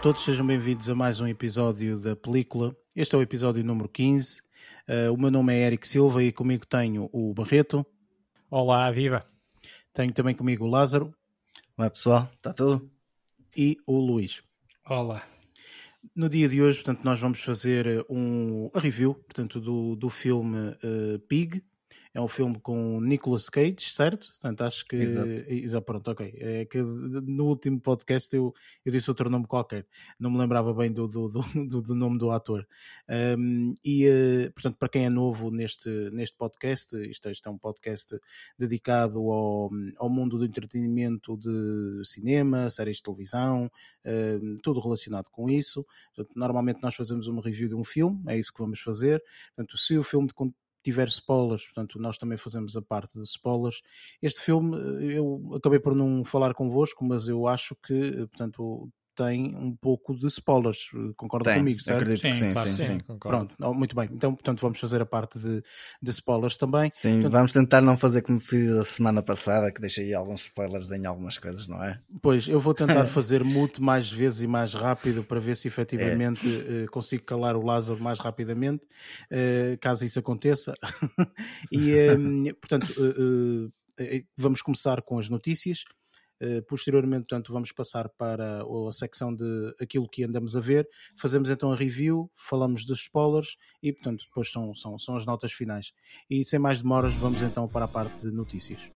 Olá a todos, sejam bem-vindos a mais um episódio da película. Este é o episódio número 15. Uh, o meu nome é Eric Silva e comigo tenho o Barreto. Olá, viva! Tenho também comigo o Lázaro. Olá pessoal, está tudo? E o Luís. Olá. No dia de hoje, portanto, nós vamos fazer um, a review portanto, do, do filme uh, Pig, é um filme com Nicolas Cage, certo? Portanto, acho que. Exato. Exato, pronto, ok. É que no último podcast eu, eu disse outro nome qualquer, não me lembrava bem do, do, do, do nome do ator. Um, e, uh, portanto, para quem é novo neste, neste podcast, isto, isto é um podcast dedicado ao, ao mundo do entretenimento de cinema, séries de televisão, um, tudo relacionado com isso. Portanto, normalmente nós fazemos uma review de um filme, é isso que vamos fazer. Portanto, se o filme tiver spoilers, portanto, nós também fazemos a parte de spoilers. Este filme eu acabei por não falar convosco, mas eu acho que, portanto, tem um pouco de spoilers. Concorda comigo, certo? Acredito que sim, claro, sim, sim. Pronto, muito bem. Então, portanto, vamos fazer a parte de, de spoilers também. Sim, portanto, vamos tentar não fazer como fiz a semana passada, que deixei alguns spoilers em algumas coisas, não é? Pois, eu vou tentar fazer mute mais vezes e mais rápido para ver se efetivamente é. uh, consigo calar o Lázaro mais rapidamente, uh, caso isso aconteça. e, uh, portanto, vamos começar com as notícias. Uh, posteriormente, portanto, vamos passar para a secção de aquilo que andamos a ver, fazemos então a review, falamos dos spoilers e, portanto, depois são, são, são as notas finais. E sem mais demoras, vamos então para a parte de notícias.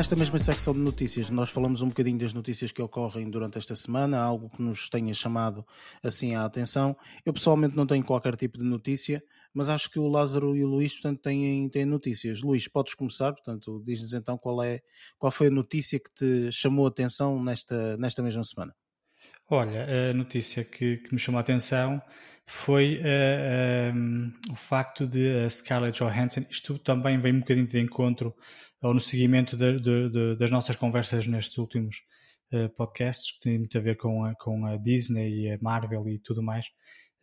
Nesta mesma secção de notícias, nós falamos um bocadinho das notícias que ocorrem durante esta semana, algo que nos tenha chamado assim a atenção. Eu pessoalmente não tenho qualquer tipo de notícia, mas acho que o Lázaro e o Luís, portanto, têm, têm notícias. Luís, podes começar, portanto, diz-nos então qual, é, qual foi a notícia que te chamou a atenção nesta, nesta mesma semana. Olha, a notícia que, que me chamou a atenção foi uh, eh, um, ehm, o facto de a Scarlett Johansson, isto também vem um bocadinho de encontro ou no seguimento de, de, de, das nossas conversas nestes últimos uh, podcasts, que têm muito a ver com a, com a Disney e a Marvel e tudo mais.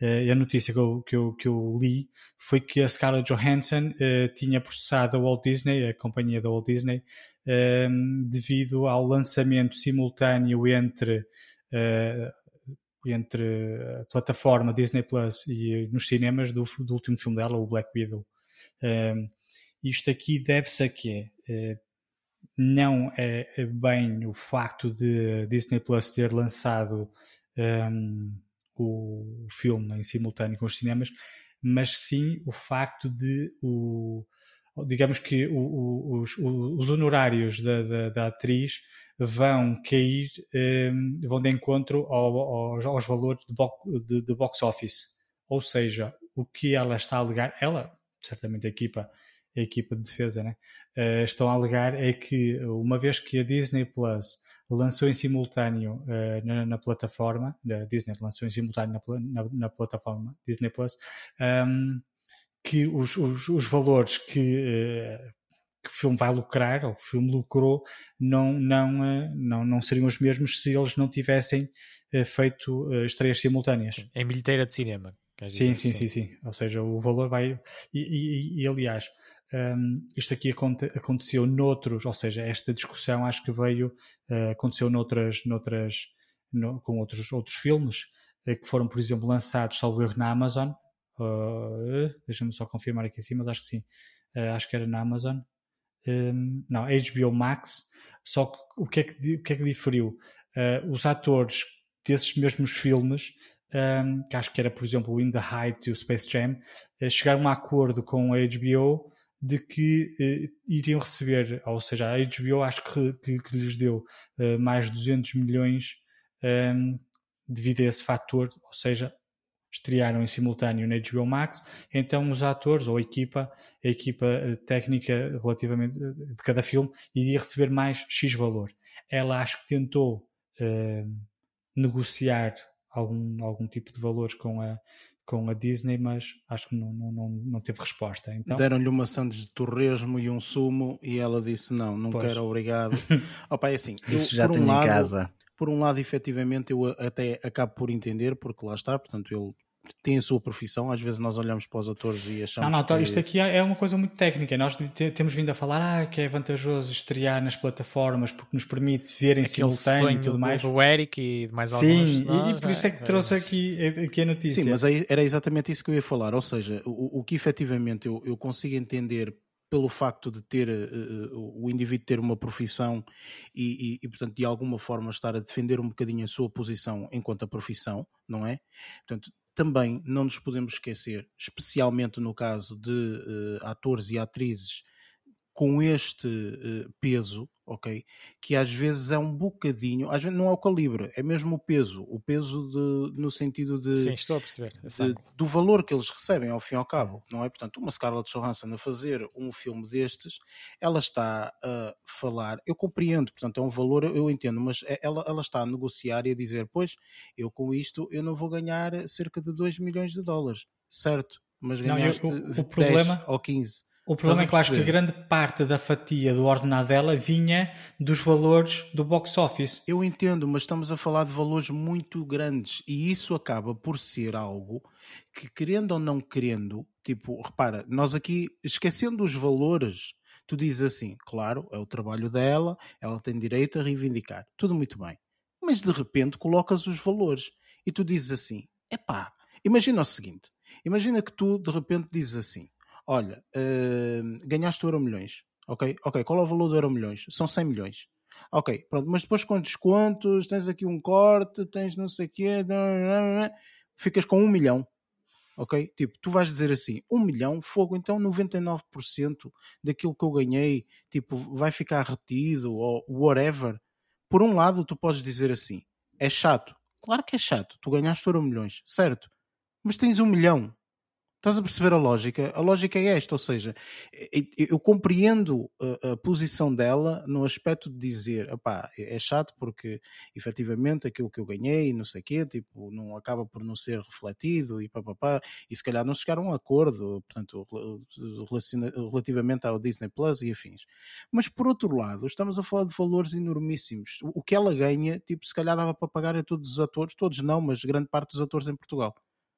Uh, a notícia que eu, que, eu, que eu li foi que a Scarlett Johansson tinha processado a Walt Disney, a companhia da Walt Disney, devido ao lançamento simultâneo entre entre a plataforma Disney Plus e nos cinemas do, do último filme dela, o Black Widow. Uh, isto aqui deve-se a quê? Uh, não é bem o facto de Disney Plus ter lançado um, o, o filme em simultâneo com os cinemas, mas sim o facto de o, digamos que o, o, os, os, honorários da, da, da, atriz vão cair, ehm, vão de encontro ao, aos, aos, valores de, de, de, box office. Ou seja, o que ela está a alegar, ela, certamente a equipa, a equipa de defesa, né, uh, estão a alegar é que, uma vez que a Disney Plus lançou em simultâneo uh, na, na, plataforma, a Disney lançou em simultâneo na, na, na plataforma Disney Plus, um, ehm, que os, os, os valores que, uh, que o filme vai lucrar, ou o filme lucrou, não, não, uh, não, não seriam os mesmos se eles não tivessem uh, feito estreias simultâneas. Em bilheteira de cinema. Sim, sim, sim, sim, Ou seja, o valor vai. E, e, aliás, um, ehm, isto aqui aconte, aconteceu noutros, ou seja, esta discussão acho que veio, aconteceu noutras, noutras, no, com outros, outros filmes que foram, por exemplo, lançados, salvo erro, na Amazon, Uh, Deixa-me só confirmar aqui em cima, mas acho que sim. Acho que era na Amazon. Um, não, HBO Max. Só que o que é que, o que, é que diferiu? Uh, os atores desses mesmos filmes, um, que acho que era, por exemplo, o In the Heights e o Space Jam, uh, chegaram a acordo com a HBO de que uh, iriam receber, ou seja, a HBO acho que, que, que lhes deu mais 200 milhões um, devido a esse fator, ou seja, estrearam em simultâneo na HBO Max, então os atores ou a equipa, a equipa eh, técnica relativamente eh, de cada filme iria receber mais X valor. Ela acho que tentou uh, negociar algum, algum tipo de valores com a, com a Disney, mas acho que não, não, não, teve resposta. Então... Deram-lhe uma sandes de torresmo e um sumo e ela disse não, não pois. quero, obrigado. Opa, é assim, Isso eu, já tenho um lado, em casa por um lado, efetivamente, eu até acabo por entender, porque lá está, portanto, ele tem a sua profissão, às vezes nós olhamos para os atores e achamos não, não, que... isto aqui é uma coisa muito técnica. Nós temos vindo a falar ah, que é vantajoso estrear nas plataformas porque nos permite ver em Aquele simultâneo e tudo mais. Do, Eric e de mais Sim, alguns. Sim, e, e, por isso é que trouxe aqui, aqui a notícia. Sim, mas era exatamente isso que eu ia falar. Ou seja, o, o que efetivamente eu, eu consigo entender pelo facto de ter uh, o indivíduo ter uma profissão e, e, e, portanto, de alguma forma estar a defender um bocadinho a sua posição enquanto a profissão, não é? Portanto, também não nos podemos esquecer, especialmente no caso de uh, atores e atrizes com este uh, peso, ok? Que às vezes é um bocadinho, às vezes não é o calibre, é mesmo o peso, o peso de, no sentido de, Sim, estou a perceber. De, do valor que eles recebem ao fim e ao cabo, não é? Portanto, uma Scarlett Johansson a fazer um filme destes, ela está a falar, eu compreendo, portanto, é um valor, eu entendo, mas é, ela, ela está a negociar e a dizer, pois, eu com isto eu não vou ganhar cerca de 2 milhões de dólares, certo? Mas ganhaste não, eu, o, o 10 problema... ou 15 o problema é que eu acho que grande parte da fatia do ordenado dela vinha dos valores do box office. Eu entendo, mas estamos a falar de valores muito grandes e isso acaba por ser algo que, querendo ou não querendo, tipo, repara, nós aqui, esquecendo os valores, tu dizes assim, claro, é o trabalho dela, ela tem direito a reivindicar, tudo muito bem. Mas de repente colocas os valores e tu dizes assim, epá, imagina o seguinte, imagina que tu de repente dizes assim, olha, uh, ganhaste o Euro Milhões, ok? Ok, qual é o valor do Euro Milhões? São 100 milhões. Ok, pronto, mas depois com descontos, tens aqui um corte, tens não sei o quê, ficas com um milhão. Ok? Tipo, tu vais dizer assim, um milhão, fogo, então 99% daquilo que eu ganhei, tipo, vai ficar retido ou whatever. Por um lado, tu podes dizer assim, é chato. Claro que é chato, tu ganhaste euro milhões, certo? Mas tens um milhão, Estás a perceber a lógica? A lógica é esta, ou seja, eu compreendo a, posição dela no aspecto de dizer, opá, é chato porque efetivamente aquilo que eu ganhei, não sei quê, tipo, não acaba por não ser refletido e papapá, e se calhar não chegaram a um acordo, portanto, relativamente ao Disney Plus e afins. Mas por outro lado, estamos a falar de valores enormíssimos. O que ela ganha, tipo, se calhar dava para pagar a todos os atores, todos não, mas grande parte dos atores em Portugal.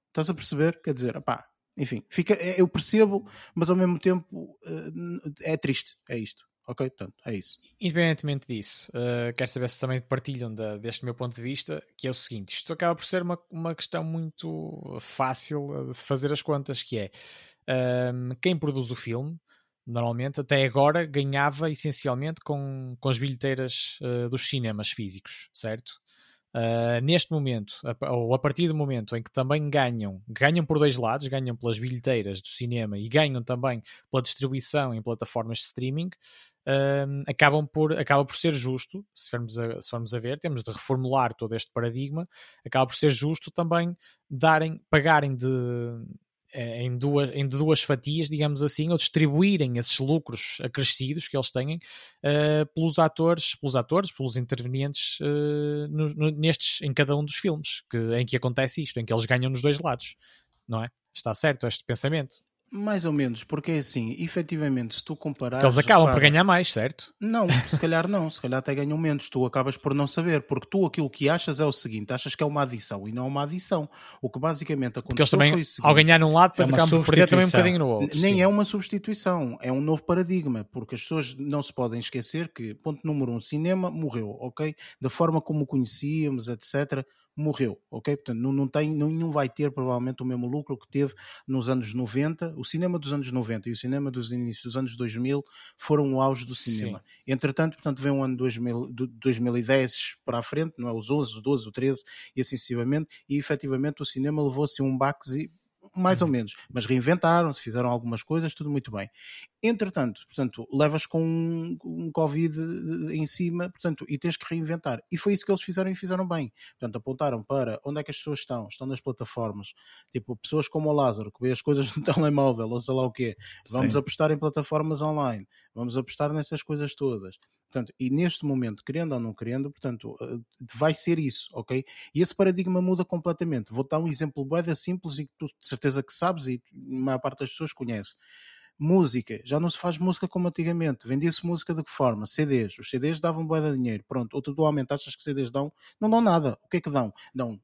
Estás a perceber? Quer dizer, opá, enfim, fica, é, eu percebo, mas ao mesmo tempo eh, é triste, é isto. Ok? Portanto, é isso. Independentemente disso, uh, quero saber se também partilham da, deste meu ponto de vista, que é o seguinte: isto acaba por ser uma, uma questão muito fácil de fazer as contas, que é um, ehm, quem produz o filme, normalmente, até agora, ganhava essencialmente com, com as bilheteiras uh, dos cinemas físicos, certo? Uh, neste momento, ou a partir do momento em que também ganham, ganham por dois lados, ganham pelas bilheteiras do cinema e ganham também pela distribuição em plataformas de streaming, uh, acabam por, acaba por ser justo, se formos, a, se formos a ver, temos de reformular todo este paradigma, acaba por ser justo também darem, pagarem de em duas, em duas fatias, digamos assim, ou distribuírem esses lucros acrescidos que eles têm uh, pelos atores, pelos atores, pelos intervenientes uh, no, no, nestes, em cada um dos filmes que, em que acontece isto, em que eles ganham nos dois lados, não é? Está certo este pensamento? Mais ou menos, porque é assim, efetivamente, se tu comparar. Eles acabam repara, por ganhar mais, certo? Não, se calhar não, se calhar até ganham menos, tu acabas por não saber, porque tu aquilo que achas é o seguinte: achas que é uma adição e não é uma adição. O que basicamente aconteceu também, foi o seguinte, ao ganhar num lado, depois é acabam por perder também um bocadinho no outro. Nem sim. é uma substituição, é um novo paradigma, porque as pessoas não se podem esquecer que, ponto número um, cinema morreu, ok? Da forma como o conhecíamos, etc morreu, ok? Portanto, não, não, tem, não vai ter provavelmente o mesmo lucro que teve nos anos 90. O cinema dos anos 90 e o cinema dos inícios dos anos 2000 foram o auge do cinema. Sim. Entretanto, portanto, vem um ano 2000, 2010 para a frente, não é? Os 11, os 12, o 13 e assim sucessivamente, e efetivamente o cinema levou-se um baque mais ou uhum. menos, mas reinventaram-se, fizeram algumas coisas, tudo muito bem. Entretanto, portanto, levas com um, um, Covid em cima, portanto, e tens que reinventar. E foi isso que eles fizeram e fizeram bem. Portanto, apontaram para onde é que as pessoas estão, estão nas plataformas. Tipo, pessoas como o Lázaro, que vê as coisas no telemóvel, ou sei lá o quê. Vamos Sim. apostar em plataformas online, vamos apostar nessas coisas todas. Portanto, e neste momento, querendo ou não querendo, portanto, eh, vai ser isso, ok? E esse paradigma muda completamente. Vou dar um exemplo bem simples e que tu de certeza que sabes e a maior parte das pessoas conhece. Música, já não se faz música como antigamente. Vendia-se música de que forma? CDs. Os CDs davam boa de dinheiro. Pronto, ou tu atualmente achas que CDs dão? Não dão nada. O que é que dão? Dão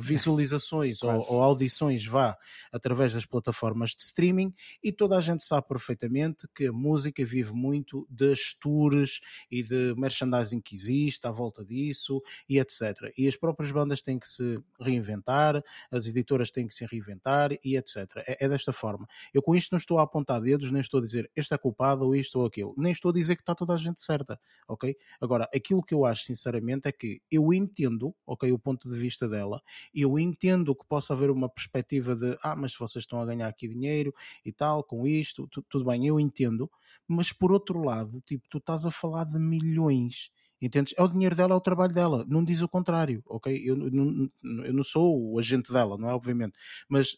visualizações ou, ou, audições, vá, através das plataformas de streaming e toda a gente sabe perfeitamente que a música vive muito das tours e de merchandising que existe à volta disso e etc. E as próprias bandas têm que se reinventar, as editoras têm que se reinventar e etc. É, é desta forma. Eu com isto não estou a apontar dedos, nem estou a dizer este é culpado ou isto ou aquilo, nem estou a dizer que está toda a gente certa, ok? Agora, aquilo que eu acho sinceramente é que eu entendo, ok, o ponto de vista dela, eu entendo que possa haver uma perspectiva de ah, mas vocês estão a ganhar aqui dinheiro e tal, com isto, tudo bem, eu entendo, mas por outro lado, tipo, tu estás a falar de milhões. Entendes? É o dinheiro dela, é o trabalho dela. Não diz o contrário, ok? Eu, não, eu não sou o agente dela, não é? Obviamente. Mas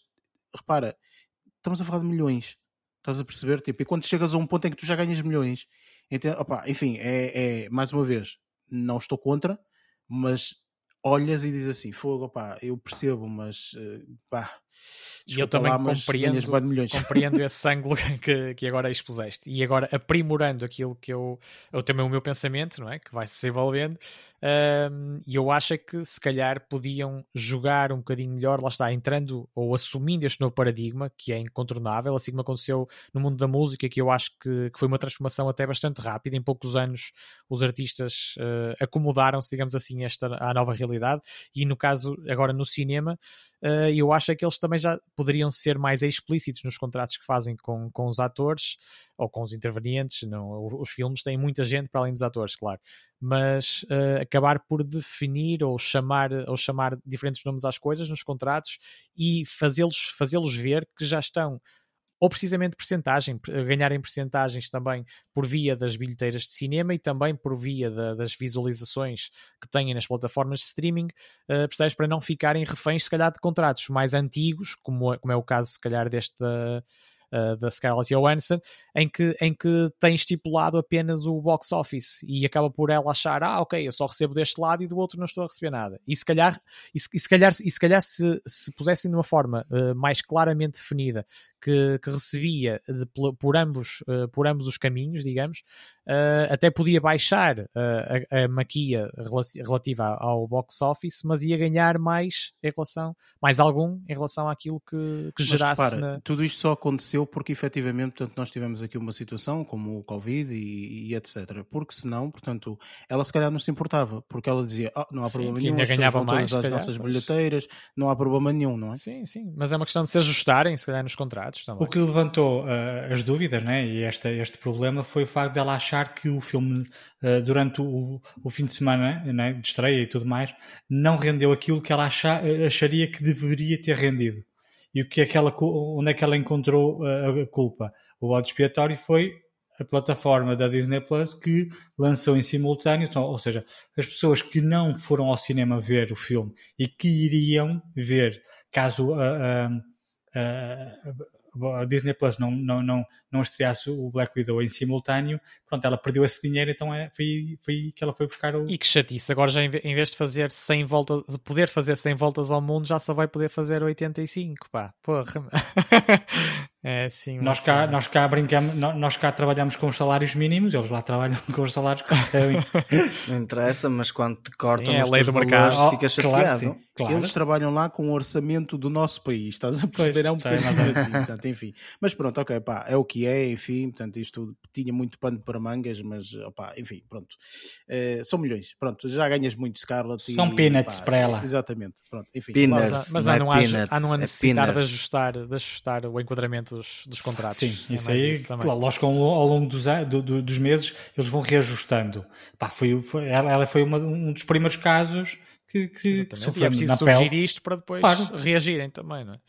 repara, estamos a falar de milhões. Estás a perceber? Tipo, e quando chegas a um ponto em que tu já ganhas milhões, entende? Opa, enfim, é, é mais uma vez, não estou contra, mas olhas e dizes assim, fogo, pá, eu percebo, mas eh, pá, eu também lá, compreendo, compreendo esse ângulo que, que agora expuseste. E agora, aprimorando aquilo que eu, eu também o meu pensamento, não é? Que vai se desenvolvendo, e eu acho é que se calhar podiam jogar um bocadinho melhor, lá está, entrando ou assumindo este novo paradigma, que é incontornável, assim como aconteceu no mundo da música, que eu acho que, que foi uma transformação até bastante rápida. Em poucos anos, os artistas uh, acomodaram-se, digamos assim, esta, à nova realidade, e no caso, agora no cinema, uh, eu acho é que eles também já poderiam ser mais explícitos nos contratos que fazem com, com os atores ou com os intervenientes. Não, os filmes têm muita gente para além dos atores, claro, mas uh, acabar por definir ou chamar, ou chamar diferentes nomes às coisas nos contratos e fazê-los fazê ver que já estão ou precisamente percentagem, ganharem percentagens também por via das bilheteiras de cinema e também por via da, das visualizações que têm nas plataformas de streaming, uh, percebes, para não ficarem reféns, se calhar, de contratos mais antigos, como é, como é o caso, se calhar, deste. Uh, da Scarlett Johansson, em que, em que tem estipulado apenas o box office e acaba por ela achar, ah, ok, eu só recebo deste lado e do outro não estou a receber nada. E se calhar, e se, e se calhar, e se, calhar se, se pusessem de uma forma uh, mais claramente definida que, que recebia de, por, ambos, uh, por ambos os caminhos, digamos, uh, até podia baixar uh, a, a, maquia relativa ao box office, mas ia ganhar mais em relação, mais algum em relação àquilo que, que gerasse. Repara, na... Tudo isto só aconteceu porque efetivamente portanto, nós tivemos aqui uma situação como o Covid e, e, etc. Porque senão, portanto, ela se calhar não se importava, porque ela dizia, oh, não há problema sim, nenhum, ainda ganhava mais, as calhar, nossas bilheteiras, não há problema nenhum, não é? Sim, sim, mas é uma questão de se ajustarem, se calhar, nos contratos também. O que levantou uh, as dúvidas, né, e este, este problema foi o facto dela achar achar que o filme, uh, durante o, o, fim de semana né, de estreia e tudo mais, não rendeu aquilo que ela achar, acharia que deveria ter rendido. E o que é que ela, onde é que ela encontrou uh, a culpa? O bode expiatório foi a plataforma da Disney Plus que lançou em simultâneo, então, ou seja, as pessoas que não foram ao cinema ver o filme e que iriam ver caso a, a Disney Plus não, não, não, não estreasse o Black Widow em simultâneo, pronto, ela perdeu esse dinheiro, então é, foi, foi que ela foi buscar o. E que chatice, agora já em vez de fazer 100 voltas, de poder fazer 100 voltas ao mundo, já só vai poder fazer 85, pá, porra. É, sim, nós, cá, nós cá brincamos, nós cá trabalhamos com os salários mínimos, eles lá trabalham com os salários que recebem. Não interessa, mas quando te cortam sim, é a lei do mercado, valores, ficas chateado. Claro, sim, claro. Eles trabalham lá com o orçamento do nosso país, estás a perceber? Pois, é um bocadinho assim, portanto, enfim. Mas pronto, ok, pá, é o que é, enfim, portanto, isto tinha muito pano para mangas, mas, opá, enfim, pronto. Uh, são milhões, pronto, já ganhas muito Scarlett. São e, peanuts para ela. Exatamente, pronto, enfim. Peanuts, mas, mas há, não há, peanuts, há não há necessidade é de, ajustar, de ajustar o enquadramento dos, dos contratos. Sim, é isso aí, isso claro, lógico, ao longo dos, do, do, dos meses eles vão reajustando. Pá, foi, foi, ela, ela foi uma, um dos primeiros casos que, que sofreu e é preciso surgir pele. isto para depois claro. reagirem também, não é?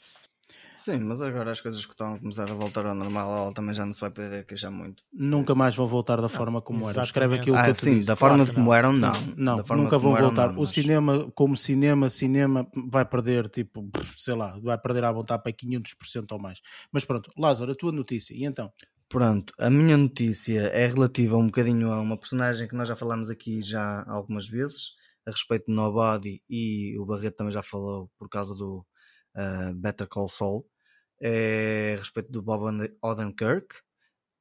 Sim, mas agora as coisas que estão a começar a voltar ao normal, ela também já não se vai poder queixar muito. Nunca mais vão voltar da forma como não, eram. Escreve aquilo ah, que eu sim, disse. da forma claro como eram, não. Não, nunca vão voltar. Não, o cinema, como cinema, cinema vai perder, tipo, sei lá, vai perder à vontade para 500% ou mais. Mas pronto, Lázaro, a tua notícia, e então? Pronto, a minha notícia é relativa um bocadinho a uma personagem que nós já falamos aqui já algumas vezes, a respeito de Nobody, e o Barreto também já falou por causa do uh, Better Call Saul é a respeito do Bob Odenkirk,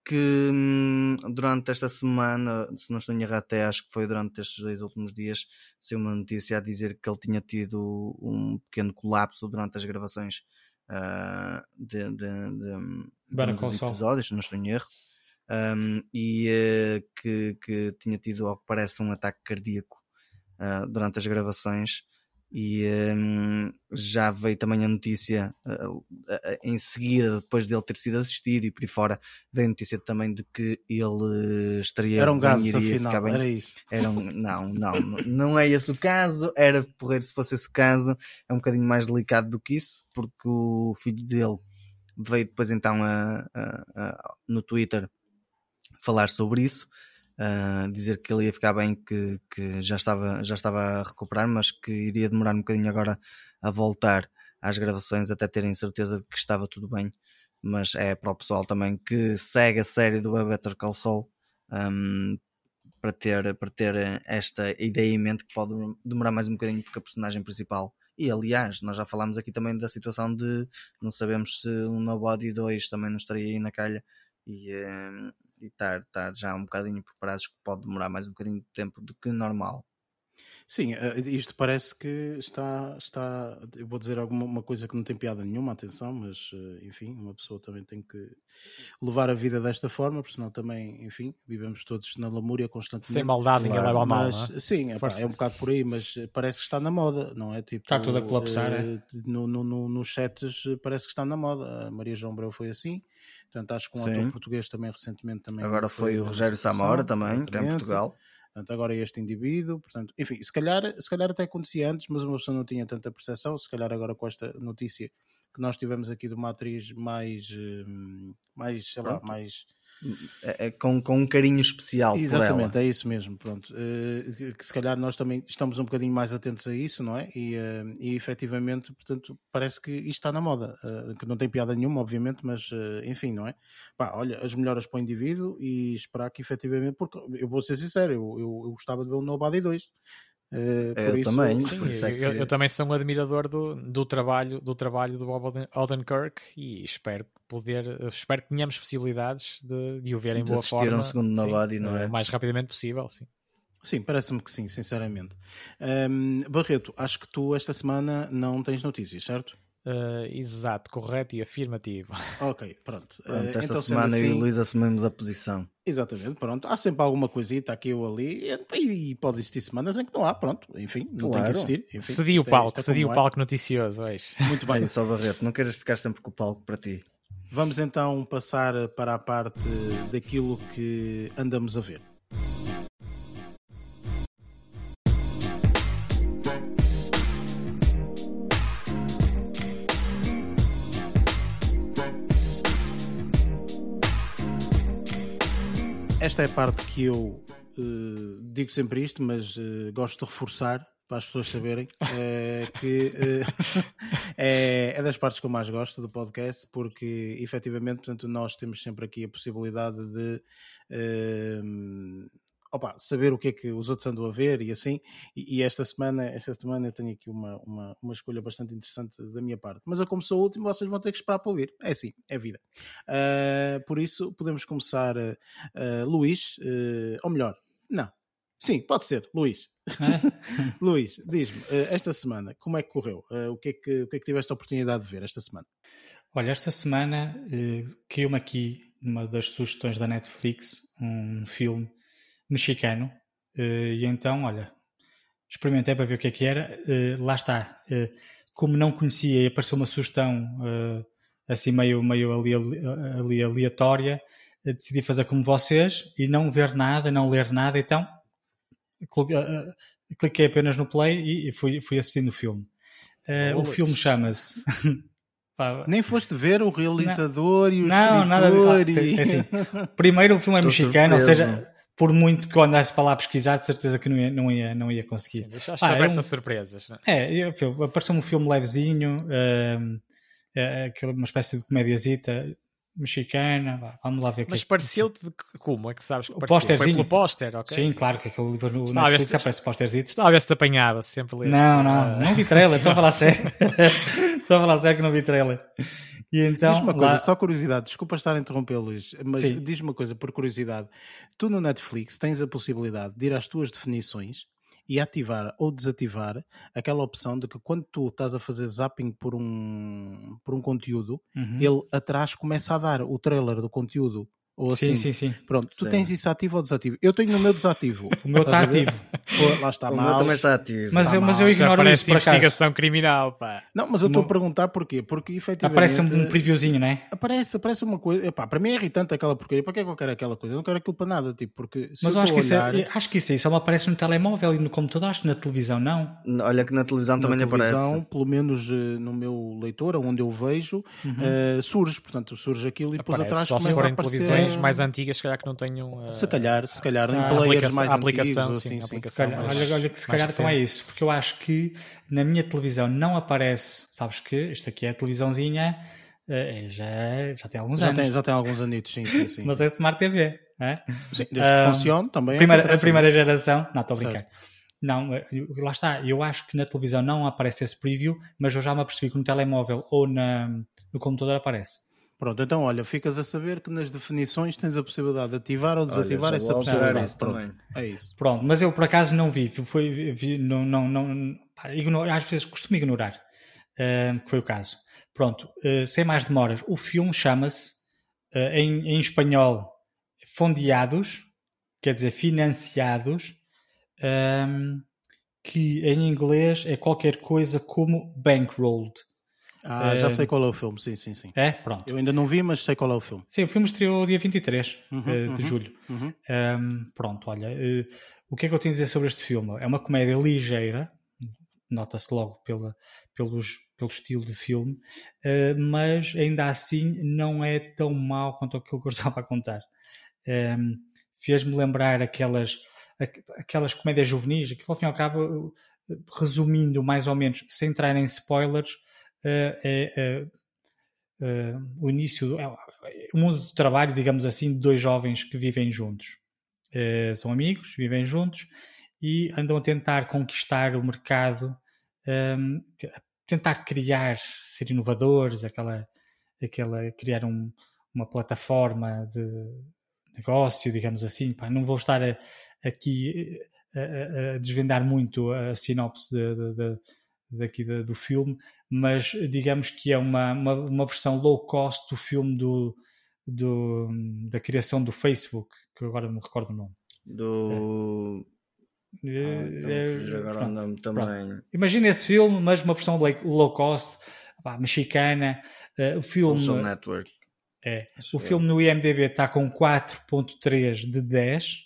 que hum, durante esta semana, se não estou em erro até, acho que foi durante estes dois últimos dias, saiu uma notícia a dizer que ele tinha tido um pequeno colapso durante as gravações uh, de, de, de, um dos episódios, não estou em erro, um, e uh, que, que tinha tido, ao que parece, um ataque cardíaco uh, durante as gravações e um, já veio também a notícia uh, uh, em seguida, depois dele ter sido assistido e por aí fora, veio a notícia também de que ele estaria era um bem, gases, afinal, bem. era isso. Era um, não, não, não é esse o caso, era porreiro se fosse esse o caso, é um bocadinho mais delicado do que isso, porque o filho dele veio depois então a, a, a, no Twitter falar sobre isso uh, dizer que ele ia ficar bem, que, que já, estava, já estava a recuperar, mas que iria demorar um bocadinho agora a voltar às gravações até terem certeza de que estava tudo bem. Mas é para o pessoal também que segue a série do Better Call Saul um, para, ter, para ter esta ideia em mente que pode demorar mais um bocadinho porque a personagem principal e aliás, nós já falámos aqui também da situação de não sabemos se um Nobody 2 também não estaria aí na calha e, hum, estar, estar já um bocadinho preparados que pode demorar mais um bocadinho de tempo do que normal. Sim, eh, isto parece que está, está eu vou dizer alguma uma coisa que não tem piada nenhuma, atenção, mas eh, enfim, uma pessoa também tem que levar a vida desta forma, porque senão também, enfim, vivemos todos na lamúria constantemente. Sem maldade, ninguém leva a mal. Mas, é? Sim, é, pá, é, um bocado por aí, mas eh, parece que está na moda, não é? Tipo, está tudo a colapsar, é? No, no, no, nos chats parece que está na moda. A Maria João Breu foi assim, portanto acho que um Sim. ator português também recentemente também. Agora foi, foi o Rogério Samora também, que é em Portugal. Portanto, agora este indivíduo, portanto, enfim, se calhar, se calhar até acontecia antes, mas uma pessoa não tinha tanta percepção, se calhar agora com esta notícia que nós tivemos aqui de uma atriz mais, hum, mais sei lá, mais é, é, com, com um carinho especial Exatamente, é isso mesmo, pronto. Uh, que se calhar nós também estamos um bocadinho mais atentos a isso, não é? E, uh, e efetivamente, portanto, parece que isto está na moda, uh, que não tem piada nenhuma, obviamente, mas enfim, não é? Pá, olha, as melhoras para o indivíduo e esperar que efetivamente, porque eu vou ser sincero, eu, eu, eu gostava de ver o Nobody 2. Uh, eu isso, também, sim, é que... eu, eu, também sou um admirador do, do trabalho do trabalho do Bob Odenkirk e espero poder espero que tenhamos possibilidades de, de o ver em de boa forma um segundo Nobody, não é? o mais rapidamente possível, sim. Sim, parece-me que sim, sinceramente. Um, Barreto, acho que tu esta semana não tens notícias, certo? Uh, exato, correto e afirmativo. Ok, pronto. pronto esta então, semana assim, eu e o Luís assumimos a posição. Exatamente, pronto. Há sempre alguma coisita aqui ou ali e, e pode existir semanas em que não há, pronto. Enfim, não claro. tem que existir. Enfim, cedi o é- palco, é, cedi o palco noticioso hoje. Muito bem. só Barreto, não queiras ficar sempre com o palco para ti. Vamos então passar para a parte daquilo que andamos a ver. Esta é a parte que eu uh, digo sempre isto, mas uh, gosto de reforçar para as pessoas saberem uh, que é, é, das partes que eu mais gosto do podcast, porque efetivamente portanto, nós temos sempre aqui a possibilidade de opa, saber o que é que os outros andam a ver e assim. E, e, esta semana, esta semana eu tenho aqui uma, uma, uma escolha bastante interessante da minha parte. Mas eu, como sou o último, vocês vão ter que esperar para ouvir. É assim, é vida. Uh, por isso, podemos começar, uh, uh, Luís, ou melhor, não. Sim, pode ser, Luís. É? Luís, diz-me, esta semana, como é que correu? o, que é que, o que é que tiveste a oportunidade de ver esta semana? Olha, esta semana uh, caiu-me aqui uma das sugestões da Netflix um filme mexicano. Uh, e então, olha, experimentei para ver o que é que era. Uh, lá está. Uh, como não conhecia e apareceu uma sugestão assim meio, meio ali, ali aleatória, decidi fazer como vocês e não ver nada, não ler nada. Então, cliquei apenas no play e fui, fui assistindo o filme. o filme chama-se. Nem foste ver o realizador não, e o não, nada de, ah, assim, Primeiro o filme é mexicano, surpreso. ou seja, por muito que eu andasse para lá pesquisar, de certeza que não ia, não ia, não ia conseguir. Sim, deixaste ah, aberto é um, a surpresas. Não é, é apareceu-me um filme levezinho, uh, uma espécie de comédiazita mexicana. Vamos lá ver o Mas que é pareceu-te de como? É que sabes que o pareceu? Foi pelo póster, ok? Sim, claro que aquele livro no Estava Netflix aparece pósterzito. Estava a ver se te apanhava, sempre leste. Não, não, não vi trailer, estou a falar sério. estou a falar sério que não vi trailer. E então, diz-me uma coisa, lá- só curiosidade, desculpa estar a interromper, Luís, mas Sim. diz-me uma coisa por curiosidade. Tu no Netflix tens a possibilidade de ir às tuas definições e ativar ou desativar aquela opção de que quando tu estás a fazer zapping por um, por um conteúdo, Uhum. ele atrás começa a dar o trailer do conteúdo. Ou sim, assim. sim, sim. Pronto, tu Sim. tens isso ativo ou desativo? Eu tenho no meu desativo. O meu está ver? ativo. Pô, Lá está o meu mal. também está ativo. Mas Tá eu, mas mal. eu Já ignoro parece isso investigação criminal, pá. Não, mas eu estou a perguntar porquê. Porque efetivamente. Aparece um previewzinho, não é? Aparece, aparece uma coisa. Epá, para mim é irritante aquela porcaria. Para que é que eu quero aquela coisa? Eu não quero aquilo para nada. Tipo, porque se Mas eu acho que, isso é, acho que isso aí só me aparece no telemóvel e no computador, acho que na televisão não. Olha que na televisão na também televisão, aparece. pelo menos eh, no meu leitor, onde eu vejo, Uhum. eh, surge. Portanto, surge aquilo e depois Aparece, atrás começa a aparecer. Televisões mais antigas, se calhar que não tenham. uh, Se calhar, se calhar, em Ah, players mais a aplicação, antigos, ou sim, assim, sim. Aplicação. calhar, mais- olha, olha que se calhar então é recente. isso, porque eu acho que na minha televisão não aparece, sabes que isto aqui é a televisãozinha, eh, já, já tem alguns Já anos, tem, já tem alguns anitos, sim, sim, sim. mas é Smart TV. é? Sim, desde Ah, que funcione também. é Primeira- a primeira geração, não, estou a brincar. Não, eh, lá está, eu acho que na televisão não aparece esse preview, mas eu já me apercebi que no telemóvel ou na, no computador aparece. Pronto, então olha, ficas a saber que nas definições tens a possibilidade de ativar ou Olha, desativar já essa possibilidade. isso Pronto, é isso. Pronto, mas eu por acaso não vi, foi, vi- não, não, não, pá, ignoro- às vezes costumo ignorar, eh, que foi o caso. Pronto, eh, sem mais demoras, o filme chama-se, eh, em, em espanhol, Fondeados, quer dizer, financiados, ehm, que em inglês é qualquer coisa como bankrolled. Ah, já Eh, sei qual é o filme, sim, sim, sim. É? Pronto. Eu ainda não vi, mas sei qual é o filme. Sim, o filme estreou dia 23 Uhum, eh, de uhum. julho. Uhum. Um, pronto, olha, eh, o que é que eu tenho a dizer sobre este filme? É uma comédia ligeira, nota-se logo pela, pelos, pelo estilo de filme, eh, mas ainda assim não é tão mau quanto aquilo que eu estava a contar. Um, Fez-me lembrar aquelas, aqu- aquelas comédias juvenis, aquilo ao fim e ao cabo, resumindo mais ou menos, sem entrar em spoilers, é, é, eh, o início, é, o mundo do trabalho, digamos assim, de dois jovens que vivem juntos. Eh, são amigos, vivem juntos e andam a tentar conquistar o mercado, ehm, te- tentar criar, ser inovadores, aquela, aquela criar um- uma plataforma de negócio, digamos assim. Pá, não vou estar a- aqui a, a- a desvendar muito a sinopse de, de- de- daqui da- do filme, mas digamos que é uma, uma, uma versão low cost do filme do, do- da criação do Facebook, que agora não me recordo o nome. Do. Ah, então É, também. Imagina esse filme, mas uma versão low cost, pá, mexicana. Eh, o filme, Social Network. é, o eu. filme no IMDB está com 4.3 de 10.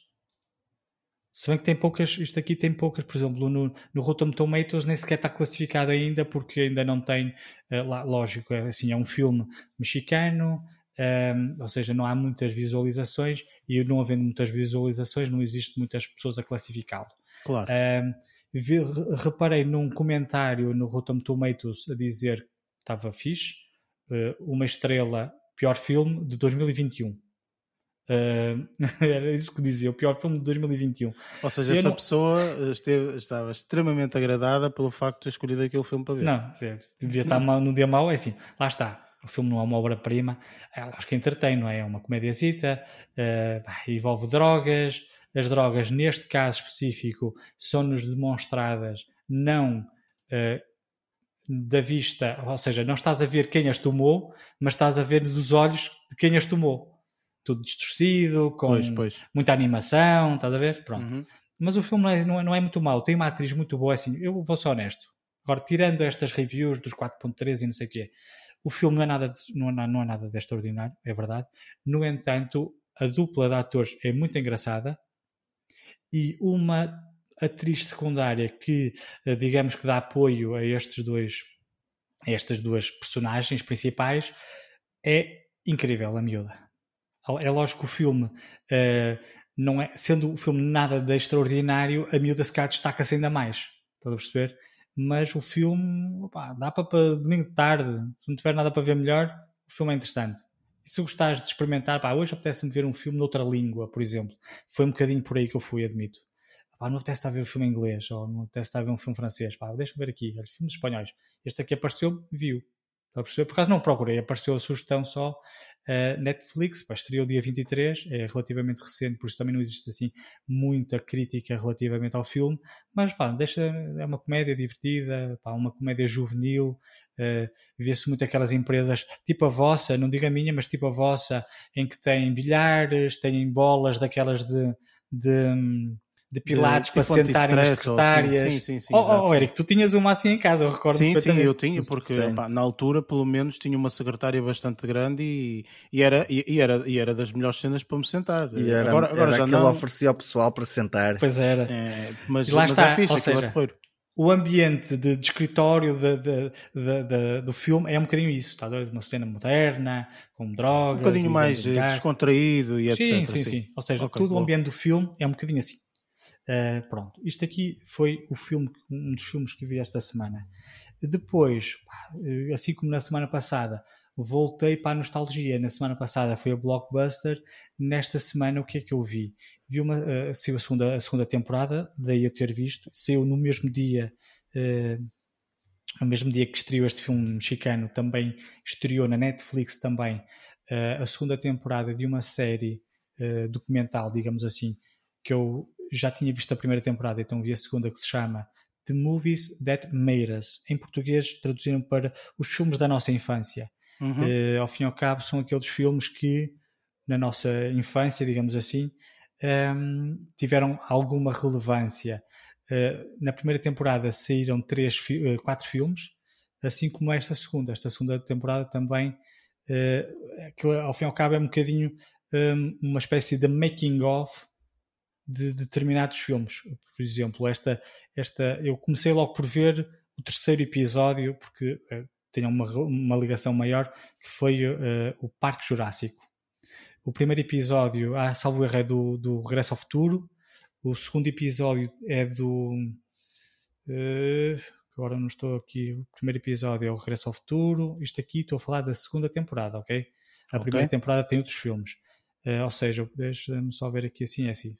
Se bem que tem poucas, isto aqui tem poucas, por exemplo, no, no Rotten Tomatoes nem sequer está classificado ainda porque ainda não tem, lá, lógico, é, assim, é um filme mexicano, ehm, ou seja, não há muitas visualizações e não havendo muitas visualizações não existe muitas pessoas a classificá-lo. Claro. Um, vi- re- reparei num comentário no Rotten Tomatoes a dizer que estava fixe, uh, uma estrela, pior filme de 2021. Uh, era isso que dizia, o pior filme de 2021. Ou seja, eu essa não- pessoa esteve- estava extremamente agradada pelo facto de ter escolhido aquele filme para ver. Não, se devia estar mal, num dia mau, é assim, lá está. O filme não é uma obra-prima, é, acho que entretém, não é? É uma comédiazita, uh, envolve drogas. As drogas, neste caso específico, são-nos demonstradas não uh, da vista, ou seja, não estás a ver quem as tomou, mas estás a ver dos olhos de quem as tomou. Tudo distorcido, com Pois, pois. muita animação, estás a ver? Pronto. Uhum. Mas o filme não é, não é, não é muito mau. Tem uma atriz muito boa, assim. Eu vou ser honesto. Agora, tirando estas reviews dos 4.3 e não sei o quê, o filme não é nada não é, não é nada de extraordinário, é verdade. No entanto, a dupla de atores é muito engraçada e uma atriz secundária que, eh, digamos que dá apoio a estes dois, a estas duas personagens principais, é incrível, a miúda. É lógico que o filme eh, não é, sendo o filme nada de extraordinário, a miúda se destaca-se ainda mais. Estás a perceber? Mas o filme, opá, dá para, para domingo de tarde, se não tiver nada para ver melhor, o filme é interessante. E se gostares de experimentar, pá, hoje apetece-me ver um filme noutra língua, por exemplo. Foi um bocadinho por aí que eu fui, admito. Pá, não apetece estar a ver um filme em inglês, ou não apetece estar a ver um filme francês. Pá, deixa-me ver aqui, olha, filmes espanhóis. Este aqui apareceu, viu. Está a perceber? Por acaso não procurei, apareceu a sugestão só uh, Netflix, pá, estreou dia 23, é relativamente recente, por isso também não existe assim muita crítica relativamente ao filme, mas pá, deixa, é uma comédia divertida, pá, uma comédia juvenil, uh, vê-se muito aquelas empresas, tipo a vossa, não digo a minha, mas tipo a vossa, em que têm bilhares, têm bolas daquelas de, de de pilates de, para tipo sentarem nas secretárias. Sim, sim, sim. Oh, oh, Eric, tu tinhas uma assim em casa, eu recordo Sim, sim, eu tinha, porque na altura, pelo menos, tinha uma secretária bastante grande e, e, era, e, e, era, e era das melhores cenas para me sentar. E era, agora, agora era já não... oferecia ao pessoal para sentar. Pois era. É, mas, e lá mas está, é fixe, ou seja, o ambiente de, de escritório de, de, do filme é um bocadinho isso, está Uma cena moderna, com drogas. Um bocadinho mais eh, descontraído e etc. Sim, sim, sim. Ou seja, okay, todo bom. o ambiente do filme é um bocadinho assim. Uh, pronto, isto aqui foi o filme, um dos filmes que vi esta semana. Depois, eh, assim como na semana passada, voltei para a nostalgia. Na semana passada foi a Blockbuster. Nesta semana, o que é que eu vi? Vi uma, uh, a segunda, a segunda temporada, daí eu ter visto. Saiu no mesmo dia, uh, no mesmo dia que estreou este filme mexicano, também estreou na Netflix também uh, a segunda temporada de uma série documental, digamos assim, que eu já tinha visto a primeira temporada, então vi a segunda que se chama The Movies That Made Us. Em português traduziram para os filmes da nossa infância. Uhum. Uh, ao fim e ao cabo, são aqueles filmes que, na nossa infância, digamos assim, um, ehm, tiveram alguma relevância. Uh, na primeira temporada saíram três, uh, quatro filmes, assim como esta segunda. Esta segunda temporada também, que ao fim e ao cabo é um bocadinho um, ehm, uma espécie de making of de determinados filmes. Por exemplo, esta, esta, eu comecei logo por ver o terceiro episódio, porque uh, tinha uma, uma ligação maior, que foi uh, o Parque Jurássico. O primeiro episódio, ah, salvo erro, é do, do Regresso ao Futuro. O segundo episódio é do. Uh, agora não estou aqui. O primeiro episódio é o Regresso ao Futuro. Isto aqui estou a falar da segunda temporada, ok? A okay. primeira temporada tem outros filmes. Uh, ou seja, deixa-me só ver aqui assim, é assim.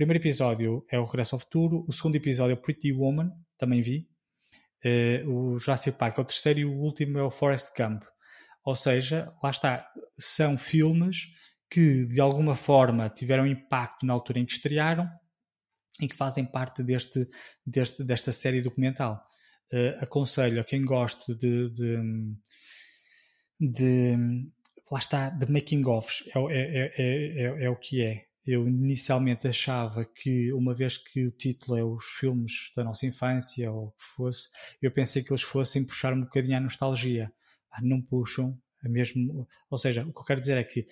Primeiro episódio é o Regresso ao Futuro, o segundo episódio é o Pretty Woman, também vi. Uh, o Jurassic Park é o terceiro e o último é o Forest Gump. Ou seja, lá está, são filmes que de alguma forma tiveram impacto na altura em que estrearam e que fazem parte deste, deste desta série documental. Uh, aconselho a quem goste de, de, de, lá está, de making offs, é, é, é, é, é o que é. Eu inicialmente achava que, uma vez que o título é os filmes da nossa infância, ou o que fosse, eu pensei que eles fossem puxar um bocadinho a nostalgia. Ah, não puxam, a mesmo. Ou seja, o que eu quero dizer é que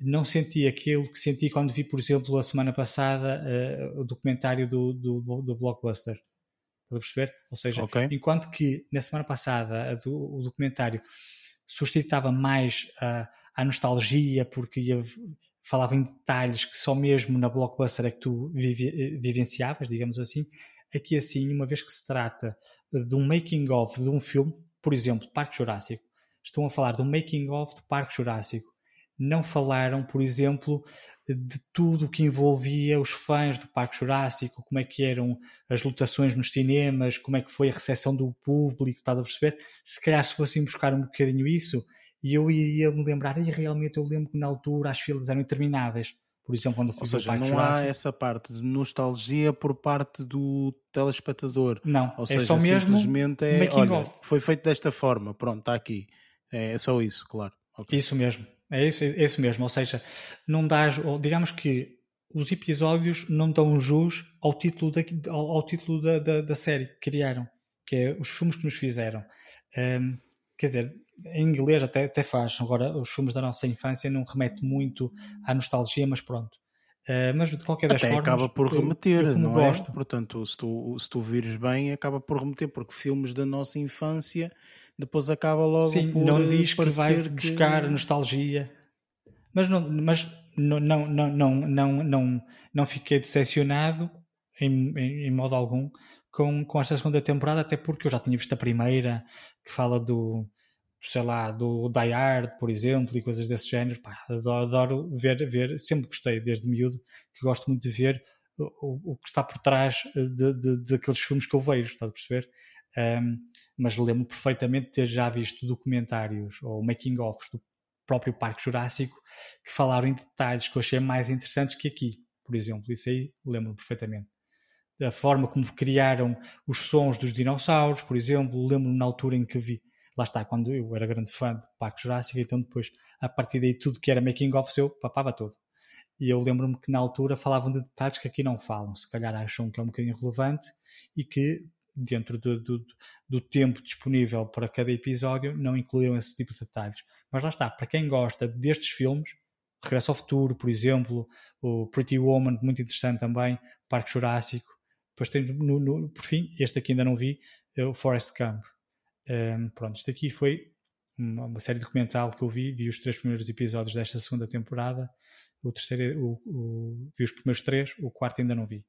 não senti aquilo que senti quando vi, por exemplo, a semana passada uh, o documentário do, do, do Blockbuster. Estás a perceber? Ou seja, okay. enquanto que na semana passada do, o documentário suscitava mais a nostalgia, porque ia falava em detalhes que só mesmo na Blockbuster é que tu vive, vivenciavas, digamos assim. Aqui assim, uma vez que se trata de um making of de um filme, por exemplo, Parque Jurássico, estão a falar do making of de Parque Jurássico. Não falaram, por exemplo, de tudo o que envolvia os fãs do Parque Jurássico, como é que eram as lotações nos cinemas, como é que foi a recepção do público, estás a perceber? Se calhar se fossem buscar um bocadinho isso, e eu ia me lembrar, e realmente eu lembro que na altura as filas eram intermináveis. Por exemplo, quando fui Ou seja, não há essa parte de nostalgia por parte do telespectador. Não, Ou é seja, só mesmo simplesmente é, olha, off. foi feito desta forma, pronto, está aqui. É, é só isso, claro. Okay. Isso mesmo, é isso, é isso mesmo. Ou seja, não dá, digamos que os episódios não dão jus ao título da, ao, ao título da, da, da, série que criaram, que é os filmes que nos fizeram. Um, quer dizer, em inglês até, até faz. Agora, os filmes da nossa infância não remete muito à nostalgia, mas pronto. Uh, mas de qualquer das Até formas. acaba por remeter, eu, não é? gosto. é? Portanto, se tu, se tu vires bem, acaba por remeter, porque filmes da nossa infância depois acaba logo Sim, por. não diz que vai que... buscar nostalgia, mas não, mas não, não, não, não, não, não, não fiquei decepcionado em, em, em modo algum com, com esta segunda temporada, até porque eu já tinha visto a primeira que fala do sei lá, do Die Hard, por exemplo, e coisas desse género. Pá, adoro, adoro, ver, ver, sempre gostei, desde miúdo, que gosto muito de ver o, o que está por trás de, de, daqueles filmes que eu vejo, estás a perceber? Um, mas lembro perfeitamente de ter já visto documentários ou making-offs do próprio Parque Jurássico que falaram em detalhes que eu achei mais interessantes que aqui, por exemplo. Isso aí lembro perfeitamente. Da forma como criaram os sons dos dinossauros, por exemplo, lembro-me na altura em que vi. Lá está, quando eu era grande fã de Parque Jurássico, então depois, a partir daí, tudo que era making-offs eu papava todo. E eu lembro-me que na altura falavam de detalhes que aqui não falam, se calhar acham que é um bocadinho relevante e que dentro do, do, do, tempo disponível para cada episódio, não incluíram esse tipo de detalhes. Mas lá está, para quem gosta destes filmes, Regresso ao Futuro, por exemplo, o Pretty Woman, muito interessante também, Parque Jurássico. Depois tem, no, no, por fim, este aqui ainda não vi, é o Forest Gump. Um, pronto, este aqui foi uma, uma, série documental que eu vi, vi os três primeiros episódios desta segunda temporada, o terceiro, o, o, vi os primeiros três, o quarto ainda não vi.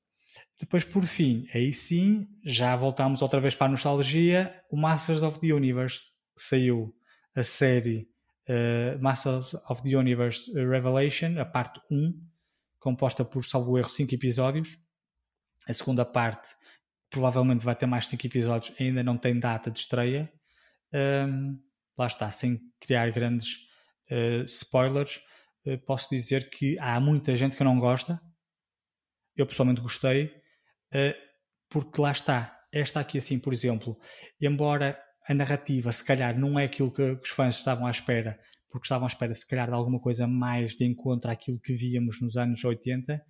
Depois, por fim, aí sim, já voltámos outra vez para a nostalgia. O Masters of the Universe saiu a série uh, Masters of the Universe Revelation, a parte 1, composta por, salvo erro, 5 episódios. A segunda parte provavelmente vai ter mais 5 episódios, ainda não tem data de estreia. Um, lá está, sem criar grandes uh, spoilers, uh, posso dizer que há muita gente que não gosta. Eu pessoalmente gostei eh, porque lá está, esta aqui assim, por exemplo, embora a narrativa se calhar não é aquilo que os fãs estavam à espera, porque estavam à espera se calhar de alguma coisa mais de encontro àquilo que víamos nos anos 80,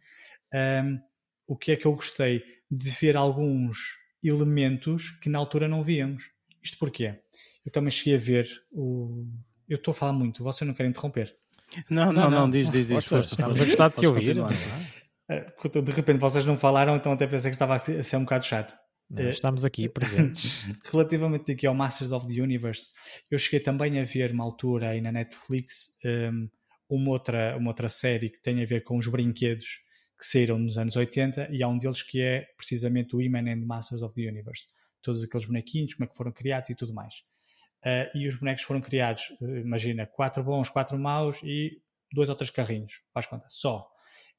um, o que é que eu gostei de ver alguns elementos que na altura não víamos. Isto porquê? Eu também cheguei a ver o. Eu estou a falar muito, você não quer interromper? Não, não, não, não, diz, diz, diz. Estamos a gostar de te ouvir. Eh, de repente vocês não falaram, então até pensei que estava a ser, um bocado chato. Não, eh, estamos aqui presentes. Relativamente aqui ao Masters of the Universe, eu cheguei também a ver uma altura aí na Netflix um, uma, outra, uma outra série que tem a ver com os brinquedos que saíram nos anos 80 e há um deles que é precisamente o He-Man and Masters of the Universe. Todos aqueles bonequinhos, como é que foram criados e tudo mais. Uh, e os bonecos foram criados, imagina, quatro bons, quatro maus e dois ou três carrinhos, faz conta, só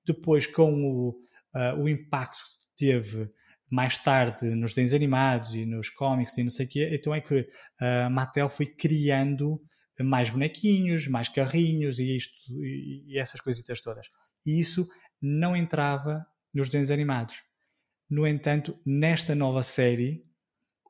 depois, com o, uh, o impacto que teve mais tarde nos desenhos animados e nos cómics e não sei o quê, então é que a Mattel foi criando mais bonequinhos, mais carrinhos e, isto, e, e essas coisitas todas. E isso não entrava nos desenhos animados. No entanto, nesta nova série,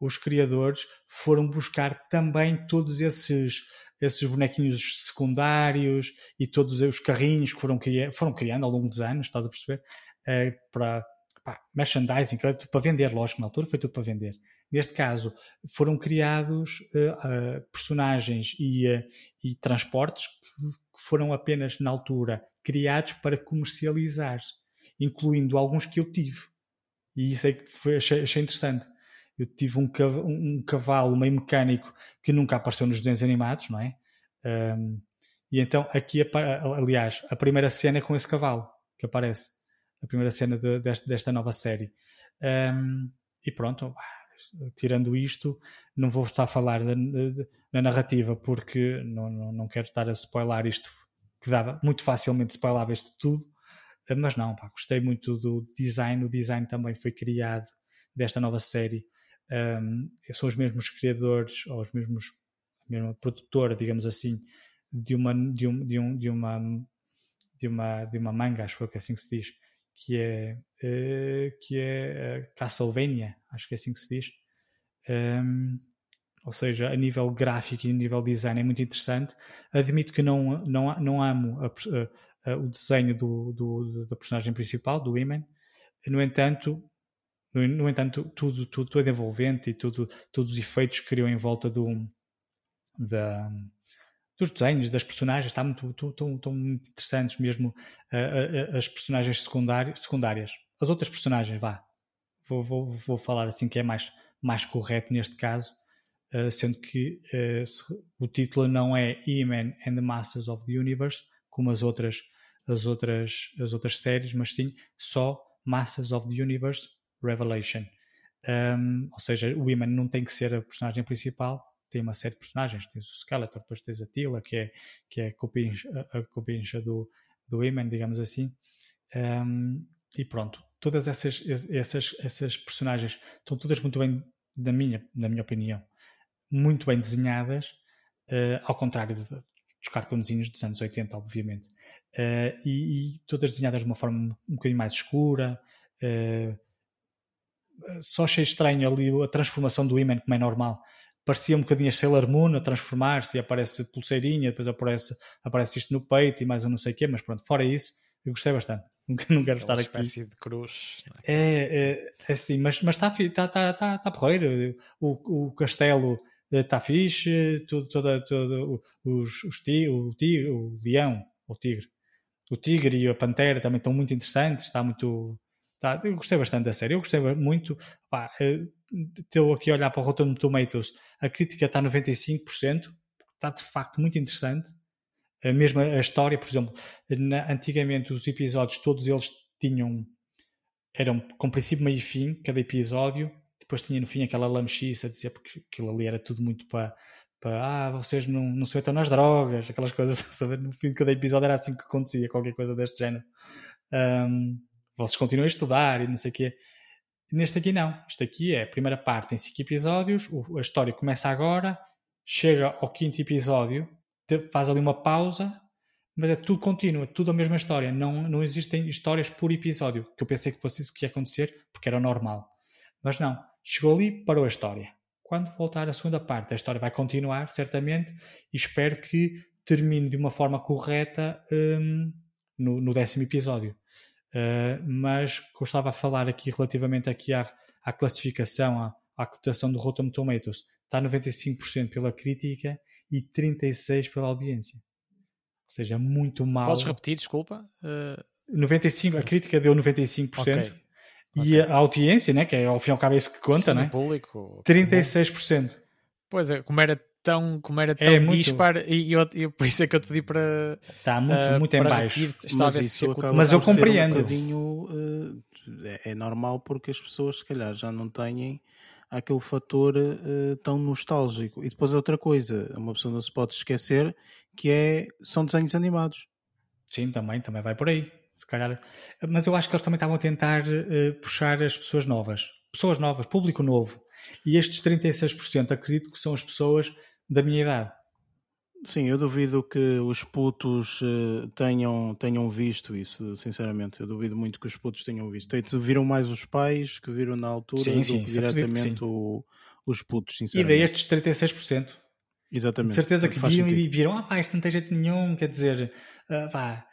os criadores foram buscar também todos esses esses bonequinhos secundários e todos os carrinhos que foram, foram criando ao longo dos anos, estás a perceber? Uh, para pá, merchandising, é tudo para vender, lógico, na altura foi tudo para vender. Neste caso, foram criados uh, uh, personagens e, e transportes que, foram apenas, na altura, criados para comercializar, incluindo alguns que eu tive. E isso é que foi, achei, achei interessante eu tive um, um cavalo meio mecânico que nunca apareceu nos desenhos animados, não é? Um, e então aqui, aliás, a primeira cena é com esse cavalo que aparece, a primeira cena de, desta, desta, nova série. Um, e pronto, tirando isto, não vou estar a falar na narrativa porque não, não, não, quero estar a spoiler isto, que dava muito facilmente spoilava isto tudo, mas não, pá, gostei muito do design, o design também foi criado desta nova série. Um, são os mesmos criadores ou os mesmos a mesma produtora, digamos assim, de uma de, um, de, um, de uma de uma de uma manga, acho que é assim que se diz, que é uh, que é uh, Castlevania, acho que é assim que se diz. Um, ou seja, a nível gráfico e a nível design é muito interessante. Admito que não, não, não amo a, a, o desenho do, do, da personagem principal, do Iman. No entanto, no, no entanto, tudo, tudo, tudo é envolvente e tudo, todos os efeitos que criam em volta do, da, dos desenhos, das personagens, está muito, estão, muito interessantes mesmo uh, as personagens secundárias. As outras personagens, vá, vou, vou, vou falar assim que é mais, mais correto neste caso, uh, sendo que o título não é He-Man and the Masters of the Universe, como as outras, as outras, as outras séries, mas sim só Masters of the Universe Revelation. Um, ou seja, o Iman não tem que ser a personagem principal, tem uma série de personagens. Tens o Skeletor, depois tens a Tila, que é, que é a copincha, do, do Iman, digamos assim. Um, e pronto, todas essas, essas, essas personagens estão todas muito bem, na minha, na minha opinião. muito bem desenhadas, uh, ao contrário de, dos cartãozinhos dos anos 80, obviamente. Uh, e, e, todas desenhadas de uma forma um bocadinho mais escura. Uh, só achei estranho ali a transformação do Iman, como é normal. Parecia um bocadinho a Sailor Moon a transformar-se e aparece pulseirinha, depois aparece, aparece isto no peito e mais um não sei o quê, mas pronto, fora isso, eu gostei bastante. Não quero estar aqui. Uma espécie de cruz. É, é, é assim, mas, mas está tá, tá, tá, tá porreiro. O, o castelo está fixe, tudo, toda, todo, os, os tig, o, tigre, o leão, o tigre, o tigre e a pantera também estão muito interessantes, está muito... Tá, eu gostei bastante da série, eu gostei muito, pá, estou aqui a olhar para o Rotten Tomatoes, a crítica está a 95%, está de facto muito interessante, a mesma a história, por exemplo, na, antigamente os episódios todos eles tinham eram com princípio, meio e fim, cada episódio, depois tinha no fim aquela lamechiça a dizer porque aquilo ali era tudo muito para para ah, vocês não, não se metam nas drogas, aquelas coisas, no fim de cada episódio era assim que acontecia, qualquer coisa deste género. Um, vocês continuam a estudar e não sei o quê. Neste aqui não, isto aqui é a primeira parte, tem 5 episódios, a história começa agora, chega ao quinto episódio, faz ali uma pausa, mas é tudo contínuo, tudo a mesma história, não, não existem histórias por episódio, que eu pensei que fosse isso que ia acontecer, porque era normal. Mas não, chegou ali, parou a história. Quando voltar a segunda parte, a história vai continuar, certamente, e espero que termine de uma forma correta um, no, no, décimo episódio. Uh, mas gostava de falar aqui relativamente aqui à, à classificação, à, à cotação do Rotten Tomatoes. Está 95% pela crítica e 36% pela audiência. Ou seja, muito mal. Podes repetir, desculpa? Uh... 95, a crítica deu 95%. Okay. E a audiência, né, que é ao fim e ao cabo é isso que conta, Sim, né? público. 36%. Pois é, como era tão, como era é tão é dispar, e eu, eu, por isso é que eu te pedi para. Está muito, uh, muito em baixo. mas, isso mas eu compreendo. Um uh, é, é, normal porque as pessoas, se calhar, já não têm aquele fator uh, tão nostálgico. E depois outra coisa, uma pessoa não se pode esquecer que é, são desenhos animados. Sim, também, também vai por aí se calhar. Mas eu acho que eles também estavam a tentar uh, puxar as pessoas novas. Pessoas novas, público novo. E estes 36% acredito que são as pessoas da minha idade. Sim, eu duvido que os putos uh, tenham, tenham visto isso, sinceramente. Eu duvido muito que os putos tenham visto. Viram mais os pais que viram na altura sim, do sim, que diretamente o, os putos, sinceramente. E daí estes 36%. Exatamente. De certeza que viram e viram, ah pá, isto não tem jeito nenhum, quer dizer, uh, pá,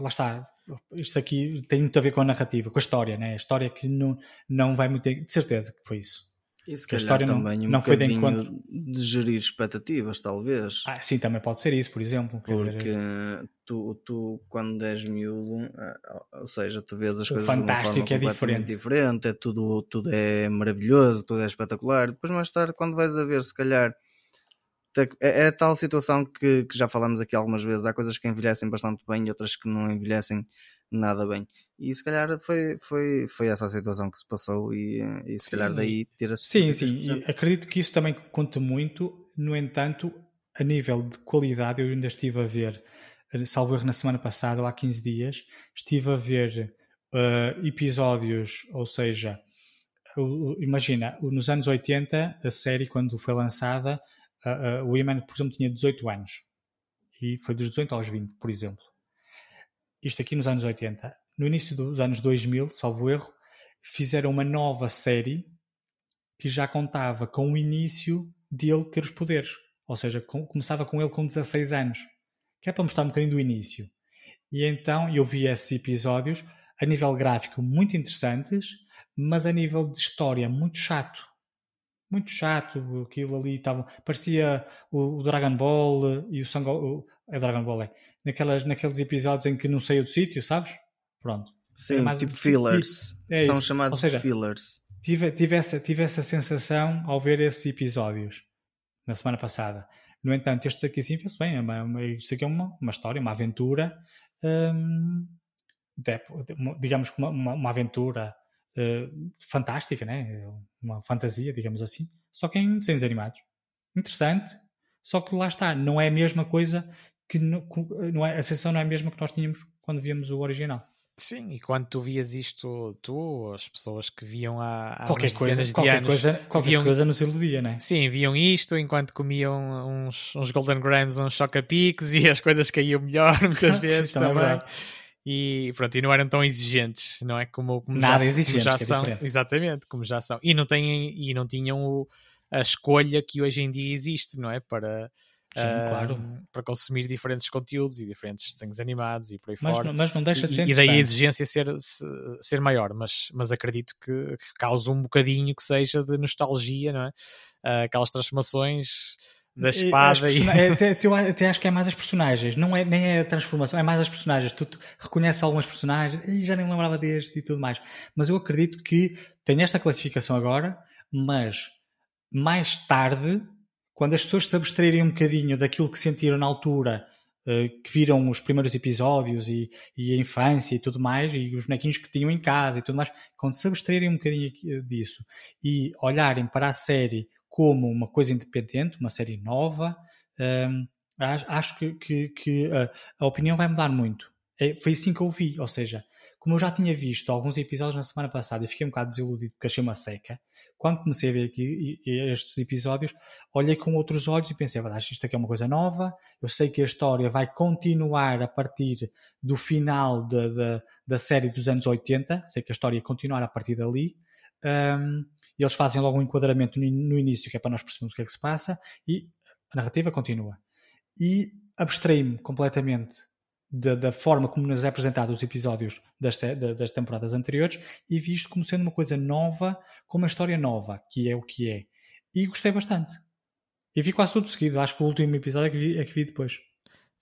lá está, isto aqui tem muito a ver com a narrativa, com a história, né? A história que não, não vai muito. De certeza que foi isso. Isso que a história também não, um não foi de encontro. De gerir expectativas, talvez. Ah, sim, também pode ser isso, por exemplo. Porque dizer... tu, tu, quando és miúdo, ah, ou seja, tu vês as o coisas fantástico de uma forma é diferente. diferente, é tudo, tudo é maravilhoso, tudo é espetacular. Depois, mais tarde, quando vais a ver, se calhar é, é a tal situação que, que, já falamos aqui algumas vezes. Há coisas que envelhecem bastante bem e outras que não envelhecem nada bem. E se calhar foi, foi, foi essa a situação que se passou e, e se sim. calhar daí tira-se. Sim, sim. acredito que isso também conta muito. No entanto, a nível de qualidade, eu ainda estive a ver, salvo erro na semana passada, ou há 15 dias, estive a ver uh, episódios, ou seja, imagina, nos anos 80, a série, quando foi lançada, uh, uh, o Iman, por exemplo, tinha 18 anos. E foi dos 18 aos 20, por exemplo. Isto aqui nos anos 80. No início dos anos 2000, salvo erro, fizeram uma nova série que já contava com o início de ele ter os poderes. Ou seja, com, começava com ele com 16 anos. Que é para mostrar um bocadinho do início. E então eu vi esses episódios a nível gráfico muito interessantes, mas a nível de história muito chato muito chato, aquilo ali estava, parecia o, o, Dragon Ball e o Sango, é Dragon Ball, é, naquelas, naqueles episódios em que não saiu do sítio, sabes? Pronto. Sim, é tipo fillers, é são chamados seja, fillers. Tive, tive, essa, tive essa sensação ao ver esses episódios na semana passada. No entanto, estes aqui sim fez bem, é uma, uma, isto aqui é uma, uma história, uma aventura, hum, de, digamos que uma, uma, uma aventura uh, fantástica, né? uma fantasia, digamos assim, só que em desenhos animados. Interessante, só que lá está, não é a mesma coisa que não, não é, a sensação não é a mesma que nós tínhamos quando víamos o original. Sim, e quando tu vias isto, tu, as pessoas que viam há, há qualquer coisa, de qualquer anos, coisa, qualquer viam, coisa nos iludia, não é? Sim, viam isto enquanto comiam uns, uns Golden Grams, uns Chocapics e as coisas caíam melhor muitas vezes Sim, também. também. É e pronto, e não eram tão exigentes, não é? Como, como Nada já, exigentes, como já é são. diferente. Exatamente, como já são. E não, têm, e não tinham o, a escolha que hoje em dia existe, não é? Para, Sim, ah, claro. para consumir diferentes conteúdos e diferentes desenhos animados e por aí Mas, fora. não- mas não deixa de ser E, e daí a exigência ser, se- ser maior, mas, mas acredito que, que causa um bocadinho que seja de nostalgia, não é? Ah, aquelas transformações da espada e. até, até acho que é mais as personagens, não é, nem é a transformação, é mais as personagens. Tu, tu reconheces algumas personagens, e já nem me lembrava deste e tudo mais. Mas eu acredito que tem esta classificação agora, mas mais tarde, quando as pessoas se abstraírem um bocadinho daquilo que sentiram na altura, eh, que viram os primeiros episódios e, e a infância e tudo mais, e os bonequinhos que tinham em casa e tudo mais, quando se abstraírem um bocadinho aqui- disso e olharem para a série como uma coisa independente, uma série nova, hum, acho, que, que- que a, a opinião vai mudar muito. É, foi assim que eu vi, ou seja, como eu já tinha visto alguns episódios na semana passada e fiquei um bocado desiludido porque achei uma seca, quando comecei a ver aqui estes episódios, olhei com outros olhos e pensei, "Verdade, isto aqui é uma coisa nova, eu sei que a história vai continuar a partir do final da, da, da série dos anos 80, sei que a história ia continuar a partir dali, e eles fazem logo um enquadramento no, in- no início, que é para nós percebermos o que é que se passa, e a narrativa continua. E abstraí-me completamente da, da forma como nos é apresentado os episódios das, das temporadas anteriores e vi isto como sendo uma coisa nova, com uma história nova, que é o que é. E gostei bastante. E vi quase tudo seguido. Acho que o último episódio é que vi, é que vi depois.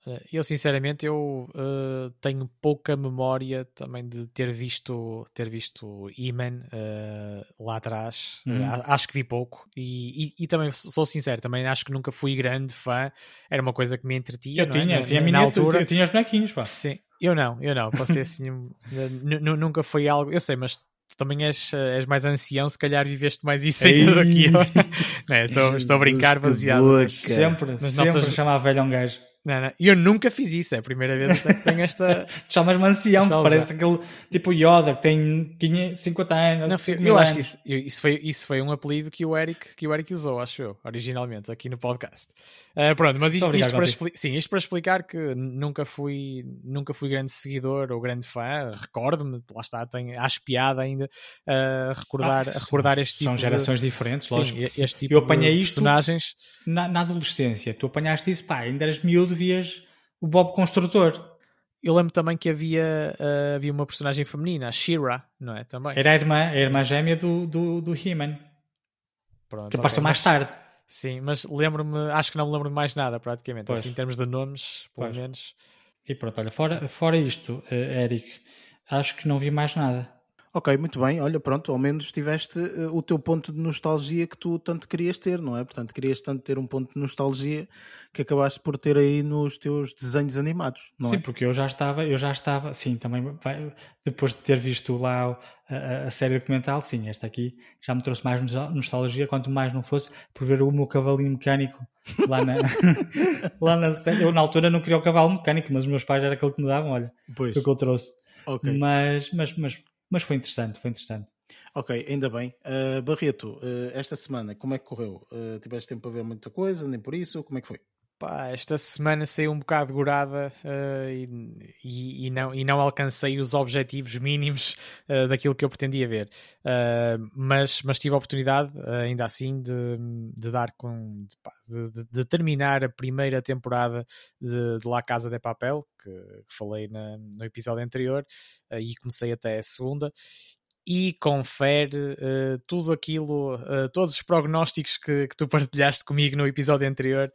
Eh, Eu sinceramente eu eh, tenho pouca memória também de ter visto ter visto He-Man eh, lá atrás. Uhum. A- acho que vi pouco e, e, e também sou sincero, também acho que nunca fui grande fã. Era uma coisa que me entretia. Eu não é? tinha, Na- eu tinha, altura. eu tinha os bonequinhos, pá. Sim, eu não, eu não. Para ser assim, nu- nu- nunca foi algo. Eu sei, mas tu também és, és mais ancião, se calhar viveste mais isso ainda do que eu. Não é? estou, estou a brincar baseado. Sempre, Nas sempre nossas- chamava velho a um gajo. Não, não, eu nunca fiz isso, é a primeira vez que tenho esta. Chamas-me ancião, que parece aquele tipo Yoda que tem 500, 50 anos. Não, 5 eu mil acho que isso, eu- isso, foi, isso foi um apelido que o, Eric, que o Eric usou, acho eu, originalmente, aqui no podcast. Ah, pronto, mas isto, obrigado, isto para expli- sim, isto para explicar que nunca fui, nunca fui grande seguidor ou grande fã, recordo-me, lá está, tenho, acho piada ainda a recordar, Ah, recordar este tipo São de- gerações diferentes, sim, lógico. este tipo Eu apanhei de isto- personagens. Na, na adolescência, tu apanhaste isso, pá, ainda eras miúdo, vias o Bob Construtor. Eu lembro também que havia, ah, havia uma personagem feminina, a Shira, não é? Também. Era a irmã, a irmã gêmea do, do, do He-Man, que ok, apareceu mais mas- tarde. Sim, mas lembro-me, acho que não me lembro de mais nada, praticamente. Pois. Assim, em termos de nomes, pelo Pois. menos. E pronto, olha, fora, fora isto, eh, Eric, acho que não vi mais nada. Ok, muito bem. Olha, pronto, ao menos tiveste eh, o teu ponto de nostalgia que tu tanto querias ter, não é? Portanto, querias tanto ter um ponto de nostalgia que acabaste por ter aí nos teus desenhos animados, não sim, é? porque eu já estava, eu já estava, sim, também depois de ter visto lá a, a- a série documental, sim, esta aqui já me trouxe mais nos- nostalgia, quanto mais não fosse por ver o meu cavalinho mecânico lá na, lá na série. Eu na altura não queria o cavalo mecânico, mas os meus pais era aquele que me davam, olha, Pois, o que eu trouxe. ok. Mas, mas, mas, mas foi interessante, foi interessante. Ok, ainda bem. Uh, Barreto, uh, esta semana, como é que correu? Uh, tiveste tempo para ver muita coisa, nem por isso? Como é que foi? Pá, esta semana saiu um bocado gorada eh, e, e- e não, e não alcancei os objetivos mínimos eh, daquilo que eu pretendia ver. Eh, mas, mas tive a oportunidade, ainda assim, de, de dar com. de, pá, de- de- terminar a primeira temporada de, de La Casa de Papel, que, que falei na- no episódio anterior, e comecei até a segunda. E confere eh, tudo aquilo, eh, todos os prognósticos que, que tu partilhaste comigo no episódio anterior.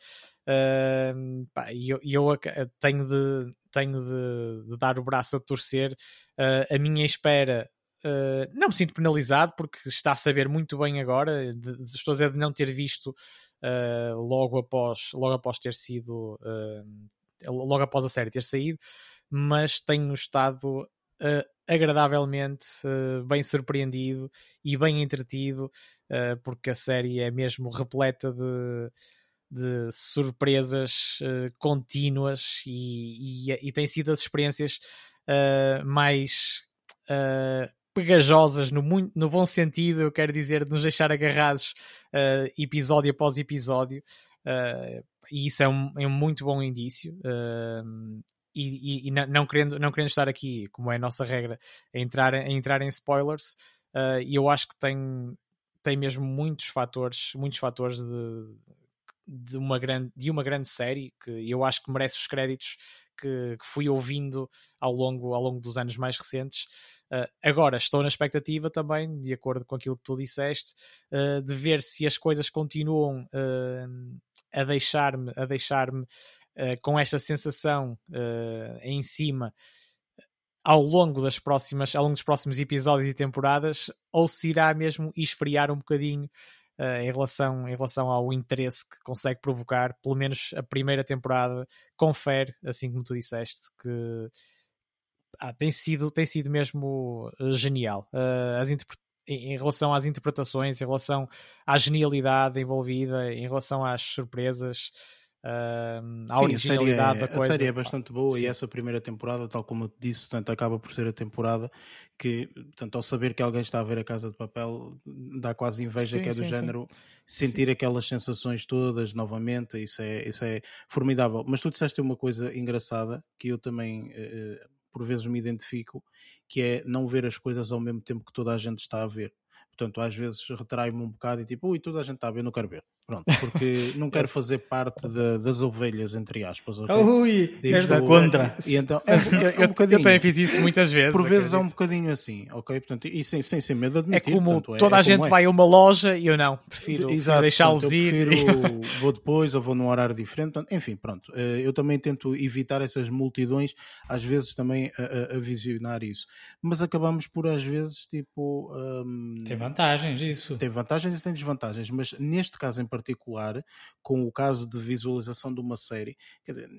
Pá, e eu, eu tenho, de, tenho de, de dar o braço a torcer. Uh, a minha espera, uh, não me sinto penalizado porque está a saber muito bem agora. De, de- estou a dizer de não ter visto uh, logo, após, logo após ter sido, logo após a série ter saído, mas tenho estado agradavelmente bem surpreendido e bem entretido, porque a série é mesmo repleta de de surpresas uh, contínuas e, e, e tem sido as experiências uh, mais uh, pegajosas no, muito, no bom sentido, eu quero dizer, de nos deixar agarrados episódio após episódio. e isso é um, é um muito bom indício. e, e, e não, querendo, não querendo estar aqui, como é a nossa regra, a entrar, a entrar em spoilers, e eu acho que tem, tem mesmo muitos fatores, muitos fatores de, de uma grande, de uma grande série que eu acho que merece os créditos que, que fui ouvindo ao longo, ao longo dos anos mais recentes. Uh, agora estou na expectativa também, de acordo com aquilo que tu disseste, uh, de ver se as coisas continuam uh, a deixar-me a deixar-me com esta sensação em cima ao longo das próximas, ao longo dos próximos episódios e temporadas, ou se irá mesmo esfriar um bocadinho uh, em, relação, em relação ao interesse que consegue provocar, pelo menos a primeira temporada confere, assim como tu disseste, que ah, tem, sido, tem sido mesmo eh, genial. Uh, as em relação às interpretações, em relação à genialidade envolvida, em relação às surpresas, uh, à Sim, originalidade é, da coisa. A série é bastante boa Sim. e essa primeira temporada, tal como eu disse, portanto, acaba por ser a temporada que, portanto, ao saber que alguém está a ver a Casa de Papel, dá quase inveja sim, que é do sim, género sim. sentir aquelas sensações todas novamente, isso é, isso é formidável. Mas tu disseste uma coisa engraçada que eu também uh, por vezes me identifico, que é não ver as coisas ao mesmo tempo que toda a gente está a ver. Portanto, às vezes retrai-me um bocado e tipo, ui, toda a gente está a ver, não quero ver. Pronto, porque não quero fazer parte de, das ovelhas, entre aspas. Okay? Ui, és da contra. E então, é, é, é um eu, eu, também fiz isso muitas vezes. Por vezes é um bocadinho assim, ok? Portanto, e sem, sem, sem medo de admitir. É como portanto, é, toda é, a gente vai a uma loja e eu não, prefiro, prefiro deixá-los ir. Prefiro, vou depois ou vou num horário diferente. Portanto, enfim, pronto. Eh, eu também tento evitar essas multidões, às vezes também a, a, a visionar isso. Mas acabamos por, às vezes, tipo. Um, vantagens, isso. Tem vantagens e tem desvantagens, mas neste caso em particular com o caso de visualização de uma série, quer dizer,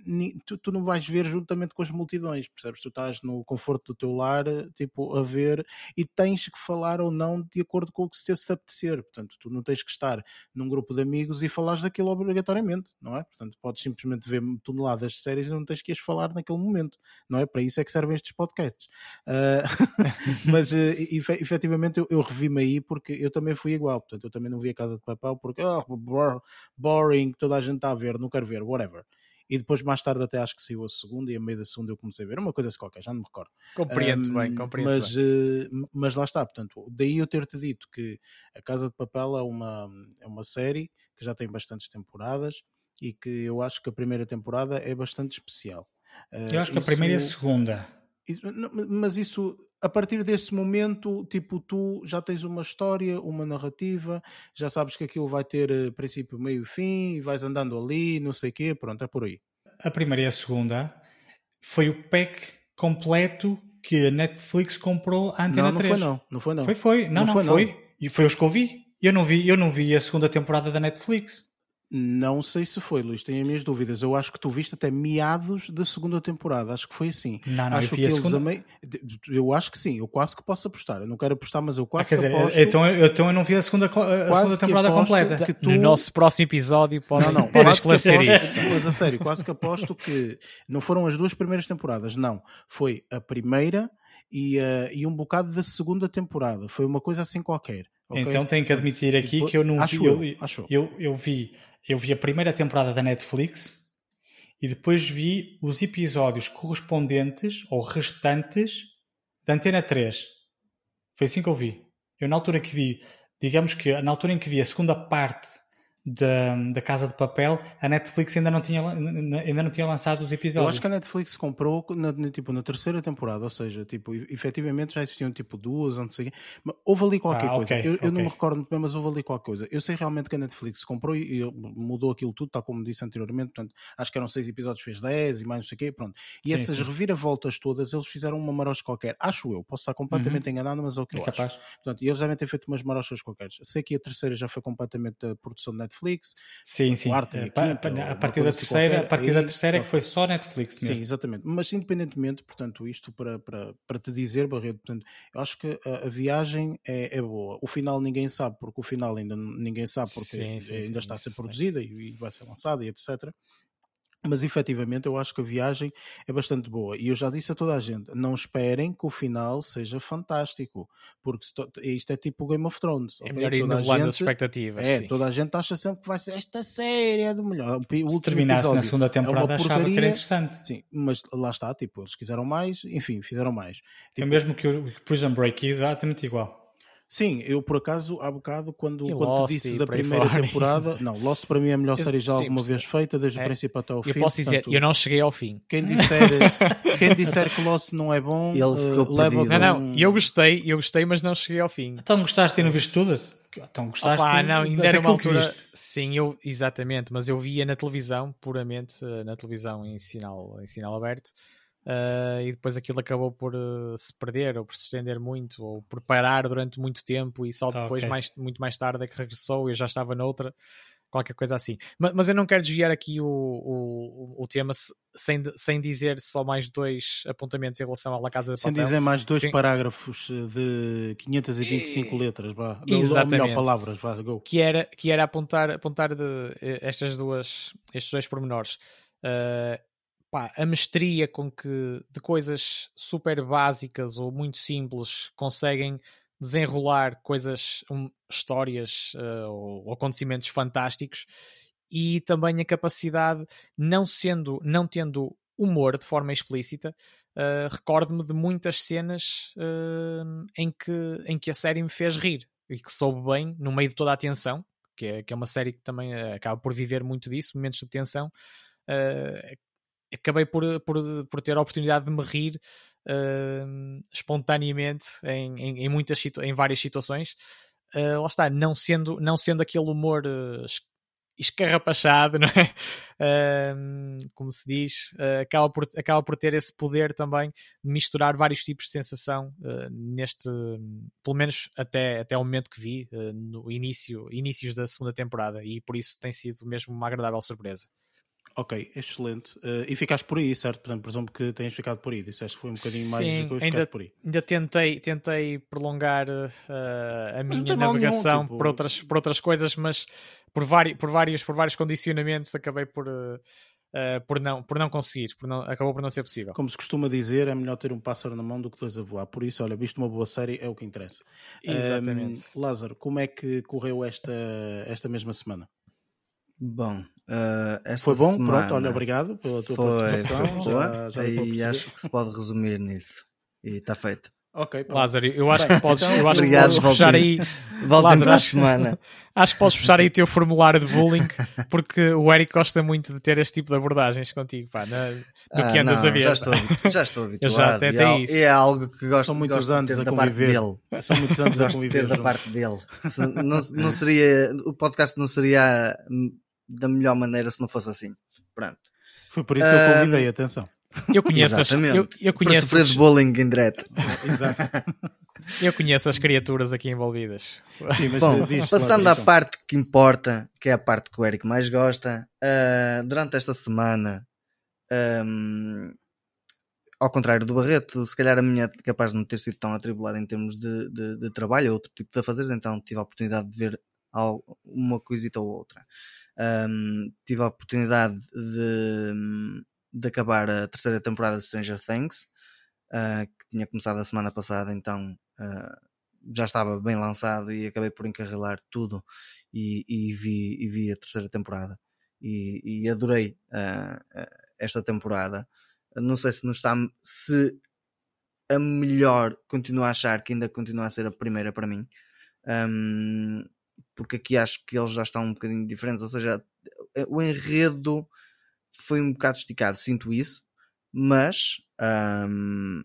tu, tu, não vais ver juntamente com as multidões, percebes? Tu estás no conforto do teu lar, tipo, a ver e tens que falar ou não de acordo com o que se te apetecer. Portanto, tu não tens que estar num grupo de amigos e falares daquilo obrigatoriamente, não é? Portanto, podes simplesmente ver toneladas de séries e não tens que as falar naquele momento, não é? Para isso é que servem estes podcasts. Uh, mas uh, efetivamente eu, eu revi-me aí porque eu também fui igual, portanto, eu também não vi a Casa de Papel porque oh, boring, toda a gente está a ver, não quero ver, whatever. E depois, mais tarde, até acho que saiu a segunda, e a meio da segunda eu comecei a ver uma coisa assim qualquer, já não me recordo. Compreendo um, bem, compreendo mas, bem. Uh, mas lá está, portanto, daí eu ter-te dito que A Casa de Papel é uma, é uma série que já tem bastantes temporadas e que eu acho que a primeira temporada é bastante especial. Uh, eu acho que isso, a primeira e a segunda. Isso, mas isso a partir desse momento, tipo, tu já tens uma história, uma narrativa, já sabes que aquilo vai ter eh, princípio, meio e fim, e vais andando ali, não sei o quê, pronto, é por aí. A primeira e a segunda foi o pack completo que a Netflix comprou à Antena não, não 3. Não, foi não, não foi não. Foi, foi, não, não, não foi. foi. E foi os que eu vi. Eu não vi, eu não vi a segunda temporada da Netflix. Não sei se foi, Luís, tenho as minhas dúvidas. Eu acho que tu viste até meados da segunda temporada, acho que foi assim. Não, não, acho eu vi a segunda... Amei... Eu acho que sim, eu quase que posso apostar. Eu não quero apostar, mas eu quase ah, que dizer, aposto... Então, então eu não vi a segunda, a segunda temporada completa. Que tu... No nosso próximo episódio pode não, não, pode esclarecer isso. Mas a sério, quase que aposto que não foram as duas primeiras temporadas, não. Foi a primeira e, uh, e um bocado da segunda temporada. Foi uma coisa assim qualquer. Okay? Então tenho que admitir aqui depois, que eu não acho vi. Eu, eu, acho eu, eu vi eu vi a primeira temporada da Netflix e depois vi os episódios correspondentes ou restantes da Antena 3. Foi assim que eu vi. Eu, na altura que vi, digamos que na altura em que vi a segunda parte da, da Casa de Papel, a Netflix ainda não, tinha, ainda não tinha lançado os episódios. Eu acho que a Netflix comprou na, tipo, na terceira temporada, ou seja, tipo, efetivamente já existiam tipo duas, não sei mas houve ali qualquer ah, coisa. Okay, eu, okay. eu, não me recordo muito bem, mas houve ali qualquer coisa. Eu sei realmente que a Netflix comprou e, e mudou aquilo tudo, tal como disse anteriormente, portanto, acho que eram seis episódios, fez dez e mais não sei o quê, pronto. E sim, essas sim. reviravoltas todas, eles fizeram uma marocha qualquer, acho eu, posso estar completamente uhum. enganado, mas é o que é eu capaz. acho. Portanto, eles devem ter feito umas marochas qualquer. Sei que a terceira já foi completamente da produção da Netflix, Sim, sim. Quarta, a, quinta, a, partir da terceira, a partir da terceira é que foi só Netflix mesmo. Sim, exatamente. Mas independentemente, portanto, isto para, para, para te dizer, Barreto, portanto, eu acho que a, a viagem é, é, boa. O final ninguém sabe, porque o final ainda ninguém sabe, porque sim, sim, ainda sim, está a ser produzida e, e vai ser lançada e etc mas efetivamente eu acho que a viagem é bastante boa. E eu já disse a toda a gente: não esperem que o final seja fantástico, porque isto é tipo Game of Thrones. É melhor ir nivelando as expectativas. É, sim. toda a gente acha sempre que vai ser esta série é do melhor. O Se terminasse na segunda temporada, é achava que era interessante. Sim, mas lá está, tipo, eles quiseram mais, enfim, fizeram mais. É tipo, é mesmo que o Prison Break exatamente igual. Sim, eu por acaso, há bocado, quando, quando te disse da primeira temporada, não, Lost para mim é a melhor série já sim, alguma vez feita, desde é, o princípio até ao fim. Eu posso dizer, portanto, eu não cheguei ao fim. Quem disser, quem disser que Lost não é bom, Ele uh, leva Não, não, eu gostei, eu gostei, mas não cheguei ao fim. Então gostaste de não visto todas? Então gostaste Opa, não, ainda era uma altura. Sim, eu, exatamente, mas eu via na televisão, puramente eh, na televisão em sinal, em sinal aberto. Uh, e depois aquilo acabou por uh, se perder ou por se estender muito ou por parar durante muito tempo e só ah, depois, okay. mais, muito mais tarde, é que regressou e eu já estava noutra, qualquer coisa assim. Mas, mas eu não quero desviar aqui o, o, o tema sem, sem dizer só mais dois apontamentos em relação à La Casa de Papel. Sem dizer mais dois Sim. parágrafos de 525 e... letras, vá. Exatamente. Melhor, palavras, vá, go. Que era, que era apontar, apontar de, eh, estas duas, estes dois pormenores. Uh, pá, a mestria com que de coisas super básicas ou muito simples conseguem desenrolar coisas, um, histórias uh, ou acontecimentos fantásticos e também a capacidade, não sendo, não tendo humor de forma explícita, uh, recordo-me de muitas cenas uh, em, que, em que a série me fez rir e que soube bem, no meio de toda a tensão, que é, que é uma série que também acaba por viver muito disso, momentos de tensão, uh, acabei por, por, por ter a oportunidade de me rir uh, espontaneamente em, em, em, muitas em várias situações. Uh, lá está, não sendo, não sendo aquele humor uh, escarrapachado, não é? Uh, como se diz, uh, acaba, por, acaba por ter esse poder também de misturar vários tipos de sensação uh, neste, pelo menos até, até o momento que vi, no início, inícios da segunda temporada, e por isso tem sido mesmo uma agradável surpresa. Ok, excelente. Uh, e ficaste por aí, certo? Portanto, presumo que tenhas ficado por aí. Disseste que foi um bocadinho Sim, mais ainda, por aí. ainda tentei, tentei prolongar uh, a minha navegação nenhum, tipo... por, outras, por outras coisas, mas por, vari, por, vários, por vários condicionamentos acabei por, uh, por, não, por não conseguir. Por não, acabou por não ser possível. Como se costuma dizer, é melhor ter um pássaro na mão do que dois a voar. Por isso, olha, visto uma boa série, é o que interessa. Exatamente. Um, Lázaro, como é que correu esta, esta mesma semana? Bom, uh, foi bom, pronto, olha, obrigado pela tua foi, participação. Foi já, já e acho que se pode resumir nisso. E está feito. Ok, pronto. Lázaro, eu acho que podes, eu acho Obrigado, que podes puxar aí. Lázaro, acho, semana. acho que podes puxar aí o teu formulário de bullying, porque o Eric gosta muito de ter este tipo de abordagens contigo, pá, no, no ah, que andas não, a ver. Já estou, já estou habituado. Eu já até e, é, isso. é algo que gosto, São muitos gosto anos de ter a da parte conviver. dele. São muitos anos gosto a conviver. de ter da parte dele. Se, não, não seria, o podcast não seria da melhor maneira se não fosse assim. Pronto. Foi por isso que eu convidei, atenção. Eu conheço as, eu, eu conheço Para sofrer bullying indireto. Exato. Eu conheço as criaturas aqui envolvidas. Sim, Bom, passando à então. parte que importa, que é a parte que o Eric mais gosta, uh, durante esta semana, um, ao contrário do Barreto, se calhar a minha é capaz de não ter sido tão atribulada em termos de, de, de trabalho, outro tipo de fazeres, então tive a oportunidade de ver uma coisita ou outra. Um, tive a oportunidade de, de acabar a terceira temporada de Stranger Things, uh, que tinha começado a semana passada, então uh, já estava bem lançado e acabei por encarrilar tudo e, e, vi, e vi a terceira temporada. E, e adorei uh, esta temporada. Não sei se não está se a melhor continuo a achar que ainda continua a ser a primeira para mim. Um, porque aqui acho que eles já estão um bocadinho diferentes, ou seja, o enredo foi um bocado esticado, sinto isso, mas um,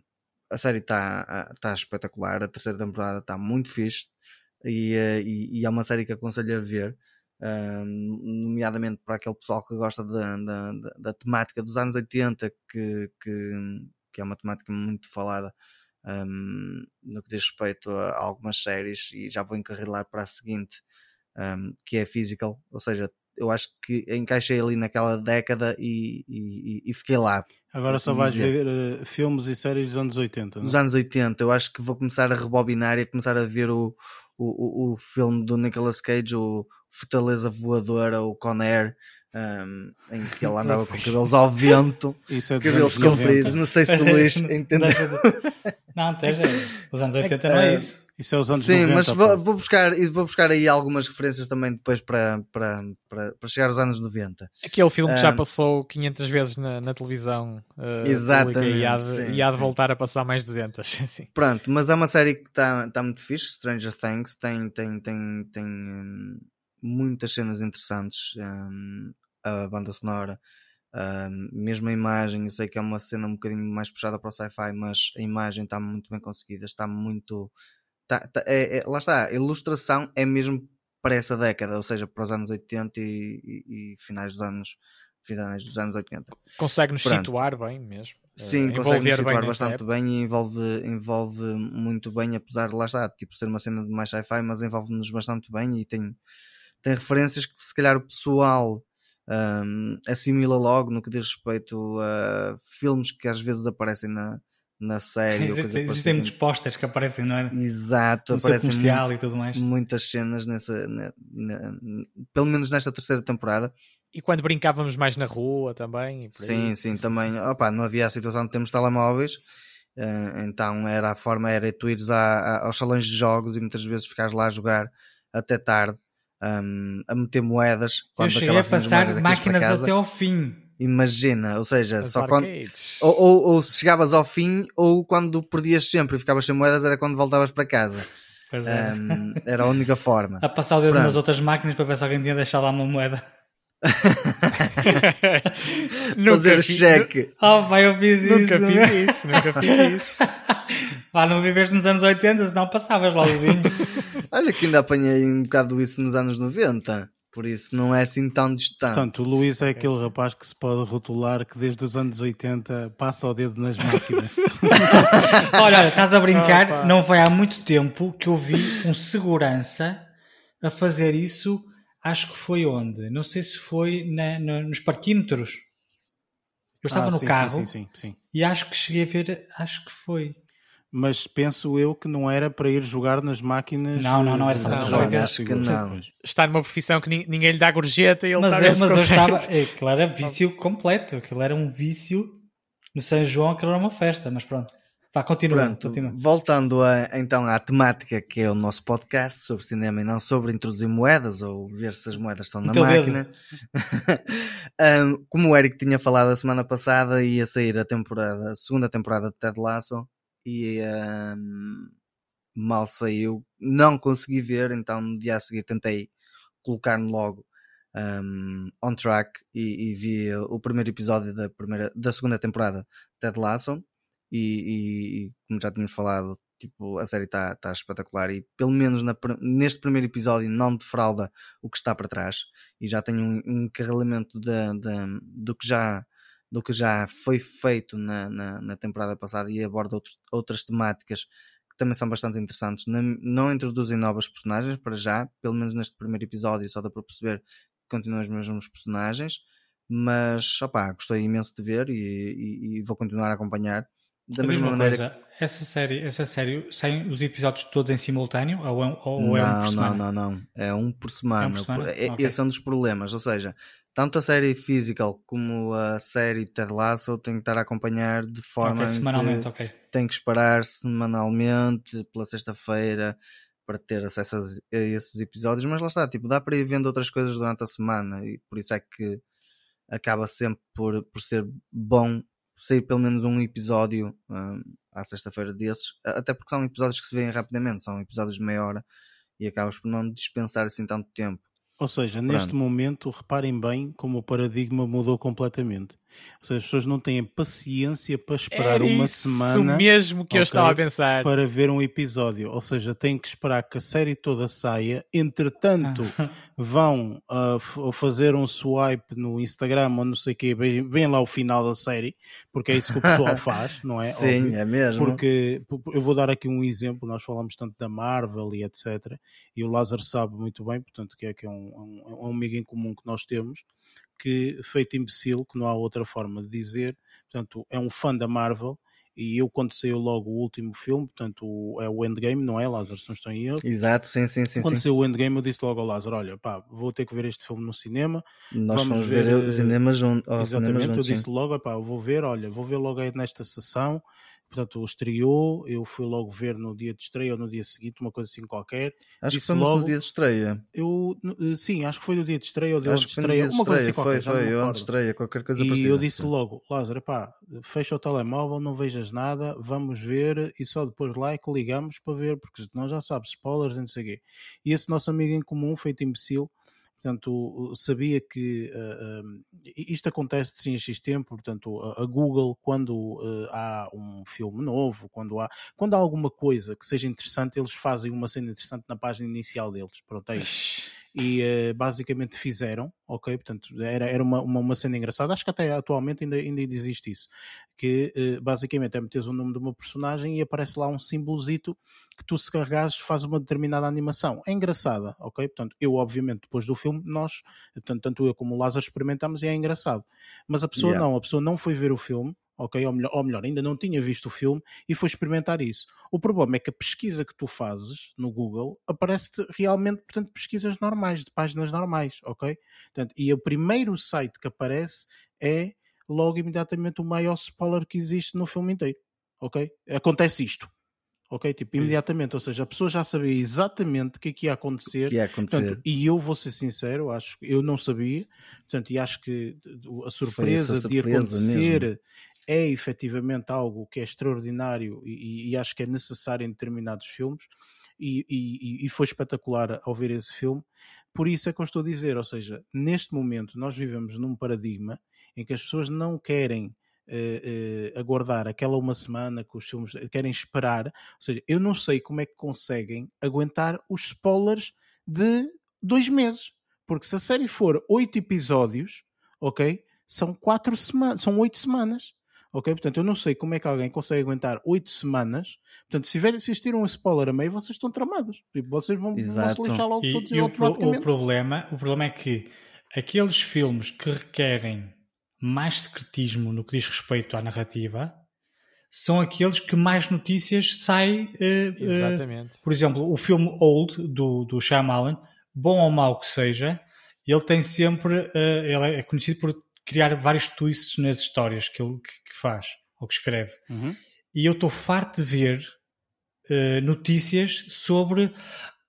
a série está tá espetacular, a terceira temporada está muito fixe e, eh, e, e, é uma série que aconselho a ver, um, nomeadamente para aquele pessoal que gosta da, da, da temática dos anos 80, que, que, que, é uma temática muito falada um, no que diz respeito a algumas séries, e já vou encarrilar para a seguinte, um, que é Physical, ou seja, eu acho que encaixei ali naquela década e, e, e fiquei lá. Agora só vais ver uh, filmes e séries dos anos 80, não? Dos anos 80, eu acho que vou começar a rebobinar e a começar a ver o, o, o, o filme do Nicolas Cage, o Fortaleza Voadora, o Con Air, um, em que ele andava com cabelos ao vento, é cabelos anos 90. compridos. Não sei se o Luís entendeu. Não, até já. Os anos 80 não é isso. Isso é os anos Sim, 90. mas vou, vou buscar, e vou buscar aí algumas referências também depois para, para, para, para chegar aos anos 90. Aquele filme que já Ah. passou 500 vezes na, na televisão uh, Exatamente, pública e há de, sim, e há de sim. voltar a passar mais 200. Sim. Pronto, mas é uma série que está tá muito fixe. Stranger Things tem, tem, tem, tem hum, muitas cenas interessantes. hum, a banda sonora, hum, mesmo a imagem. Eu sei que é uma cena um bocadinho mais puxada para o sci-fi, mas a imagem está muito bem conseguida. Está muito. tá- tá- é- é- lá está, a ilustração é mesmo para essa década, ou seja, para os anos 80 e, e- e finais dos anos. Finais dos anos 80. Consegue-nos situar bem mesmo. Sim, consegue envolver bem situar nessa bastante época. bem e envolve, envolve muito bem, apesar de lá está, tipo, ser uma cena de mais sci-fi, mas envolve-nos bastante bem e tem, tem referências que se calhar o pessoal hum, assimila logo no que diz respeito a filmes que às vezes aparecem na, na série. ou coisa Existem, existem parecida. muitos pósteres que aparecem, não é? Exato, No aparecem comercial muito- e tudo mais. muitas cenas nessa, na- na- pelo menos nesta terceira temporada. E quando brincávamos mais na rua também. e por aí. Sim, sim, também. Opa, não havia a situação de termos telemóveis, eh, então era a forma era tu ires a- a- aos salões de jogos e muitas vezes ficares lá a jogar até tarde, hum, a meter moedas. Eu Quando cheguei a passar máquinas até ao fim. Imagina, ou seja, As só quando. Ou, ou, ou se chegavas ao fim, ou quando perdias sempre e ficavas sem moedas, era quando voltavas para casa. Pois é. Hum, era a única forma. A passar o dedo Pronto. nas outras máquinas para ver se alguém tinha deixado lá uma moeda. Fazer cheque. Oh, vai, eu fiz Nunca isso. fiz isso, nunca fiz isso. Vá, não vives nos anos 80, senão passavas lá o vinho. Olha que ainda apanhei um bocado isso nos anos 90, por isso não é assim tão distante. Portanto, o Luís é aquele rapaz que se pode rotular que desde os anos 80 passa o dedo nas máquinas. Olha, olha, estás a brincar, não foi há muito tempo que eu vi um segurança a fazer isso, acho que foi onde? Não sei se foi na- na- nos parquímetros. Eu estava Ah, no sim, carro Sim, sim, sim, sim. e acho que cheguei a ver, acho que foi. Mas penso eu que não era para ir jogar nas máquinas. Não, não, não era só eh, para jogar. Acho que não. Está numa profissão que ni- ninguém lhe dá gorjeta e ele Mas, está se mas eu estava, é, aquilo era vício completo, aquilo era um vício no São João, aquilo era uma festa, mas pronto. Vá, continua, Pronto, continua. voltando a, então à temática que é o nosso podcast sobre cinema e não sobre introduzir moedas ou ver se as moedas estão na máquina. Um, como o Eric tinha falado a semana passada, ia sair a temporada, a segunda temporada de Ted Lasso e um, mal saiu, não consegui ver, então no dia a seguir tentei colocar-me logo um, on track e, e vi o primeiro episódio da, primeira, da segunda temporada de Ted Lasso. E, e- como já tínhamos falado, tipo, a série está tá espetacular e pelo menos na neste primeiro episódio não defrauda o que está para trás. E já tem um, encarrilamento da- da- do, que já, do que já foi feito na, na, na temporada passada e aborda outros- outras temáticas que também são bastante interessantes. Não, não introduzem novas personagens para já, pelo menos neste primeiro episódio só dá para perceber que continuam os mesmos personagens, mas opá, gostei imenso de ver e, e- e vou continuar a acompanhar. Da A mesma mesma maneira coisa, essa série, essa série, saem os episódios todos em simultâneo ou, é- ou não, é um por não, semana? não, não. É um por semana. É um por semana? É-. Esse é um dos problemas. Ou seja, tanto a série Physical como a série Ted Lasso tem que estar a acompanhar de forma Ok, em semanalmente, que ok. tem que esperar semanalmente pela sexta-feira para ter acesso a esses episódios. Mas lá está, tipo, dá para ir vendo outras coisas durante a semana e por isso é que acaba sempre por, por ser bom sair pelo menos um episódio hum, à sexta-feira desses, até porque são episódios que se veem rapidamente, são episódios de meia hora e acabas por não dispensar assim tanto tempo. Ou seja, neste Pronto. momento, reparem bem como o paradigma mudou completamente. Ou seja, as pessoas não têm paciência para esperar Era uma isso semana mesmo que eu Ok. estava a pensar. para ver um episódio. Ou seja, têm que esperar que a série toda saia. Entretanto, vão ah, f- ou fazer um swipe no Instagram ou não sei o quê, veem lá o final da série, porque é isso que o pessoal faz, não é? Sim, Óbvio. é mesmo. Porque eu vou dar aqui um exemplo, nós falamos tanto da Marvel e etc. E o Lázaro sabe muito bem, portanto, que é, que é um, um, é um amigo em comum que nós temos, que feito imbecil, que não há outra forma de dizer, portanto, é um fã da Marvel E eu, quando saiu logo o último filme, portanto, é o Endgame, não é, Lázaro? Se não estou em erro. Exato, sim, sim, sim. Quando sim. saiu o Endgame, eu disse logo ao Lázaro: Olha, pá, vou ter que ver este filme no cinema. Nós vamos ver, ver, o cinema junto. ao cinema Exatamente, juntos, eu sim. disse logo: pá, vou ver, olha, vou ver logo aí nesta sessão. Portanto, estreou, eu fui logo ver no dia de estreia ou no dia seguinte, uma coisa assim qualquer. Acho que disse fomos logo- no dia de estreia. Eu, eh, sim, acho que foi no dia de estreia ou de Acho onde que estreia, uma coisa assim qualquer, Foi, foi, onde estreia, qualquer coisa E parecida. eu disse Sim. logo, Lázaro, pá, fecha o telemóvel, não vejas nada, vamos ver e só depois lá é que ligamos para ver, porque senão já sabes, spoilers e não sei o quê. E esse nosso amigo em comum, feito imbecil, portanto, sabia que ah, isto acontece sim a X tempo, portanto, a, Google, quando ah, há um filme novo, quando há, quando há alguma coisa que seja interessante, eles fazem uma cena interessante na página inicial deles. Pronto, é isso e eh, basicamente fizeram, ok? Portanto, era, era uma, uma, uma cena engraçada, acho que até atualmente ainda, ainda existe isso, que eh, basicamente é meteres o nome de uma personagem e aparece lá um símbolozito que tu se carregares faz uma determinada animação. É engraçada, ok? Portanto, eu obviamente depois do filme, nós, portanto, tanto eu como o Lázaro experimentamos e é engraçado. Mas a pessoa Yeah. não, a pessoa não foi ver o filme, ok? Ou melhor, ou melhor, ainda não tinha visto o filme e foi experimentar isso. O problema é que a pesquisa que tu fazes no Google aparece-te realmente, portanto, pesquisas normais, de páginas normais, ok? Portanto, e o primeiro site que aparece é logo imediatamente o maior spoiler que existe no filme inteiro, ok? Acontece isto, ok? Tipo, imediatamente, ou seja, a pessoa já sabia exatamente o que é que ia acontecer. que ia acontecer. Portanto, e eu vou ser sincero, acho que eu não sabia, portanto, e acho que a surpresa, essa de surpresa acontecer mesmo. É efetivamente algo que é extraordinário e, e acho que é necessário em determinados filmes e, e- e foi espetacular ao ver esse filme. Por isso é que eu estou a dizer, ou seja, neste momento nós vivemos num paradigma em que as pessoas não querem eh, eh, aguardar aquela uma semana que os filmes querem esperar. Ou seja, eu não sei como é que conseguem aguentar os spoilers de dois meses. Porque se a série for oito episódios, ok? São quatro semanas, são oito semanas. Ok? Portanto, eu não sei como é que alguém consegue aguentar oito semanas. Portanto, se tiver assistir um spoiler a meio, vocês estão tramados. Tipo, vocês vão, vão se lixar logo E, todos e o, pro- automaticamente. o problema, o problema é que aqueles filmes que requerem mais secretismo no que diz respeito à narrativa são aqueles que mais notícias saem. eh, Exatamente. por exemplo, o filme Old do, do Shyamalan, bom ou mau que seja, ele tem sempre. eh, ele é conhecido por criar vários twists nas histórias que ele que, que faz ou que escreve. Uhum. E eu estou farto de ver eh, notícias sobre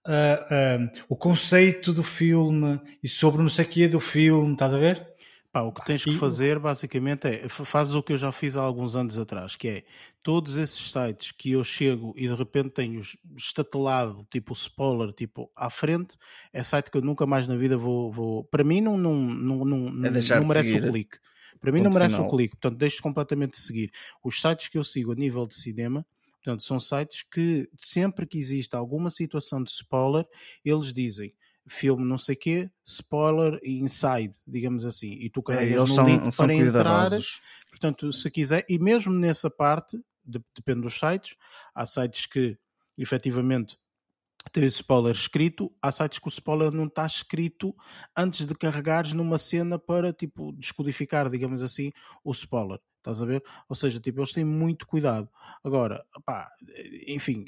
ah, ah, o conceito do filme e sobre não sei o que do filme, estás a ver? Pá, o que tens que fazer basicamente é fazes o que eu já fiz há alguns anos atrás, que é todos esses sites que eu chego e de repente tenho estatelado, tipo spoiler, tipo à frente, é site que eu nunca mais na vida vou. vou... Para mim não, não, não, não, É não merece seguir. o clique. Para mim não Ponto merece final. o clique, portanto deixo completamente de seguir. Os sites que eu sigo a nível de cinema, portanto, são sites que sempre que existe alguma situação de spoiler, eles dizem filme não sei quê, spoiler inside, digamos assim, e tu É, carregas eles no são, link são para entrar, portanto, se quiser, e mesmo nessa parte, de- depende dos sites, há sites que efetivamente têm o spoiler escrito, há sites que o spoiler não está escrito antes de carregares numa cena para tipo descodificar, digamos assim, o spoiler. Estás a ver? Ou seja, tipo, eles têm muito cuidado. Agora, pá, enfim,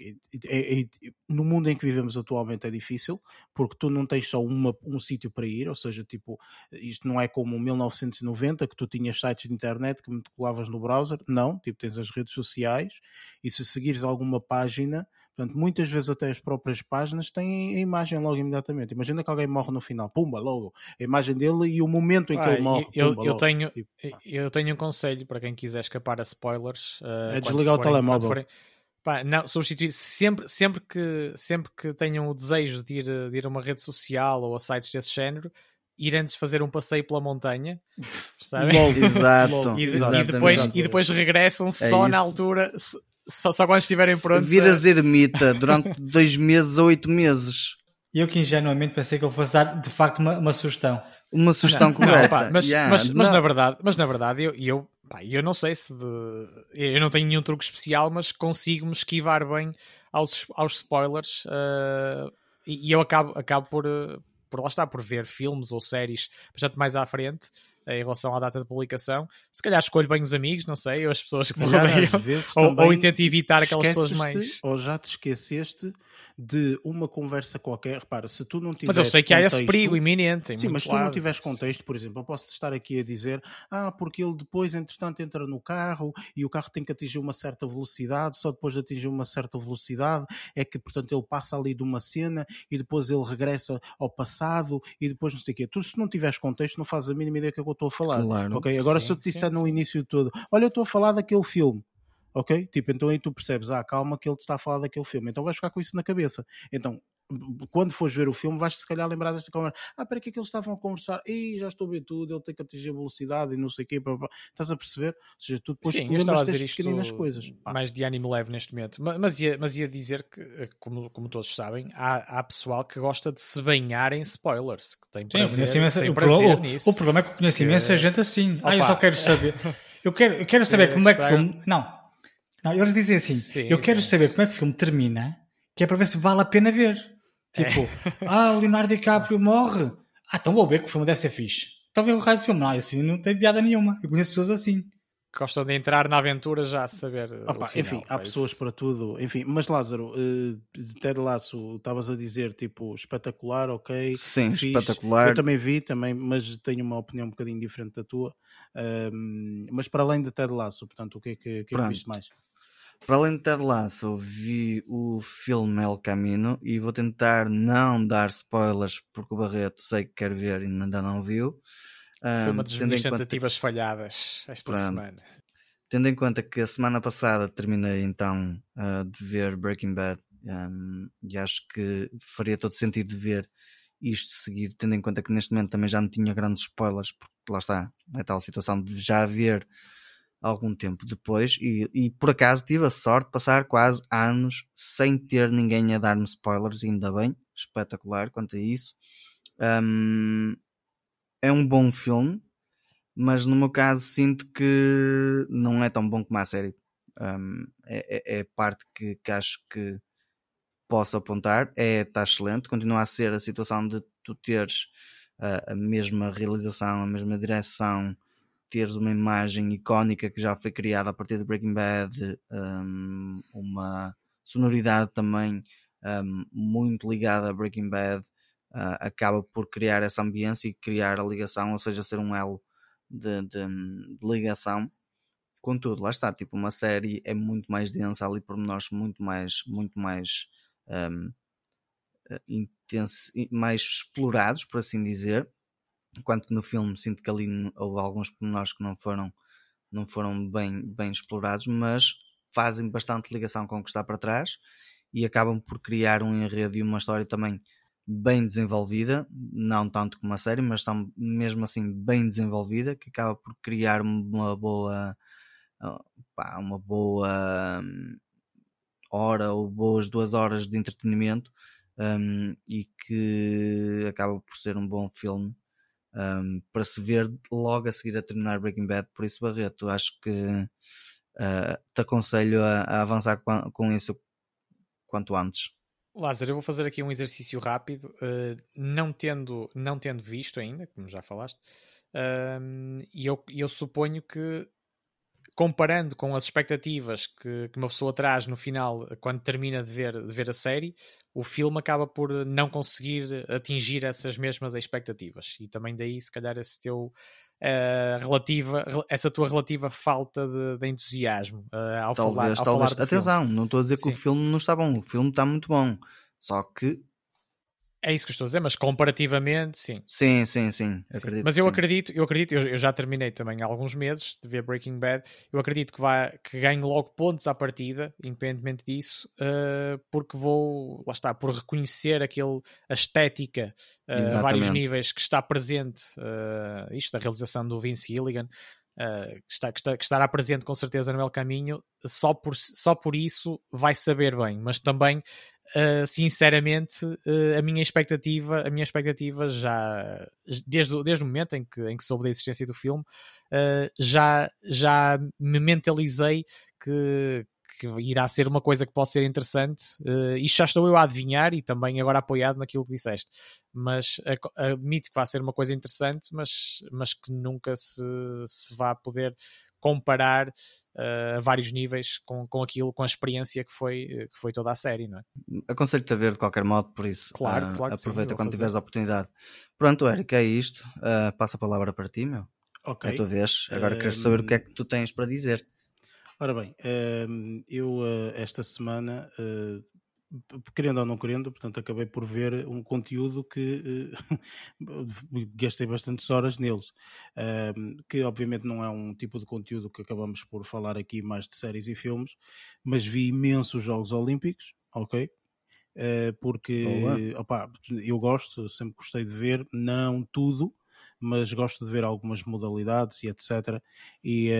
é- é- no mundo em que vivemos atualmente é difícil, porque tu não tens só uma, um sítio para ir, ou seja, tipo, isto não é como 1990 que tu tinhas sites de internet que colavas no browser, não, tipo, tens as redes sociais e se seguires alguma página, portanto, muitas vezes até as próprias páginas têm a imagem logo imediatamente. Imagina que alguém morre no final, pumba, logo, a imagem dele e o momento em que Ah, ele morre. eu, pumba, eu logo. tenho, Tipo, eu tenho um conselho para quem quiser escapar a spoilers. uh, É desligar o forem- telemóvel. quando forem- Pá, não, substituir sempre, sempre, que, sempre que tenham o desejo de ir, a- de ir a uma rede social ou a sites desse género, ir antes fazer um passeio pela montanha? Logo, Exato. logo, E, e depois, e depois regressam só na isso. altura, s- só, só quando estiverem prontos. Viras a- ermita durante dois meses a oito meses. E eu que ingenuamente pensei que ele fosse dar de facto uma, uma sugestão. Uma sugestão Não, correta. pá, mas, Yeah, mas, mas não. na verdade, mas na verdade eu, eu, pá, eu não sei se de, eu não tenho nenhum truque especial, mas consigo me esquivar bem aos, aos spoilers eh, e, e eu acabo, acabo por, eh, por lá estar, por ver filmes ou séries bastante mais à frente em relação à data de publicação. Se calhar escolho bem os amigos, não sei, ou as pessoas que me rodeiam, ou, ou tento evitar aquelas pessoas mais. Ou já te esqueceste de uma conversa qualquer. Repara, se tu não Mas tiveres eu sei que há esse contexto- perigo iminente. Sim, mas se tu não tiveres contexto, por exemplo, eu posso estar aqui a dizer ah, porque ele depois, entretanto, entra no carro e o carro tem que atingir uma certa velocidade, só depois de atingir uma certa velocidade é que, portanto, ele passa ali de uma cena e depois ele regressa ao passado e depois não sei o quê. Tu, se não tiveres contexto, não fazes a mínima ideia do que é que eu estou a falar. Claro. Ok, agora Sim, se eu te disser sim, no sim. início todo, olha, eu estou a falar daquele filme. Ok? Tipo, então aí tu percebes, ah, calma que ele te está a falar daquele filme. Então vais ficar com isso na cabeça. Então, quando fores ver o filme, vais se calhar lembrar desta conversa. Ah, para que é que eles estavam a conversar? Ih, já estou a ver tudo, ele tem que atingir a velocidade e não sei o quê. Estás a perceber? Ou seja, tu depois Sim, eu estava a lembras dizer pequeninas coisas. Mais de ânimo leve neste momento. Ma- Mas ia, mas ia dizer que, eh, como, como todos sabem, há, há pessoal que gosta de se banhar em spoilers, que tem Sim, eu prazer, conheço imensa- tem o, prazer o- nisso. o problema é que eu conheço Que- imensa gente assim. Ah, eu Opa. só quero saber. Eu quero, eu quero saber Que como é que filme. Não. Não, eles dizem assim: Sim, eu quero sim. saber como é que o filme termina, que é para ver se vale a pena ver. Tipo, ah, o Leonardo DiCaprio morre. Ah, então vou ver que o filme deve ser fixe. Então vê o raio do filme. Não, assim não tem piada nenhuma. Eu conheço pessoas assim. Gostam de entrar na aventura já a saber. Opa, o final, enfim, há pá, pessoas isso- para tudo. Enfim, mas Lázaro, de Ted Laço, estavas a dizer tipo espetacular, ok. Sim, fixe. espetacular. Eu também vi, também, mas tenho uma opinião um bocadinho diferente da tua. Ahm, mas para além de Ted Laço, portanto, o que é que, que, é que viste mais? Para além de Ted Lasso, vi o filme El Camino e vou tentar não dar spoilers porque o Barreto sei que quer ver e ainda não viu. Foi uma das minhas conta, tentativas falhadas esta Pronto. semana. tendo em conta que a semana passada terminei então ah, de ver Breaking Bad ahm, e acho que faria todo sentido de ver isto seguido, tendo em conta que neste momento também já não tinha grandes spoilers, porque lá está, é tal situação de já haver algum tempo depois e, e por acaso tive a sorte de passar quase anos sem ter ninguém a dar-me spoilers, ainda bem, espetacular quanto a isso. Ahm, é um bom filme, mas no meu caso sinto que não é tão bom como a série. Ahm, é, é, é parte que, que acho que posso apontar. É, está excelente, continua a ser a situação de tu teres ah, a mesma realização, a mesma direção, teres uma imagem icónica que já foi criada a partir de Breaking Bad, um, uma sonoridade também um, muito ligada a Breaking Bad, uh, acaba por criar essa ambiência e criar a ligação, ou seja, ser um elo de, de, de ligação. Contudo, lá está, tipo, uma série é muito mais densa, ali pormenores muito mais, muito mais um, intenso, mais explorados, por assim dizer enquanto que no filme sinto que ali houve alguns pormenores que não foram, não foram bem, bem explorados, mas fazem bastante ligação com o que está para trás e acabam por criar um enredo e uma história também bem desenvolvida, não tanto como a série, mas estão mesmo assim bem desenvolvida, que acaba por criar uma boa pá, uma boa hum, hora ou boas duas horas de entretenimento um, e que acaba por ser um bom filme um, para se ver logo a seguir a terminar Breaking Bad. Por isso, Barreto, acho que uh, te aconselho a, a avançar com, com, isso quanto antes. Lázaro, eu vou fazer aqui um exercício rápido, uh, não, tendo, não tendo visto ainda, como já falaste, uh, e eu, eu suponho que comparando com as expectativas que, que, uma pessoa traz no final, quando termina de ver, de ver a série, o filme acaba por não conseguir atingir essas mesmas expectativas. E também daí, se calhar, esse teu uh, relativa, essa tua relativa falta de, de entusiasmo uh, ao talvez, falar. Ao talvez. falar Atenção, filme. não estou a dizer que Sim. o filme não está bom, o filme está muito bom. Só que é isso que eu estou a dizer, mas comparativamente, sim. Sim, sim, sim. sim. Mas eu acredito, eu acredito, eu, eu, já terminei também há alguns meses de ver Breaking Bad. Eu acredito que, vai, que ganhe logo pontos à partida, independentemente disso, uh, porque vou, lá está, por reconhecer aquele, a estética uh, a vários níveis que está presente, uh, isto, da realização do Vince Gilligan. Uh, que, está, que, está, que, estará presente com certeza no El Caminho, só por, só por isso vai saber bem, mas também Uh, sinceramente uh, a minha expectativa a minha expectativa já desde, desde o momento em que, em que soube da existência do filme uh, já, já me mentalizei que, que irá ser uma coisa que pode ser interessante. Uh, isto já estou eu a adivinhar e também agora apoiado naquilo que disseste. Mas admito que vai ser uma coisa interessante, mas, mas que nunca se, se vá poder comparar uh, a vários níveis com, com aquilo, com a experiência que foi, que foi toda a série, não é? Aconselho-te a ver de qualquer modo, por isso. Claro, uh, claro Aproveita sim, quando tiveres a oportunidade. Pronto, Eric, é isto. Uh, passa a palavra para ti, meu. Ok. É a tua vez. Agora quero saber o que é que tu tens para dizer. Ora bem, eu esta semana querendo ou não querendo, portanto acabei por ver um conteúdo que uh, gastei bastantes horas neles, que obviamente não é um tipo de conteúdo que acabamos por falar aqui mais de séries e filmes, mas vi imensos Jogos Olímpicos, ok? Uh, porque opa, eu gosto, sempre gostei de ver, não tudo, mas gosto de ver algumas modalidades e etc. E,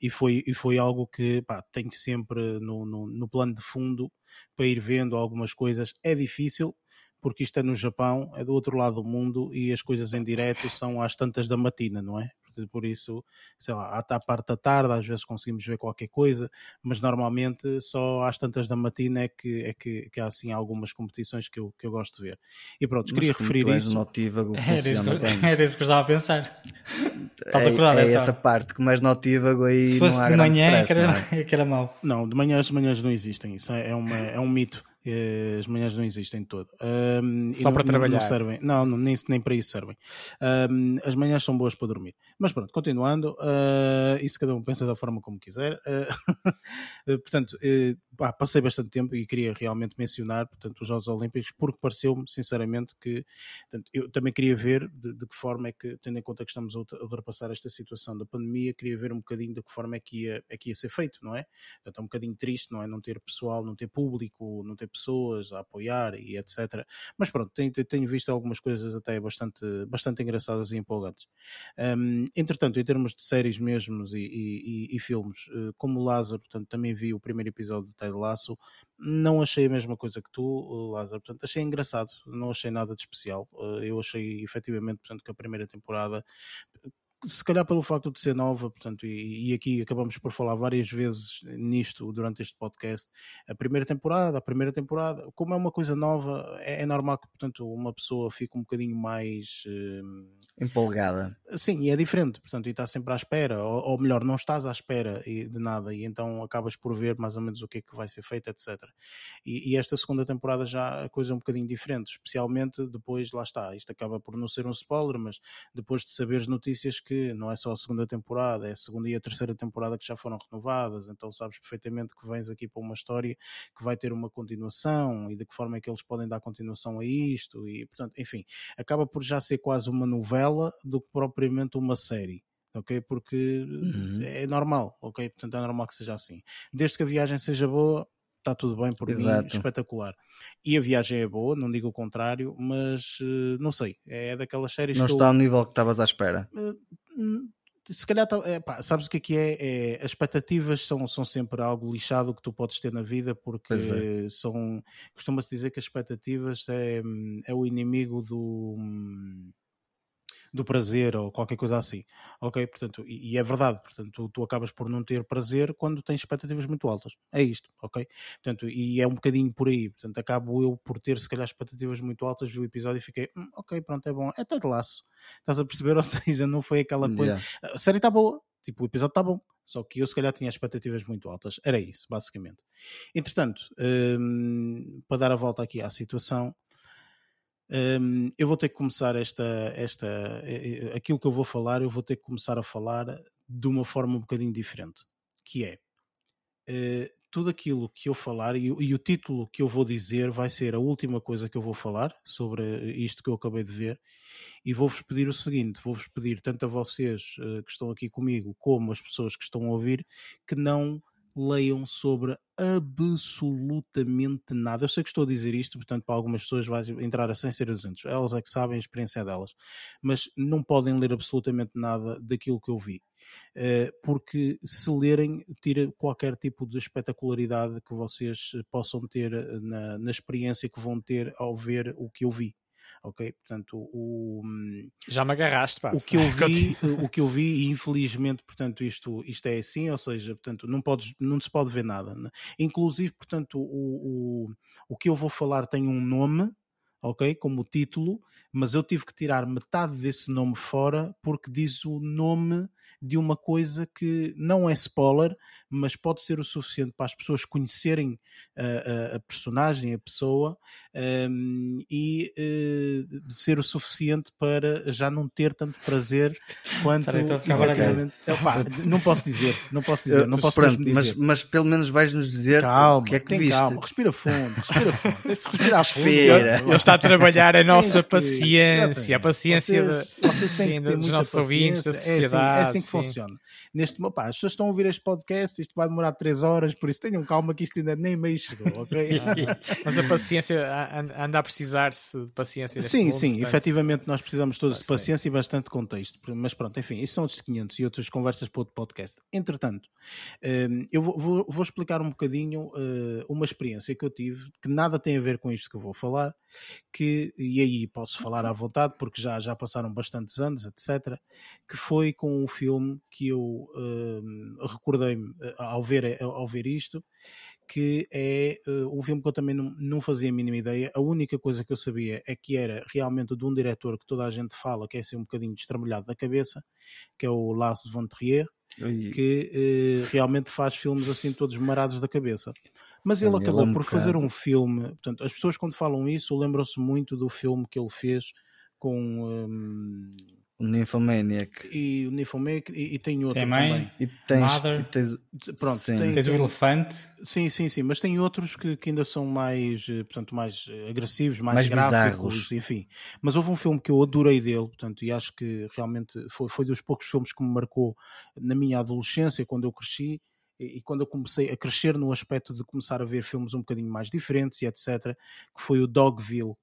e, foi, e foi algo que pá, tenho sempre no, no, no plano de fundo para ir vendo algumas coisas. É difícil, porque isto é no Japão, é do outro lado do mundo e as coisas em direto são às tantas da matina, não é? Por isso, sei lá, à parte da tarde, às vezes conseguimos ver qualquer coisa, mas normalmente só às tantas da matina é que, é que, que há assim algumas competições que eu, que eu gosto de ver. E pronto, queria referir isso. Notívago era, isso que, era isso que eu estava a pensar. É, é essa parte que mais notívago aí Se fosse não há de manhã stress, é que era, não é que era mau. Não, de manhã as manhãs não existem, isso é, uma, é um mito. Eh, as manhãs não existem todo. Um, Só para não, trabalhar. Não, servem. Não, não, nem, nem para isso servem. Um, as manhãs são boas para dormir. Mas pronto, continuando, uh, isso cada um pensa da forma como quiser. Uh, portanto, uh, pá, passei bastante tempo e queria realmente mencionar portanto, os Jogos Olímpicos, porque pareceu-me, sinceramente, que portanto, eu também queria ver de, de, que forma é que, tendo em conta que estamos a ultrapassar esta situação da pandemia, queria ver um bocadinho de que forma é que ia, é que ia ser feito, não é? Portanto, é um bocadinho triste, não é? Não ter pessoal, não ter público, não ter pessoas a apoiar e etc. Mas pronto, tenho, tenho visto algumas coisas até bastante, bastante engraçadas e empolgantes. Um, entretanto, em termos de séries mesmos e, e, e, filmes, eh, como Lázaro, portanto, também vi o primeiro episódio de Ted Lasso, não achei a mesma coisa que tu, Lázaro, portanto, achei engraçado, não achei nada de especial. Eh, eu achei efetivamente, portanto, que a primeira temporada se calhar pelo facto de ser nova, portanto, e, e, aqui acabamos por falar várias vezes nisto durante este podcast, a primeira temporada, a primeira temporada, como é uma coisa nova, é, é normal que, portanto, uma pessoa fique um bocadinho mais uh, empolgada. Sim, e é diferente, portanto, e está sempre à espera, ou, ou, melhor, não estás à espera de nada, e então acabas por ver mais ou menos o que é que vai ser feito, etc. E, e esta segunda temporada já a coisa é um bocadinho diferente, especialmente depois, lá está, isto acaba por não ser um spoiler, mas depois de saberes notícias que que não é só a segunda temporada, é a segunda e a terceira temporada que já foram renovadas, então sabes perfeitamente que vens aqui para uma história que vai ter uma continuação e de que forma é que eles podem dar continuação a isto, e portanto, enfim, acaba por já ser quase uma novela do que propriamente uma série ok? Porque uhum. é normal, ok? Portanto, é normal que seja assim. Desde que a viagem seja boa, está tudo bem por Exato. mim, espetacular. E a viagem é boa, não digo o contrário, mas uh, não sei, é daquelas séries Não está eu... ao nível que estavas à espera. Uh, se calhar, tá, é, pá, sabes o que é que é? é? As expectativas são, são sempre algo lixado que tu podes ter na vida, porque é. são. Costuma-se dizer que as expectativas é, é o inimigo do do prazer ou qualquer coisa assim. Ok? Portanto, e, e é verdade, portanto, tu, tu, acabas por não ter prazer quando tens expectativas muito altas. É isto, ok? Portanto, e é um bocadinho por aí. Portanto, acabo eu por ter, se calhar, expectativas muito altas, vi o episódio e fiquei, hm, ok, pronto, é bom, é até de laço. Estás a perceber? Ou seja, não foi aquela coisa. Yeah. A série está boa, tipo, o episódio está bom. Só que eu, se calhar, tinha expectativas muito altas. Era isso, basicamente. Entretanto, hum, para dar a volta aqui à situação, um, eu vou ter que começar esta, esta, eh, eh, aquilo que eu vou falar, eu vou ter que começar a falar de uma forma um bocadinho diferente, que é uh, tudo aquilo que eu falar e, e, o título que eu vou dizer vai ser a última coisa que eu vou falar sobre isto que eu acabei de ver e vou-vos pedir o seguinte, vou-vos pedir tanto a vocês uh, que estão aqui comigo como as pessoas que estão a ouvir que não leiam sobre absolutamente nada. Eu sei que estou a dizer isto, portanto, para algumas pessoas vai entrar a 100 ser 200. Elas é que sabem a experiência delas. Mas não podem ler absolutamente nada daquilo que eu vi. Eh, porque se lerem, tira qualquer tipo de espetacularidade que vocês possam ter na, na experiência que vão ter ao ver o que eu vi ok? Portanto, o, já me agarraste, pá. O que eu vi, o que eu vi, e infelizmente, portanto, isto, isto é assim, ou seja, portanto, não, podes, não se pode ver nada. Né? Inclusive, portanto, o, o, o que eu vou falar tem um nome, ok? Como título, mas eu tive que tirar metade desse nome fora porque diz o nome de uma coisa que não é spoiler, mas pode ser o suficiente para as pessoas conhecerem a, a, a personagem, a pessoa, um, e uh, ser o suficiente para já não ter tanto prazer quanto Peraí, efetivamente. Opa, não posso dizer, não posso dizer, não posso Pronto, dizer. Mas, mas pelo menos vais-nos dizer calma, o que é que tem viste. Calma, respira fundo, respira fundo. Deixa respirar fundo. Respira. Ele está a trabalhar a nossa paciência, a paciência vocês, de- vocês têm sim, que ter dos muita nossos ouvintes, da paciência. É assim- sociedade. É assim, que sim. funciona. Neste, pá, as pessoas estão a ouvir este podcast, isto vai demorar 3 horas, por isso tenham calma que isto ainda nem meio chegou, ok? Mas a paciência anda a precisar-se de paciência. Sim, mundo, sim, portanto, efetivamente nós precisamos todos de Sim. paciência e bastante contexto, mas pronto, enfim, isso são outros 500 e outras conversas para outro podcast. Entretanto, hum, eu vou, vou- vou explicar um bocadinho eh, uma experiência que eu tive, que nada tem a ver com isto que eu vou falar, que, e aí posso falar à vontade, porque já, já passaram bastantes anos, etc., que foi com um filme que eu hum, recordei-me eh, ao ver, ao ver isto, que é uh, um filme que eu também não, não fazia a mínima ideia. A única coisa que eu sabia é que era realmente de um diretor que toda a gente fala, que é ser um bocadinho destramelhado da cabeça, que é o Lars von Trier, que uh, realmente faz filmes assim todos marados da cabeça. Mas ele acabou é um por fazer um filme. Portanto, as pessoas quando falam isso lembram-se muito do filme que ele fez com um, o Nymphomaniac. e o Nymphomaniac e, e tem outro Tem mãe? também. E tens, Mother. e tens- Pronto, Sim. tem, Tens o elefante. Sim, sim, sim, mas tem outros que, que ainda são mais, eh, portanto, mais eh, agressivos, mais, Mais gráficos, bizarros. enfim. Mas houve um filme que eu adorei dele, portanto, e acho que realmente foi, foi dos poucos filmes que me marcou na minha adolescência, quando eu cresci, e, e quando eu comecei a crescer no aspecto de começar a ver filmes um bocadinho mais diferentes e etc., que foi o Dogville.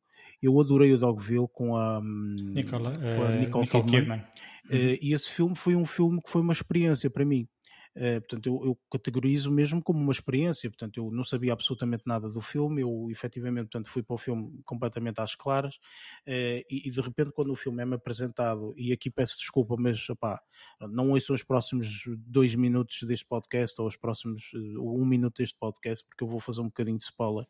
Eu adorei o Dogville com a, hum, Nicola, com a eh, Nicole Nicole Kidman. Kidman. Eh, e esse filme foi um filme que foi uma experiência para mim. Eh, portanto, eu, eu categorizo mesmo como uma experiência. Portanto, eu não sabia absolutamente nada do filme. Eu, efetivamente, portanto, fui para o filme completamente às claras. eh, e, e, de repente, quando o filme é-me apresentado, e aqui peço desculpa, mas opá, não ouçam os próximos dois minutos deste podcast ou os próximos eh, um minuto deste podcast, porque eu vou fazer um bocadinho de spoiler.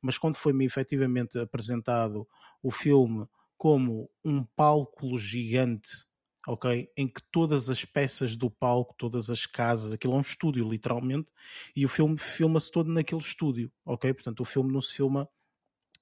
Mas quando foi-me efetivamente apresentado o filme como um palco gigante ok? Em que todas as peças do palco, todas as casas, aquilo é um estúdio, literalmente, e o filme filma-se todo naquele estúdio, ok? Portanto, o filme não se filma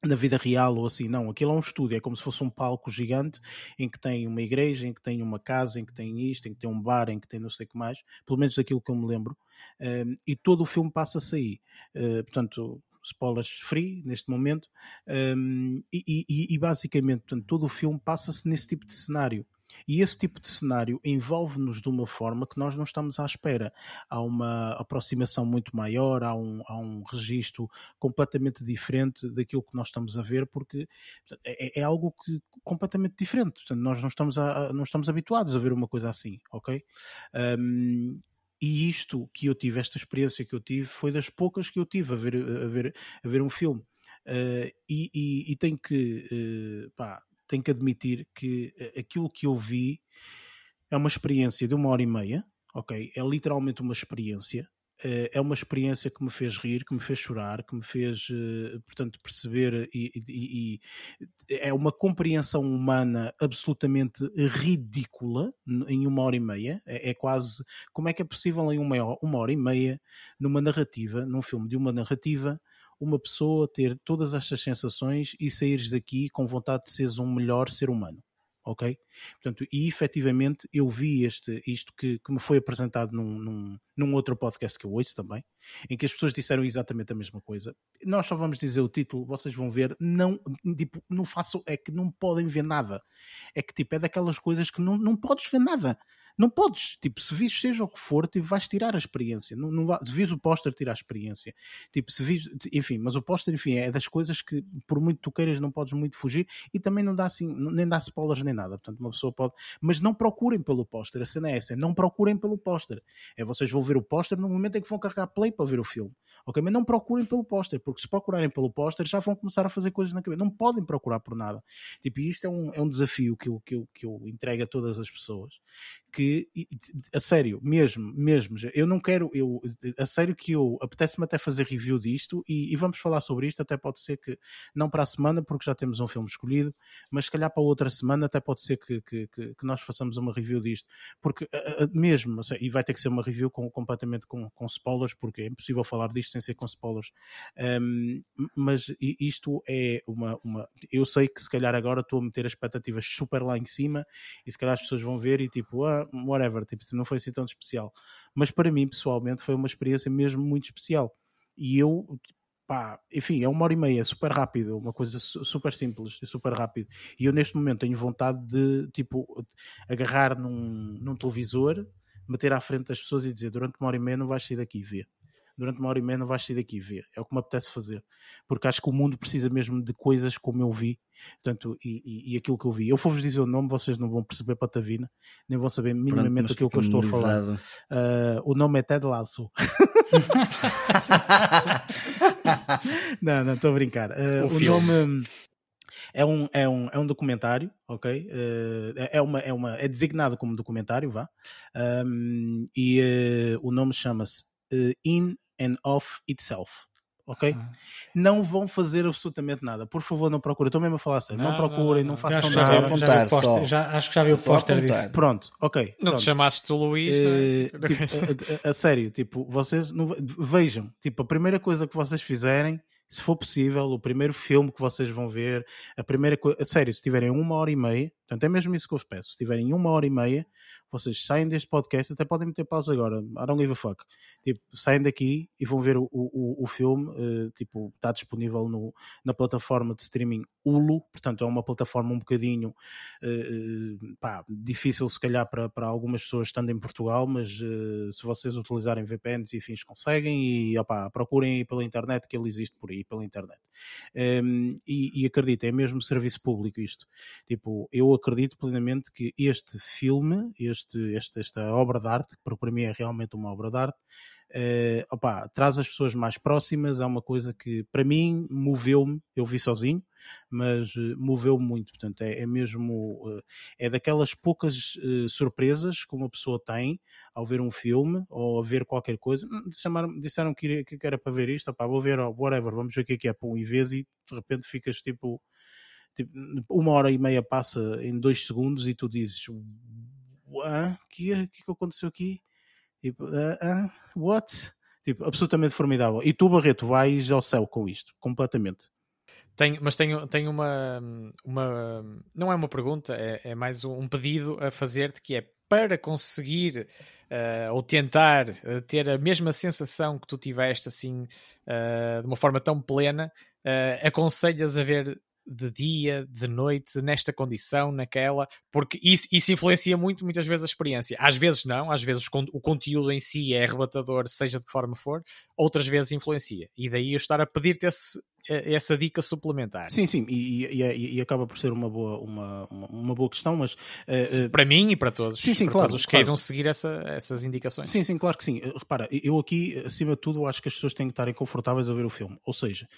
na vida real ou assim, não, aquilo é um estúdio, é como se fosse um palco gigante em que tem uma igreja, em que tem uma casa, em que tem isto, em que tem um bar, em que tem não sei o que mais, pelo menos daquilo que eu me lembro, um, e todo o filme passa-se aí, uh, portanto, spoilers free neste momento, um, e, e, e, basicamente, portanto, todo o filme passa-se nesse tipo de cenário. E esse tipo de cenário envolve-nos de uma forma que nós não estamos à espera. Há uma aproximação muito maior, há um, há um registro completamente diferente daquilo que nós estamos a ver, porque é, é algo que, completamente diferente. Portanto, nós não estamos, a, não estamos habituados a ver uma coisa assim, ok? Um, e isto que eu tive, esta experiência que eu tive, foi das poucas que eu tive a ver, a ver, a ver um filme. Uh, e, e, e tenho que, uh, pá, tenho que admitir que aquilo que eu vi é uma experiência de uma hora e meia, ok? É literalmente uma experiência. É uma experiência que me fez rir, que me fez chorar, que me fez, portanto, perceber e, e, e é uma compreensão humana absolutamente ridícula em uma hora e meia. É, é, quase como é que é possível em uma, uma hora e meia, numa narrativa, num filme de uma narrativa, uma pessoa ter todas estas sensações e saíres daqui com vontade de seres um melhor ser humano. Ok? Portanto, e efetivamente eu vi este, isto que, que me foi apresentado num, num, num, outro podcast que eu ouço também, em que as pessoas disseram exatamente a mesma coisa. Nós só vamos dizer o título, vocês vão ver, não, tipo, não façam, é que não podem ver nada. É que tipo, é daquelas coisas que não, não podes ver nada. Não podes, tipo, se vis seja o que for, tipo, vais tirar a experiência. Não, não, se vis o póster, tira a experiência. Tipo, se vis, enfim, mas o póster, enfim, é das coisas que, por muito tu queiras, não podes muito fugir e também não dá assim, nem dá spoilers nem nada. Portanto, uma pessoa pode, mas não procurem pelo póster. A cena é essa, não procurem pelo póster. É vocês vão ver o póster no momento em que vão carregar play para ver o filme. ok? Mas não procurem pelo póster, porque se procurarem pelo póster já vão começar a fazer coisas na cabeça. Não podem procurar por nada. Tipo, isto é um, é um desafio que eu, que, eu, que eu entrego a todas as pessoas. Que, a sério, mesmo, mesmo, eu não quero, eu, a sério que eu apetece-me até fazer review disto e, e, vamos falar sobre isto. Até pode ser que, não para a semana, porque já temos um filme escolhido, mas se calhar para outra semana, até pode ser que, que, que, que nós façamos uma review disto, porque mesmo, e vai ter que ser uma review com, completamente com, com spoilers, porque é impossível falar disto sem ser com spoilers. Um, mas isto é uma, uma. Eu sei que se calhar agora estou a meter as expectativas super lá em cima e se calhar as pessoas vão ver e tipo, ah, whatever, tipo, não foi assim tão especial. Mas para mim, pessoalmente, foi uma experiência mesmo muito especial. E eu, pá, enfim, é uma hora e meia, super rápido, uma coisa super simples e super rápido. E eu neste momento tenho vontade de, tipo, agarrar num, num televisor, meter à frente das pessoas e dizer durante uma hora e meia não vais sair daqui ver durante uma hora e meia não vais sair daqui ver. É o que me apetece fazer. Porque acho que o mundo precisa mesmo de coisas como eu vi. Portanto, e, e, e aquilo que eu vi. Eu vou-vos dizer o nome, vocês não vão perceber patavina, nem vão saber minimamente Pronto, aquilo que eu estou a falar. Uh, o nome é Ted Lasso. não, não, estou a brincar. Uh, o, o nome é um, é um, é um documentário, ok? Uh, é, uma, é, uma, é designado como documentário, vá. Um, e uh, o nome chama-se uh, In and of itself. Ok? Ah. Não vão fazer absolutamente nada. Por favor, não procurem. Estou mesmo a falar sério. Não, não procurem, não, não, façam nada. Já, apontar, já, poster, já, acho que já vi o póster disso. Pronto, ok. Não pronto. te chamaste Luís, uh, né? tipo, a, a, a, sério, tipo, vocês não, vejam, tipo, a primeira coisa que vocês fizerem se for possível, o primeiro filme que vocês vão ver, a primeira coisa, sério, se tiverem uma hora e meia, portanto é mesmo isso que eu vos peço, se tiverem uma hora e meia, vocês saem deste podcast, até podem meter pausa agora, I don't give a fuck. Tipo, saem daqui e vão ver o, o, o filme, uh, tipo, está disponível no, na plataforma de streaming Hulu, portanto é uma plataforma um bocadinho uh, pá, difícil se calhar para, para algumas pessoas estando em Portugal, mas uh, se vocês utilizarem VPNs e fins conseguem e opá, procurem pela internet que ele existe por aí, pela internet. Um, ehm, e, e acredito, é mesmo serviço público isto. Tipo, eu acredito plenamente que este filme, este este, este, esta obra de arte, porque para mim é realmente uma obra de arte, uh, opa, traz as pessoas mais próximas, é uma coisa que para mim moveu-me, eu vi sozinho, mas uh, moveu-me muito, portanto é, é mesmo, uh, é daquelas poucas surpresas que uma pessoa tem ao ver um filme ou a ver qualquer coisa, disseram, disseram que, que era para ver isto, opa, vou ver, oh, whatever, vamos ver o que é que é, pum, e vês e de repente ficas tipo, tipo uma hora e meia passa em dois segundos e tu dizes ah, que, que que aconteceu aqui? Tipo, ah, ah, what? Tipo, absolutamente formidável. E tu, Barreto, vais ao céu com isto, completamente. Tenho, mas tenho, tenho uma, uma. Não é uma pergunta, é, é mais um pedido a fazer-te que é para conseguir uh, ou tentar uh, ter a mesma sensação que tu tiveste assim uh, de uma forma tão plena, aconselhas a ver de dia, de noite, nesta condição, naquela, porque isso, isso influencia muito, muitas vezes, a experiência. Às vezes não, às vezes o conteúdo em si é arrebatador, seja de que forma for, outras vezes influencia. E daí eu estar a pedir-te esse, essa dica suplementar. Sim, sim, e, e, e, acaba por ser uma boa, uma, uma boa questão, mas uh, para mim e para todos, sim, sim, para claro, todos os que claro. queiram seguir essa, essas indicações. Sim, sim, claro que sim. Repara, eu aqui, acima de tudo, acho que as pessoas têm que estarem confortáveis a ver o filme. Ou seja,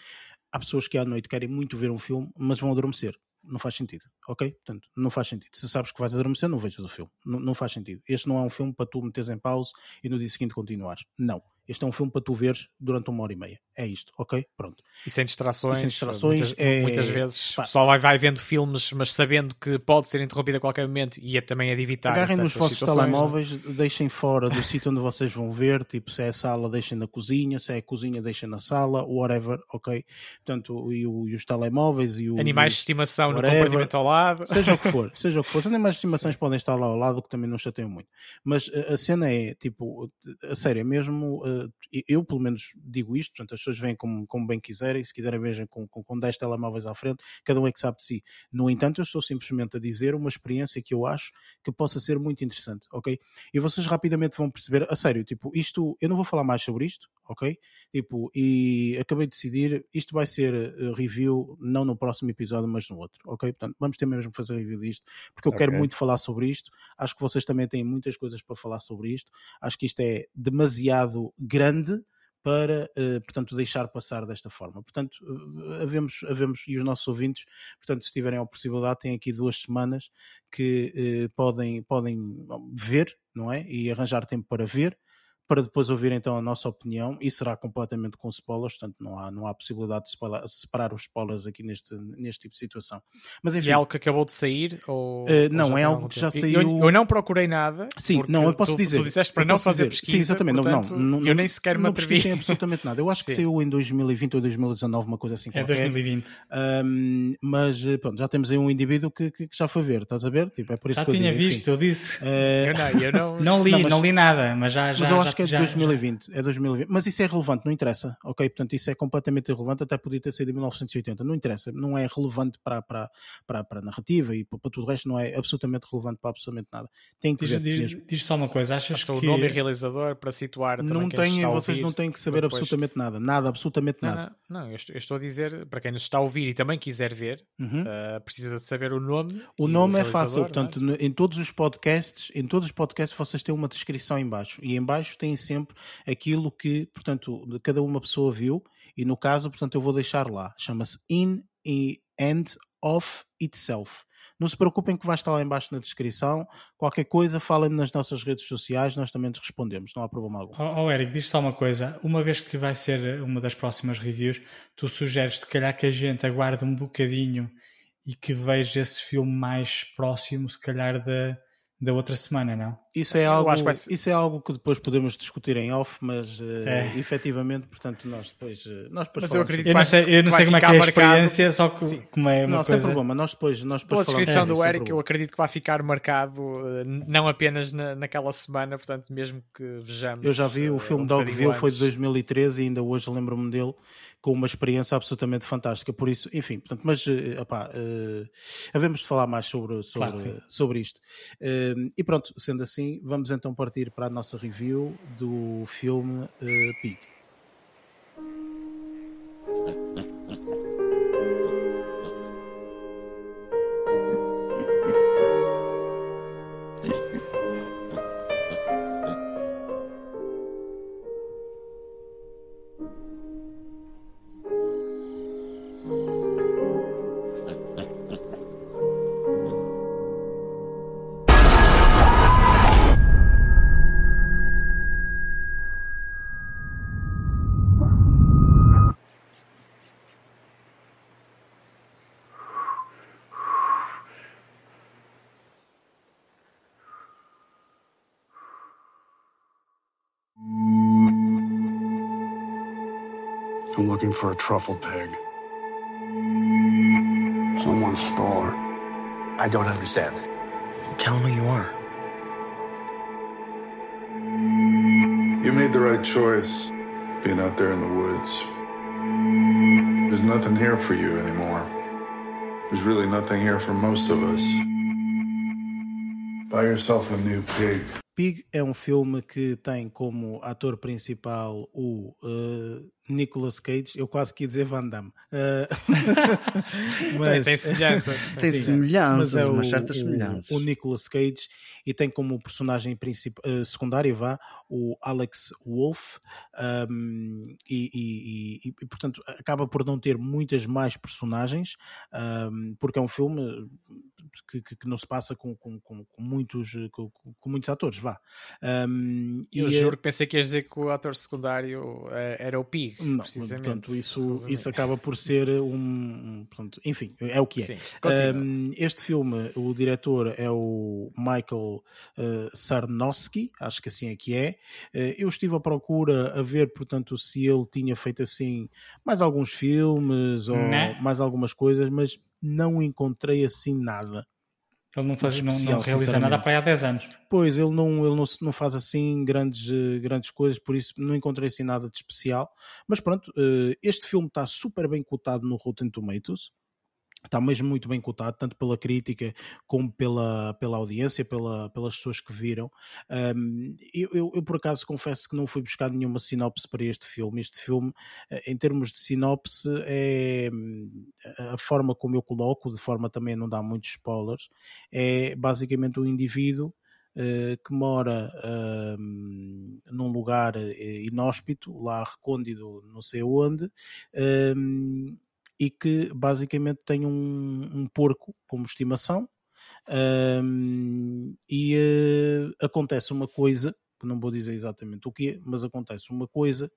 há pessoas que à noite querem muito ver um filme, mas vão adormecer. Não faz sentido, ok? Portanto, não faz sentido. Se sabes que vais adormecer, não vejas o filme. Não, não faz sentido. Este não é um filme para tu meteres em pause e no dia seguinte continuares. Não. Este é um filme para tu veres durante uma hora e meia. É isto, ok? Pronto. E sem distrações. E sem distrações. Muitas, é... muitas vezes o pessoal vai, vai vendo filmes, mas sabendo que pode ser interrompido a qualquer momento e é também é de evitar. Agarrem nos vossos telemóveis, não? deixem fora do sítio onde vocês vão ver. Tipo, se é a sala, deixem na cozinha. Se é a cozinha, deixem na sala. Whatever, ok? Portanto, e, o, e os telemóveis e o. Animais de estimação whatever, no compartimento ao lado. Seja o que for, seja o que for. Os animais de estimações podem estar lá ao lado, que também não chateiam muito. Mas a, a cena é, tipo, a sério, é mesmo. Eu, pelo menos digo isto, portanto as pessoas veem como, como bem quiserem, se quiserem vejam com, com, com 10 telemóveis à frente, cada um é que sabe de si. No entanto, eu estou simplesmente a dizer uma experiência que eu acho que possa ser muito interessante, ok? E vocês rapidamente vão perceber, a sério, tipo, isto, eu não vou falar mais sobre isto, ok? Tipo, e acabei de decidir, isto vai ser uh, review não no próximo episódio, mas no outro, ok? Portanto, vamos ter mesmo que fazer review disto, porque eu okay. quero muito falar sobre isto, acho que vocês também têm muitas coisas para falar sobre isto, acho que isto é demasiado grande para, uh, portanto, deixar passar desta forma. Portanto, uh, havemos, havemos, e os nossos ouvintes, portanto, se tiverem a possibilidade, têm aqui duas semanas que uh, podem, podem ver, não é? E arranjar tempo para ver para depois ouvir então a nossa opinião e será completamente com spoilers, portanto não há, não há possibilidade de spoiler, separar os spoilers aqui neste, neste tipo de situação. Mas enfim, é algo que acabou de sair? Ou, uh, não, é algo que já saiu. Eu, eu, não procurei nada. Sim, não, eu posso tu, dizer. Tu disseste para não fazer dizer. pesquisa. Sim, exatamente, portanto, não, não, eu nem sequer me atrevi. Não absolutamente nada. Eu acho que saiu em 2020 ou 2019, uma coisa assim. É qualquer. 2020. Um, mas pronto, já temos aí um indivíduo que, que, que, já foi ver, estás a ver? Tipo, é por isso já que eu tinha digo, visto, enfim. eu disse. Uh, eu não, eu não... não li, não, mas, não li nada, mas já. já mas eu já, acho que é de já, 2020. É 2020. Mas isso é relevante, não interessa, ok? Portanto, isso é completamente irrelevante, até podia ter sido em 1980. Não interessa, não é relevante para, para, para, para a narrativa e para, para tudo o resto, não é absolutamente relevante para absolutamente nada. Tem que diz, ver. Diz, diz, só uma coisa, achas Basta que. o nome e realizador para situar também não quem têm, está a vocês ouvir, não têm que saber depois... absolutamente nada, nada, absolutamente não, nada. Não, não eu, estou, eu, estou, a dizer, para quem nos está a ouvir e também quiser ver, uhum. uh, precisa de saber o nome. O nome é fácil, é? portanto, em todos os podcasts, em todos os podcasts vocês têm uma descrição em baixo e em baixo tem sempre aquilo que, portanto, cada uma pessoa viu e no caso, portanto, eu vou deixar lá. Chama-se In and of Itself. Não se preocupem que vai estar lá embaixo na descrição. Qualquer coisa, falem-me nas nossas redes sociais, nós também nos respondemos, não há problema algum. Oh, oh Eric, diz só uma coisa. Uma vez que vai ser uma das próximas reviews, tu sugeres se calhar que a gente aguarde um bocadinho e que veja esse filme mais próximo, se calhar, da, da outra semana, não? Isso é, algo, ser... isso é algo que depois podemos discutir em off, mas uh, é. efetivamente, portanto, nós depois. Uh, nós depois mas eu acredito eu não sei, eu não sei como é que é a experiência, só que Sim. como é uma não, coisa... sem problema, nós depois. Nós depois Pela descrição do Eric, eu acredito que vai ficar marcado uh, não apenas na, naquela semana, portanto, mesmo que vejamos. Eu já vi, o filme um Dogville foi de 2013 e ainda hoje lembro-me dele com uma experiência absolutamente fantástica. Por isso, enfim, portanto, mas opá, havemos de falar mais sobre, sobre, claro, sobre isto. e pronto, sendo assim, vamos então partir para a nossa review do filme uh, Pig. I'm looking for a truffle pig. Someone stole her. I don't understand. Tell him who you are. You made the right choice being out there in the woods. There's nothing here for you anymore. There's really nothing here for most of us. Buy yourself a new pig. Pig é um filme que tem como ator principal o uh, Nicolas Cage, eu quase quis dizer Van Damme. Uh, mas, tem semelhanças. Tem, semelhanças, é umas o, certas o, semelhanças. O Nicolas Cage e tem como personagem principal, uh, secundário vá, o Alex Wolff um, e, e, e, e, portanto acaba por não ter muitas mais personagens um, porque é um filme que, que, que não se passa com, com, com, com muitos, com, com, muitos atores, vá. Um, eu juro que pensei que ias dizer que o ator secundário era o Pig. Não, precisamente. portanto, isso, isso acaba por ser um. Portanto, enfim, é o que é. Sim, um, este filme, o diretor é o Michael uh, Sarnowski, acho que assim é que é. Uh, eu estive à procura a ver, portanto, se ele tinha feito assim mais alguns filmes ou Não. mais algumas coisas, mas não encontrei assim nada. Ele não, faz, não, especial, não realiza sinceramente. nada para aí há 10 anos. Pois, ele não, ele não, não faz assim grandes, grandes coisas, por isso não encontrei assim nada de especial. Mas pronto, eh, este filme está super bem cotado no Rotten Tomatoes. Está mesmo muito bem cotado, tanto pela crítica como pela, pela audiência, pela, pelas pessoas que viram. Um, eu, eu, por acaso, confesso que não fui buscar nenhuma sinopse para este filme. Este filme, eh, em termos de sinopse, é hum, a forma como eu coloco, de forma também a não dar muitos spoilers, é basicamente um indivíduo uh, que mora uh, num lugar inóspito, lá recôndito, não sei onde, e que basicamente tem um, um porco como estimação. e acontece uma coisa não vou dizer exatamente o que, mas acontece uma coisa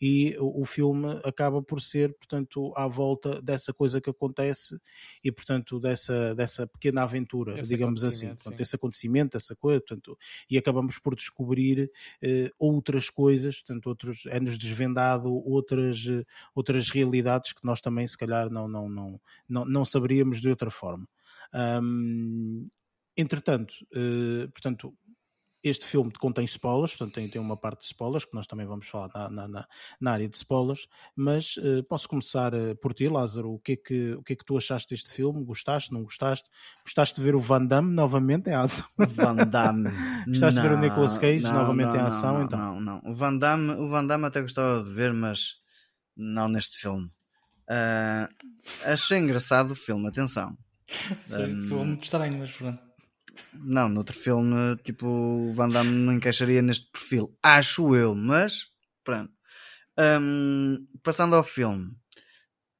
e o, o, filme acaba por ser, portanto, à volta dessa coisa que acontece e, portanto, dessa, dessa pequena aventura, esse digamos assim, portanto, esse acontecimento, essa coisa, portanto, e acabamos por descobrir uh, outras coisas, portanto, outros, é-nos desvendado outras, uh, outras realidades que nós também, se calhar, não, não, não, não, não saberíamos de outra forma. Entretanto, uh, portanto, este filme contém spoilers, portanto tem, tem uma parte de spoilers, que nós também vamos falar na, na, na área de spoilers, mas uh, posso começar uh, por ti, Lázaro, o que, é que, o que é que tu achaste deste filme? Gostaste, não gostaste? Gostaste de ver o Van Damme novamente em ação? Van Damme. gostaste não, de ver o Nicolas Cage não, novamente não, em ação, não, então? Não, não, o Van Damme, o Van Damme até gostava de ver, mas não neste filme. Uh, achei engraçado o filme, atenção. Sou um, muito estranho, mas pronto. Não, noutro filme, tipo, o Van Damme não encaixaria neste perfil. Acho eu, mas pronto. Um, passando ao filme.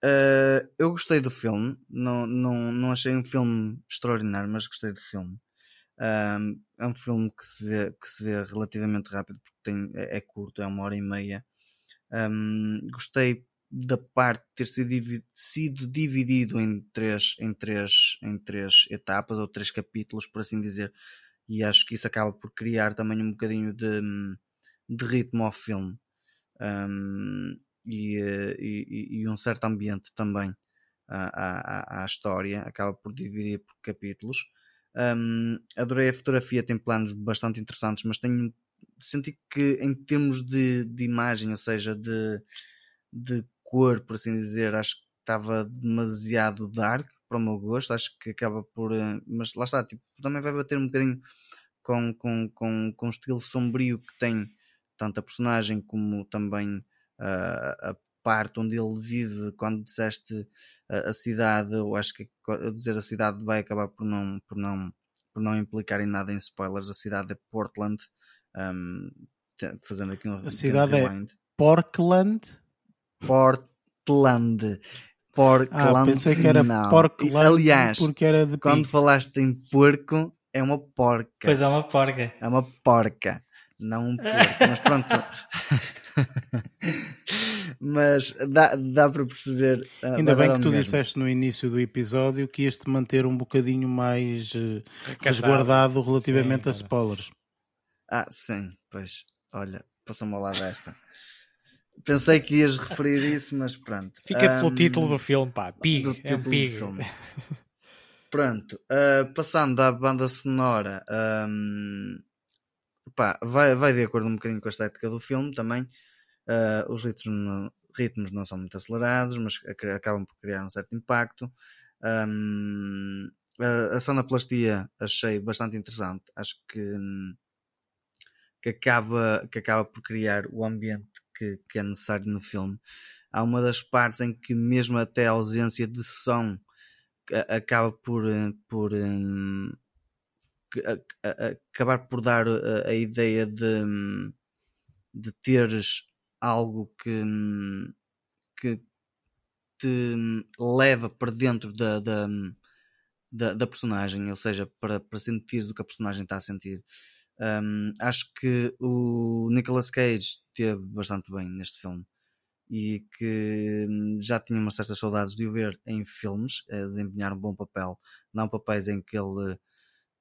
Uh, eu gostei do filme. Não, não, não achei um filme extraordinário, mas gostei do filme. Um, é um filme que se vê, que se vê relativamente rápido porque tem, é, é curto, é uma hora e meia. Um, gostei da parte ter sido, dividido em três, em, três, em três etapas ou três capítulos, por assim dizer, e acho que isso acaba por criar também um bocadinho de, de ritmo ao filme. Um, e, e, e, um certo ambiente também à, à, à, história, acaba por dividir por capítulos. Um, adorei a fotografia, tem planos bastante interessantes, mas tenho senti que em termos de, de imagem, ou seja, de, de cor, por assim dizer, acho que estava demasiado dark para o meu gosto, acho que acaba por. Eh, mas lá está, tipo, também vai bater um bocadinho com, com, com, com o estilo sombrio que tem tanto a personagem como também uh, a parte onde ele vive. Quando disseste a, a cidade, eu acho que a dizer a cidade vai acabar por não, por não, por não implicar em nada em spoilers. A cidade é Portland. Um, fazendo aqui um A cidade um é Portland. Portland. Portland. Ah, pensei que era não. Portland. Aliás, porque era de quando falaste em porco, é uma porca. Pois é, uma porca. É uma porca. Não um porco, mas pronto. mas dá, dá para perceber. Ah, Ainda bem que tu mesmo. disseste no início do episódio que ias-te manter um bocadinho mais uh, resguardado relativamente sim, a spoilers. Ah, sim, pois. Olha, passou-me ao lado desta. Pensei que ias referir isso, mas pronto. Fica um, pelo título do filme, pá. Pig. é um pig. Pronto. Uh, passando à banda sonora. Um, pá, vai, vai de acordo um bocadinho com a estética do filme também. Uh, os ritmos não, ritmos não são muito acelerados, mas acabam por criar um certo impacto. Um, a, a sonoplastia achei bastante interessante. Acho que, que, acaba, que acaba por criar o ambiente que, que é necessário no filme. Há uma das partes em que, mesmo até a ausência de som, acaba por, eh, por um, a, a, acabar por dar a, a, ideia de, de teres algo que, que te leva para dentro da, da, da, da personagem, ou seja, para, para sentires o que a personagem está a sentir. Um, acho que o Nicolas Cage teve bastante bem neste filme e que hum, já tinha umas certas saudades de o ver em filmes, a desempenhar um bom papel, não papéis em que ele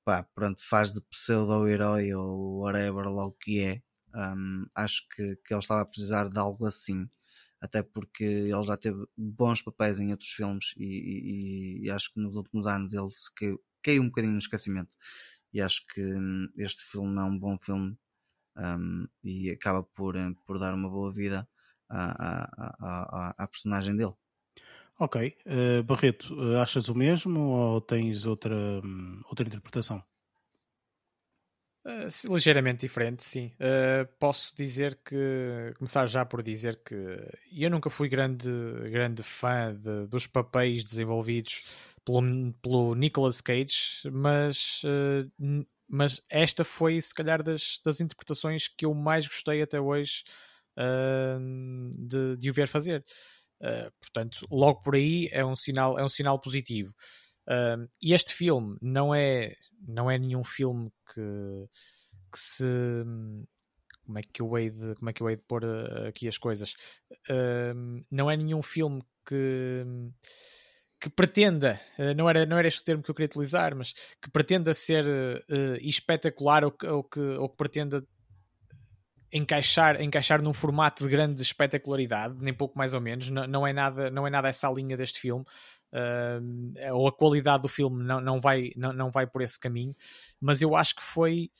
pá, pronto, faz de pseudo-herói ou whatever lá o que é. Um, acho que, que ele estava a precisar de algo assim, até porque ele já teve bons papéis em outros filmes e, e, e acho que nos últimos anos ele se caiu, caiu um bocadinho no esquecimento e acho que hum, este filme é um bom filme um, e acaba por, hum, por dar uma boa vida à, à, à, à personagem dele. Ok. Uh, Barreto, eh, achas o mesmo ou tens outra, hum, outra interpretação? Uh, ligeiramente diferente, sim. Uh, posso dizer que, começar já por dizer que eu nunca fui grande, grande fã de, dos papéis desenvolvidos pelo, pelo Nicolas Cage, mas uh, mas esta foi, se calhar, das, das interpretações que eu mais gostei até hoje uh, de, de o ver fazer. Uh, portanto, logo por aí é um sinal, é um sinal positivo. E este filme não é, não é nenhum filme que, que se como é que eu hei de, como é que eu hei de pôr aqui as coisas? Uh, não é nenhum filme que, que pretenda, uh, não, era, não era este o termo que eu queria utilizar, mas que pretenda ser uh, espetacular ou que, ou, que, ou que pretenda encaixar, encaixar num formato de grande espetacularidade, nem pouco mais ou menos, não, não, é, nada, não é nada essa a linha deste filme. Uh, ou a qualidade do filme não, não, vai, não, não vai por esse caminho, mas eu acho que foi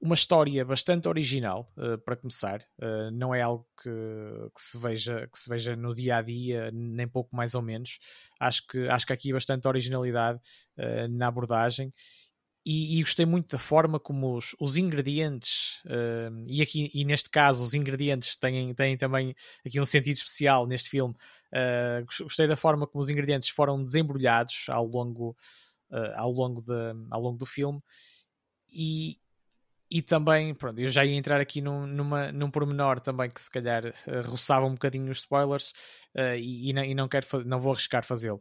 uma história bastante original uh, para começar. Uh, não é algo que, que, se veja que se veja no dia a dia nem pouco mais ou menos. Acho que acho que aqui bastante originalidade uh, na abordagem. E, e, gostei muito da forma como os, os ingredientes e aqui e neste caso os ingredientes têm, têm também aqui um sentido especial neste filme. Gostei da forma como os ingredientes foram desembrulhados ao longo ao longo de, ao longo do filme. E, e também, pronto, eu já ia entrar aqui num, numa, num pormenor também que se calhar uh, roçava um bocadinho os spoilers uh, e, e, não, e não quero não vou arriscar fazê-lo.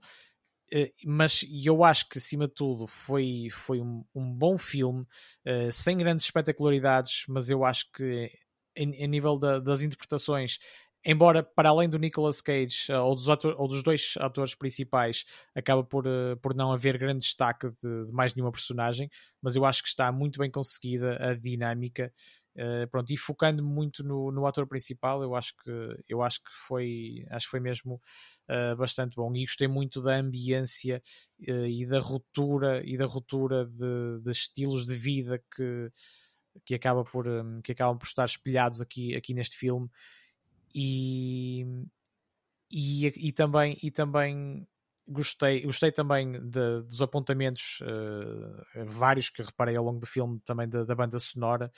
Uh, mas eu acho que acima de tudo foi, foi um, um bom filme, uh, sem grandes espetacularidades, mas eu acho que em, em nível da, das interpretações embora para além do Nicolas Cage uh, ou, dos ator, ou, dos dois atores principais acaba por, uh, por não haver grande destaque de, de, mais nenhuma personagem, mas eu acho que está muito bem conseguida a dinâmica. Uh, pronto, e focando muito no, no ator principal, eu acho que eu acho que foi acho que foi mesmo bastante bom e gostei muito da ambiência e da ruptura e da ruptura de, de estilos de vida que que acaba por um, que acabam por estar espelhados aqui aqui neste filme e, e, e também, e também gostei, gostei também de, dos apontamentos, uh, vários que reparei ao longo do filme, também da, da banda sonora.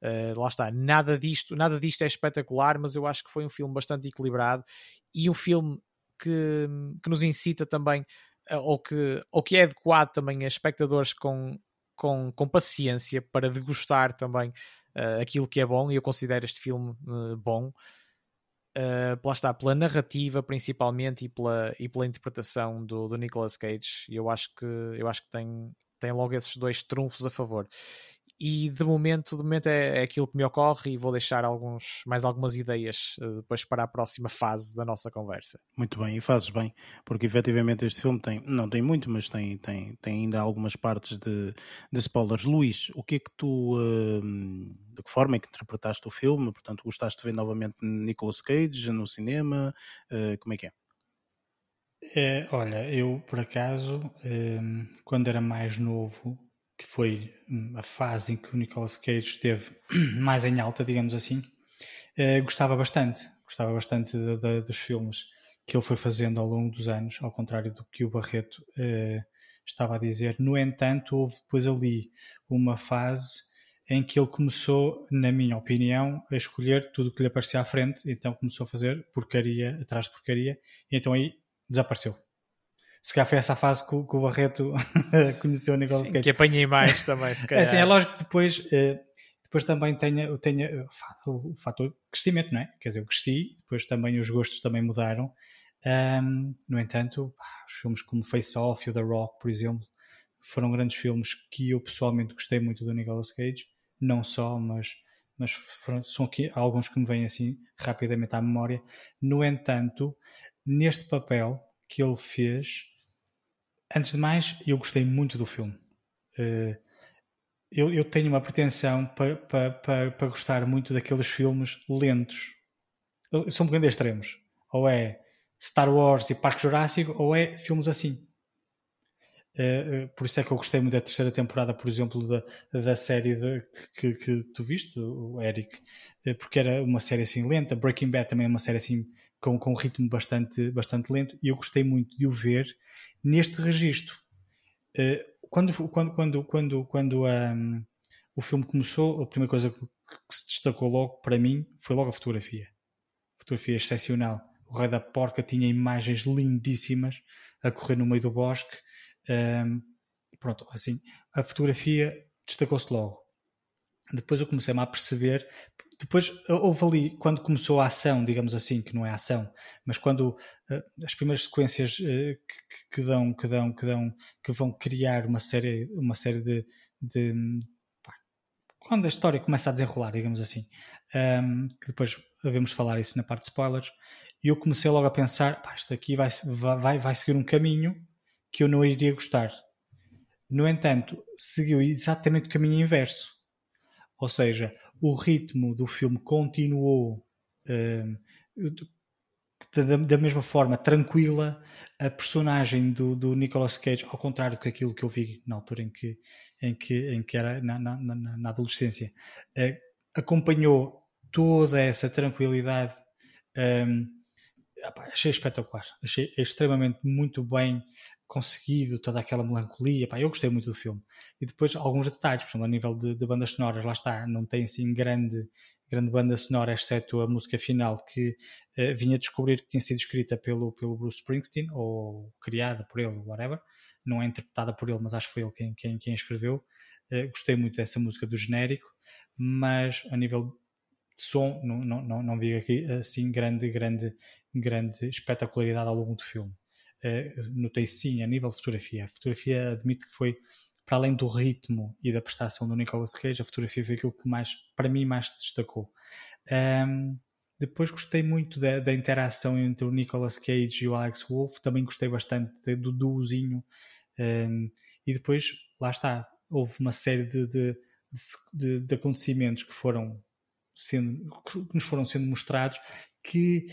Uh, lá está, nada disto, nada disto é espetacular, mas eu acho que foi um filme bastante equilibrado e um filme que, que nos incita também, uh, ou, que, ou que é adequado também a espectadores com, com, com paciência para degustar também aquilo que é bom, e eu considero este filme bom uh, lá está, pela narrativa principalmente e pela, e pela interpretação do, do Nicolas Cage. Eu acho que, eu acho que tem, tem logo esses dois trunfos a favor. E de momento, de momento é, é aquilo que me ocorre e vou deixar alguns, mais algumas ideias uh, depois para a próxima fase da nossa conversa. Muito bem, e fazes bem, porque efetivamente este filme tem, não tem muito, mas tem, tem, tem ainda algumas partes de, de spoilers. Luís, o que é que tu, uh, de que forma é que interpretaste o filme? Portanto, gostaste de ver novamente Nicolas Cage no cinema? Uh, como é que é? é? Olha, eu por acaso, um, quando era mais novo, que foi hum, a fase em que o Nicolas Cage esteve mais em alta, digamos assim, uh, gostava bastante, gostava bastante de, de, dos filmes que ele foi fazendo ao longo dos anos, ao contrário do que o Barreto uh, estava a dizer. No entanto, houve depois ali uma fase em que ele começou, na minha opinião, a escolher tudo o que lhe aparecia à frente, então começou a fazer porcaria atrás de porcaria, e então aí desapareceu se calhar foi essa fase que, o Barreto conheceu o Nicolas Cage. Que apanhei mais também, se calhar. É, assim, é lógico que depois, uh, depois também tenha, tenha o, o fator crescimento, não é? Quer dizer, eu cresci, depois também os gostos também mudaram. Um, no entanto, os filmes como Face Off e o The Rock, por exemplo, foram grandes filmes que eu pessoalmente gostei muito do Nicolas Cage. Não só, mas, mas foram, são aqui alguns que me vêm assim rapidamente à memória. No entanto, neste papel que ele fez, antes de mais, eu gostei muito do filme. Uh, eu, eu, tenho uma pretensão para pa, pa, pa gostar muito daqueles filmes lentos. São um bocadinho extremos. Ou é Star Wars e Parque Jurássico, ou é filmes assim. Uh, por isso é que eu gostei muito da terceira temporada, por exemplo, da, da série de, que, que, tu viste, o Eric, porque era uma série assim lenta. Breaking Bad também é uma série assim com, com um ritmo bastante, bastante lento, e eu gostei muito de o ver neste registro. Uh, quando, quando, quando, quando, quando um, o filme começou, a primeira coisa que, se destacou logo para mim foi logo a fotografia. Fotografia é excepcional. O Rei da Porca tinha imagens lindíssimas a correr no meio do bosque. Um, pronto, assim, a fotografia destacou-se logo. Depois eu comecei-me a perceber. Depois houve ali, quando começou a ação, digamos assim, que não é ação, mas quando uh, as primeiras sequências uh, que, que, dão, que dão, que dão, que vão criar uma série, uma série de, de pá, quando a história começa a desenrolar, digamos assim, um, que depois devemos falar isso na parte de spoilers, e eu comecei logo a pensar, pá, isto aqui vai, vai, vai seguir um caminho que eu não iria gostar. No entanto, seguiu exatamente o caminho inverso. Ou seja, o ritmo do filme continuou uh, da, da, mesma forma tranquila. A personagem do, do Nicolas Cage, ao contrário que aquilo que eu vi na altura em que, em que, em que era na, na, na, adolescência, uh, acompanhou toda essa tranquilidade. Um, achei espetacular, achei extremamente muito bem conseguido, toda aquela melancolia, pá, eu gostei muito do filme. E depois alguns detalhes, por exemplo, a nível de, de, bandas sonoras, lá está, não tem assim grande, grande banda sonora, exceto a música final que uh, vinha descobrir que tinha sido escrita pelo, pelo Bruce Springsteen, ou criada por ele, whatever, não é interpretada por ele, mas acho que foi ele quem, quem, quem escreveu. Uh, gostei muito dessa música do genérico, mas a nível de som, não, não, não, não vi aqui assim grande, grande, grande espetacularidade ao longo do filme. Uh, notei sim a nível de fotografia. A fotografia admito que foi para além do ritmo e da prestação do Nicolas Cage, a fotografia foi aquilo que mais, para mim, mais se destacou. Um, depois gostei muito da, da, interação entre o Nicolas Cage e o Alex Wolff, também gostei bastante do duozinho. Um, e depois, lá está, houve uma série de, de, de, de acontecimentos que foram sendo, que nos foram sendo mostrados que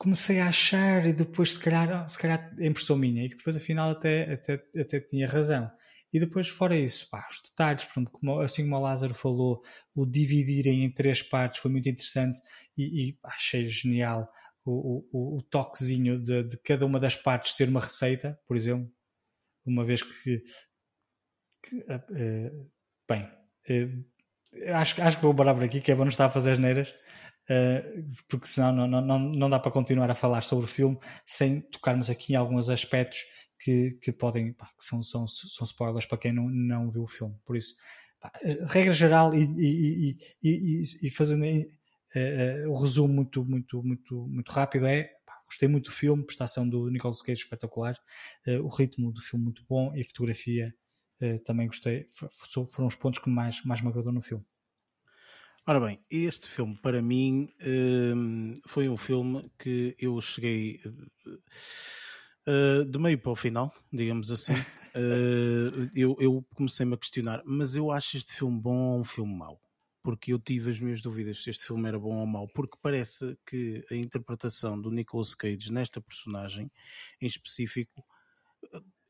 comecei a achar e depois se calhar, se calhar é impressão minha e que depois afinal até, até, até tinha razão. E depois, fora isso, pá, os detalhes, como, assim como o Lázaro falou, o dividirem em três partes foi muito interessante e, e achei genial o, o, o toquezinho de, de, cada uma das partes ser uma receita, por exemplo, uma vez que, que uh, bem, uh, acho, acho que vou parar por aqui, que é bom não estar a fazer as neiras, porque senão não, não, não, dá para continuar a falar sobre o filme sem tocarmos aqui em alguns aspectos que, que podem, pá, que são, são, são spoilers para quem não, não viu o filme. Por isso, pá, regra geral e, e, e, e fazendo uh, uh, o resumo muito, muito, muito, muito rápido é gostei muito do filme, prestação do Nicolas Cage espetacular, uh, o ritmo do filme muito bom e a fotografia eh, também gostei, foram os pontos que mais, mais me agradou no filme. Ora bem, este filme para mim ehm, foi um filme que eu cheguei uh, de meio para o final, digamos assim. uh, eu, eu comecei-me a questionar, mas eu acho este filme bom ou um filme mau? Porque eu tive as minhas dúvidas se este filme era bom ou mau, porque parece que a interpretação do Nicolas Cage nesta personagem em específico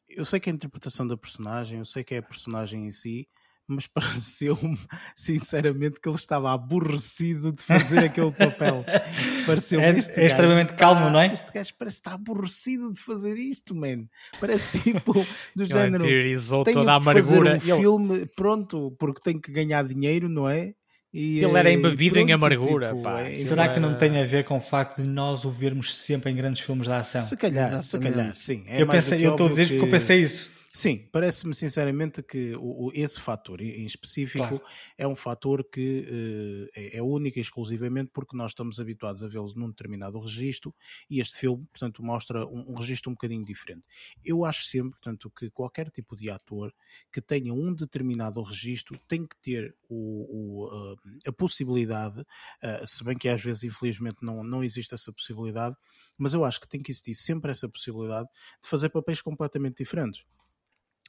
eu sei que é a interpretação da personagem, eu sei que é a personagem em si, mas pareceu-me, sinceramente, que ele estava aborrecido de fazer aquele papel. Pareceu é, é extremamente calmo, não é? Este gajo parece estar aborrecido de fazer isto, man. Parece tipo do género. Tenho toda a amargura. Fazer um ele... filme pronto, porque tem que ganhar dinheiro, não é? E, ele era embebido pronto, em amargura. Tipo, pá. É, Será que não tem a ver com o facto de nós o vermos sempre em grandes filmes de ação? Se calhar, se calhar, sim. É eu pensei, eu estou a dizer que... porque eu pensei isso. Sim, parece-me sinceramente que o, o, esse fator em específico claro. é um fator que uh, é, é único e exclusivamente porque nós estamos habituados a vê-los num determinado registro e este filme, portanto, mostra um, um registro um bocadinho diferente. Eu acho sempre, portanto, que qualquer tipo de ator que tenha um determinado registro tem que ter o, uh, a possibilidade, uh, se bem que às vezes, infelizmente, não, não existe essa possibilidade, mas eu acho que tem que existir sempre essa possibilidade de fazer papéis completamente diferentes.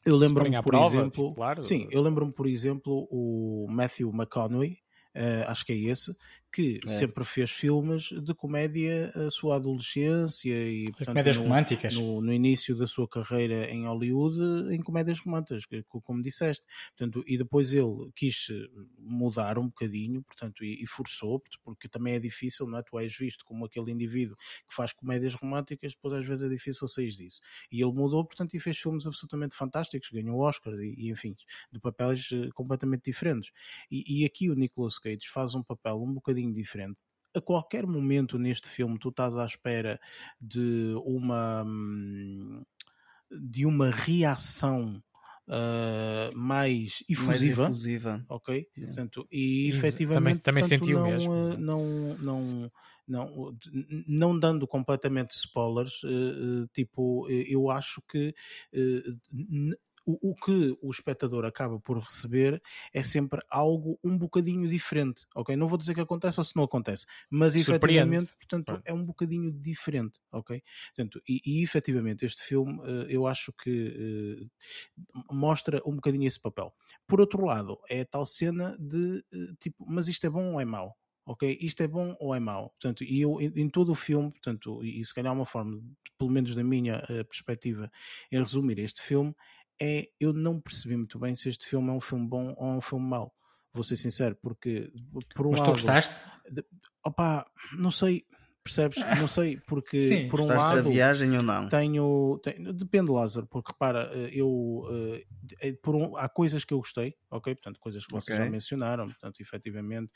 Eu lembro-me, por prova, exemplo, tipo, claro. sim, eu lembro-me, por exemplo, o Matthew McConaughey, uh, acho que é esse, que é. sempre fez filmes de comédia a sua adolescência e portanto, comédias no, românticas. no, no, início da sua carreira em Hollywood em comédias românticas como disseste. Portanto e depois ele quis mudar um bocadinho portanto e, e forçou porque também é difícil não é? Tu és visto como aquele indivíduo que faz comédias românticas depois às vezes é difícil sair disso. E ele mudou portanto e fez filmes absolutamente fantásticos ganhou Oscars e, e enfim de papéis eh, completamente diferentes. E, e aqui o Nicolas Cage faz um papel um bocadinho bocadinho diferente. A qualquer momento neste filme tu estás à espera de uma de uma reação uh, mais Mais efusiva, efusiva. ok? Yeah. Portanto, e Ex- efetivamente também- também portanto, senti o não, mesmo, eh, exato. não, não, não, não dando completamente spoilers, eh, tipo, eu acho que o, o que o espectador acaba por receber é sempre algo um bocadinho diferente, ok? Não vou dizer que acontece ou se não acontece, mas Surpreende. efetivamente, portanto, é um bocadinho diferente, ok? Portanto, e, e efetivamente este filme eh, eu acho que eh, mostra um bocadinho esse papel. Por outro lado, é a tal cena de eh, tipo, mas isto é bom ou é mau? Ok? Isto é bom ou é mau? Portanto, e eu em, em todo o filme, portanto, e, e se calhar uma forma, pelo menos da minha eh, perspectiva, em resumir este filme, é eu não percebi muito bem se este filme é um filme bom ou é um filme mau. Vou ser sincero, porque por um Mas tu lado, gostaste? opá, não sei, percebes? Não sei, porque Sim. por um lado da viagem ou não? tenho, tenho- depende Lázaro porque repara eh, eu eh, eh, por um- há coisas que eu gostei ok portanto coisas que vocês Ok. já mencionaram portanto efetivamente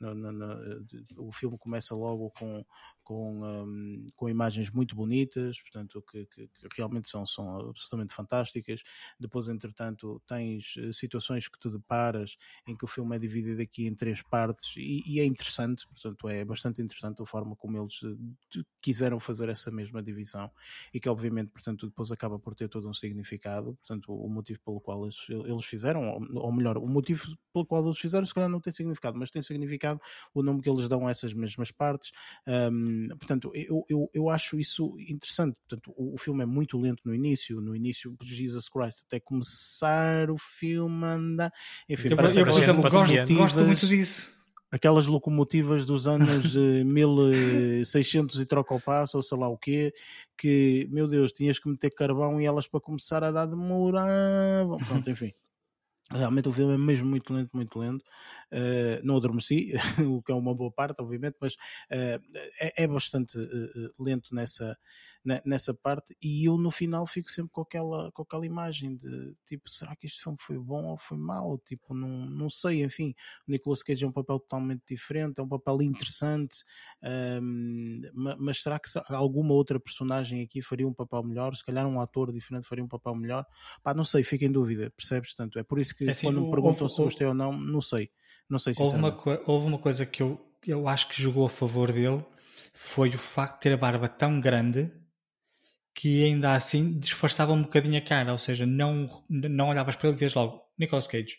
no- no- no, o filme começa logo com com, hum, com imagens muito bonitas portanto que, que- que realmente são são absolutamente fantásticas depois entretanto tens situações que te deparas em que o filme é dividido aqui em três partes e, e é interessante portanto é bastante interessante a forma como eles eh, quiseram fazer essa mesma divisão e que obviamente portanto depois acaba por ter todo um significado. Portanto o motivo pelo qual eles, eles fizeram ou, ou melhor o motivo pelo qual eles fizeram se calhar não tem significado mas tem significado o nome que eles dão a essas mesmas partes. Hum, portanto eu, eu, eu acho isso interessante. Portanto o, o filme é muito lento no início. No início Jesus Christ até começar o filme anda enfim Eu, eu, por exemplo, gosto, gosto muito disso. Aquelas locomotivas dos anos eh, 1600 e troca ao passo, ou sei lá o quê, que, meu Deus, tinhas que meter carvão e elas para começar a dar demoravam. Pronto, enfim. Realmente o filme é mesmo muito lento, muito lento. Eh, não adormeci, o que é uma boa parte, obviamente, mas eh, é, é bastante eh, eh, lento nessa, ne- nessa parte. E eu no final fico sempre com aquela, com aquela imagem de tipo, será que este filme foi bom ou foi mau? Tipo, não, não sei, enfim. O Nicolas Cage é um papel totalmente diferente, é um papel interessante, ma- mas será que alguma outra personagem aqui faria um papel melhor? Se calhar um ator diferente faria um papel melhor? Pá, não sei, fico em dúvida, percebes? Tanto é por isso que É assim, quando me perguntam houve- se gostei ou não, não sei. Não sei Houve uma, houve uma coisa que eu, eu acho que jogou a favor dele foi o facto de ter a barba tão grande que ainda assim disfarçava um bocadinho a cara, ou seja, não, não olhavas para ele e vias logo Nicolas Cage.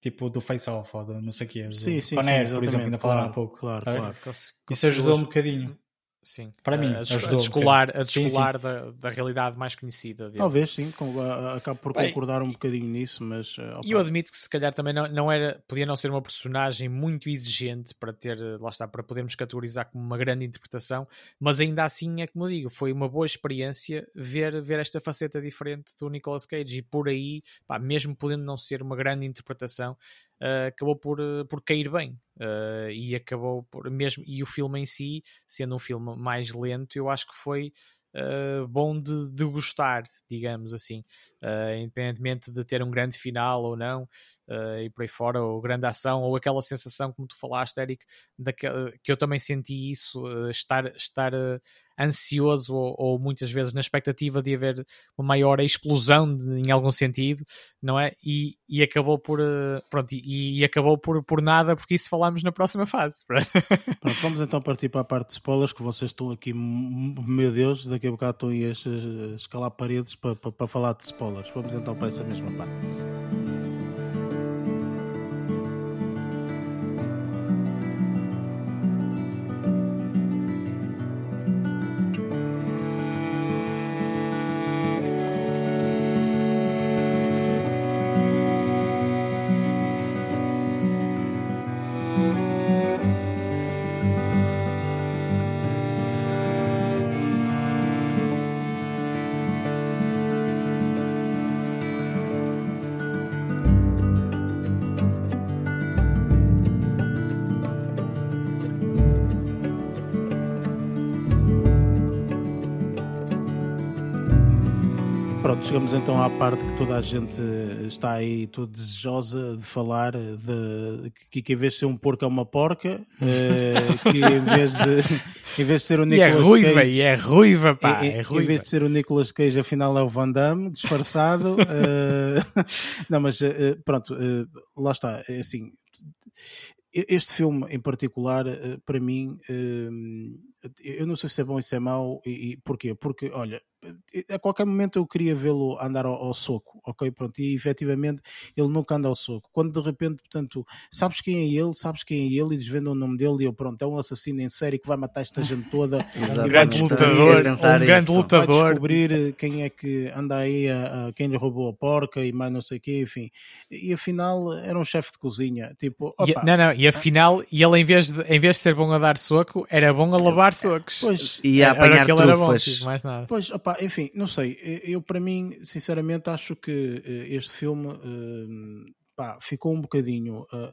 Tipo do Face Off ou do não sei o quê. Sim, sim, sim, por exemplo, ainda falaram há claro, pouco. claro, Tá? claro. Cons- Isso ajudou um bocadinho. Sim. Para mim, a, a descolar, a bocadinho. Sim, descolar da, da realidade mais conhecida dele. Talvez sim, com- a- acabo por Bem, concordar um bocadinho nisso, mas eh, E eu admito que se calhar também não, não era, podia não ser uma personagem muito exigente para ter, eh, lá está, para podermos categorizar como uma grande interpretação, mas ainda assim é como eu digo, foi uma boa experiência ver, ver esta faceta diferente do Nicolas Cage e por aí, pá, mesmo podendo não ser uma grande interpretação, eh, acabou por, eh, por cair bem eh, e acabou por mesmo e o filme em si, sendo um filme mais lento, eu acho que foi eh, bom de, de gostar, digamos assim, Eh, independentemente de ter um grande final ou não, eh, e por aí fora, ou grande ação, ou aquela sensação, como tu falaste, Eric, daquela, que eu também senti isso, eh, estar, estar eh, ansioso ou, ou muitas vezes na expectativa de haver uma maior explosão de- em algum sentido, não é? E, e acabou por pronto, e, e acabou por, por nada, porque isso falámos na próxima fase. Pronto, vamos então partir para a parte de spoilers, que vocês estão aqui, meu Deus, daqui a bocado estão aí a escalar paredes para, para, para falar de spoilers. Vamos então para essa mesma parte. Chegamos então à parte que toda a gente está aí toda desejosa de falar de, que, que em vez de ser um porco é uma porca, eh, que em vez de, em vez de ser o E é Nicolas ruiva, Cage, e é ruiva, pá. em, é em ruiva. vez de ser o Nicolas Cage, afinal é o Van Damme, disfarçado. eh, não, mas eh, pronto, eh, lá está. É assim, este filme em particular, eh, para mim, eh, eu não sei se é bom ou se é mau, e, e porquê? Porque, olha, a qualquer momento eu queria vê-lo andar ao, ao soco, ok? Pronto, e efetivamente ele nunca anda ao soco. Quando de repente, portanto, sabes quem é ele, sabes quem é ele e desvendam o nome dele e eu, pronto, é um assassino em série que vai matar esta gente toda. Exatamente. Um grande lutador, um grande isso. Vai lutador. descobrir eh, quem é que anda aí, a, a- quem lhe roubou a porca e mais não sei o quê, enfim. E afinal era um chefe de cozinha, tipo, E, opa, não, não, e afinal, e ele em vez, de, em vez de ser bom a dar soco, era bom a lavar socos. pois, E a Era apanhar ele era bom, trufas. fiz mais nada. Pois, enfim, não sei. Eu, para mim, sinceramente, acho que eh, este filme eh, pá, ficou um bocadinho. eh,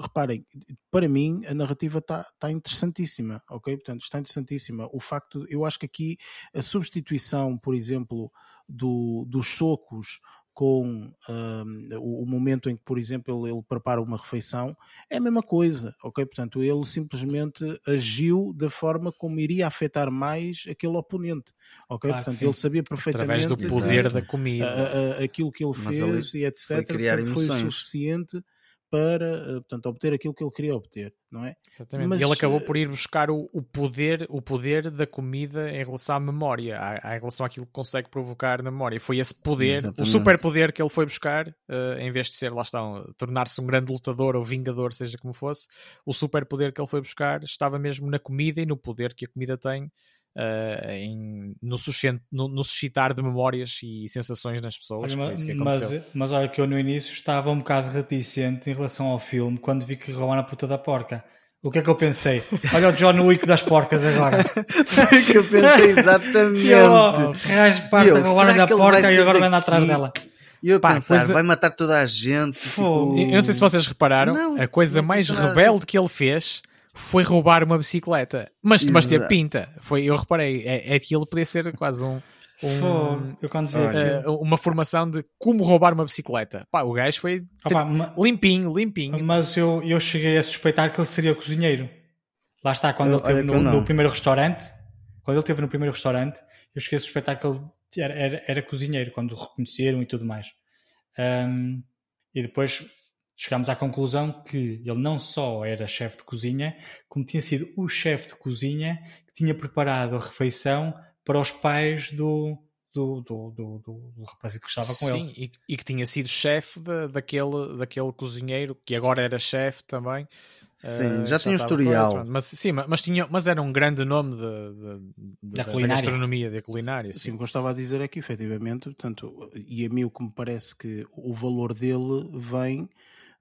reparem, para mim, a narrativa está tá interessantíssima, ok? Portanto, está interessantíssima. O facto, eu acho que aqui a substituição, por exemplo, do, dos socos com ahm, o, o momento em que, por exemplo, ele, ele prepara uma refeição, é a mesma coisa, ok? Portanto, ele simplesmente agiu da forma como iria afetar mais aquele oponente, ok? Claro que Portanto, ele sabia perfeitamente Através do poder da a- comida. a- a- aquilo que ele Mas fez e etc. foi criar portanto, foi o suficiente para eh, portanto, obter aquilo que ele queria obter, não é? Exatamente. Mas, e ele acabou eh, por ir buscar o, o poder, o poder da comida em relação à memória, à, à- em relação àquilo que consegue provocar na memória. Foi esse poder, o Exatamente. superpoder que ele foi buscar, eh, em vez de ser, lá está, um- tornar-se um grande lutador ou vingador, seja como fosse, o superpoder que ele foi buscar estava mesmo na comida e no poder que a comida tem eh, em, no, no- no suscitar de memórias e sensações nas pessoas. Olha, Foi ma- isso que mas, aconteceu. mas olha que eu no início estava um bocado reticente em relação ao filme quando vi que roubaram a puta da porca. O que é que eu pensei? Olha o John Wick das porcas agora. Foi o que eu pensei exatamente. E eu, parte eu, a roubar será a que ele porca e agora andar atrás dela. E eu Pá, pensar, coisa- vai matar toda a gente. Tipo, Eu não sei se vocês repararam, Não, a coisa não mais rebelde que ele fez foi roubar uma bicicleta. Mas, mas teve Exato. pinta. Foi, eu reparei, é, é que ele podia ser quase um, um, eh, uma formação de como roubar uma bicicleta. Pá, o gajo foi Opa, ma- limpinho, limpinho. mas eu, eu cheguei a suspeitar que ele seria cozinheiro. Lá está, quando Eu- ele esteve no, no primeiro restaurante, quando ele esteve no primeiro restaurante, eu cheguei a suspeitar que ele era, era, era cozinheiro, quando o reconheceram e tudo mais. Ahm, e depois chegámos à conclusão que ele não só era chefe de cozinha, como tinha sido o chefe de cozinha que tinha preparado a refeição para os pais do, do, do, do, do, do rapazito que estava com Sim, ele. e, e que tinha sido chefe da- daquele, daquele cozinheiro, que agora era chefe também. Sim, Eh, já tinha um historial. coisa, mas sim, mas, mas tinha, mas era um grande nome de, de- de- Da da, culinária. gastronomia, da culinária. Sim, Sim. o que eu estava a dizer é que efetivamente, portanto, e a mim o que me parece que o valor dele vem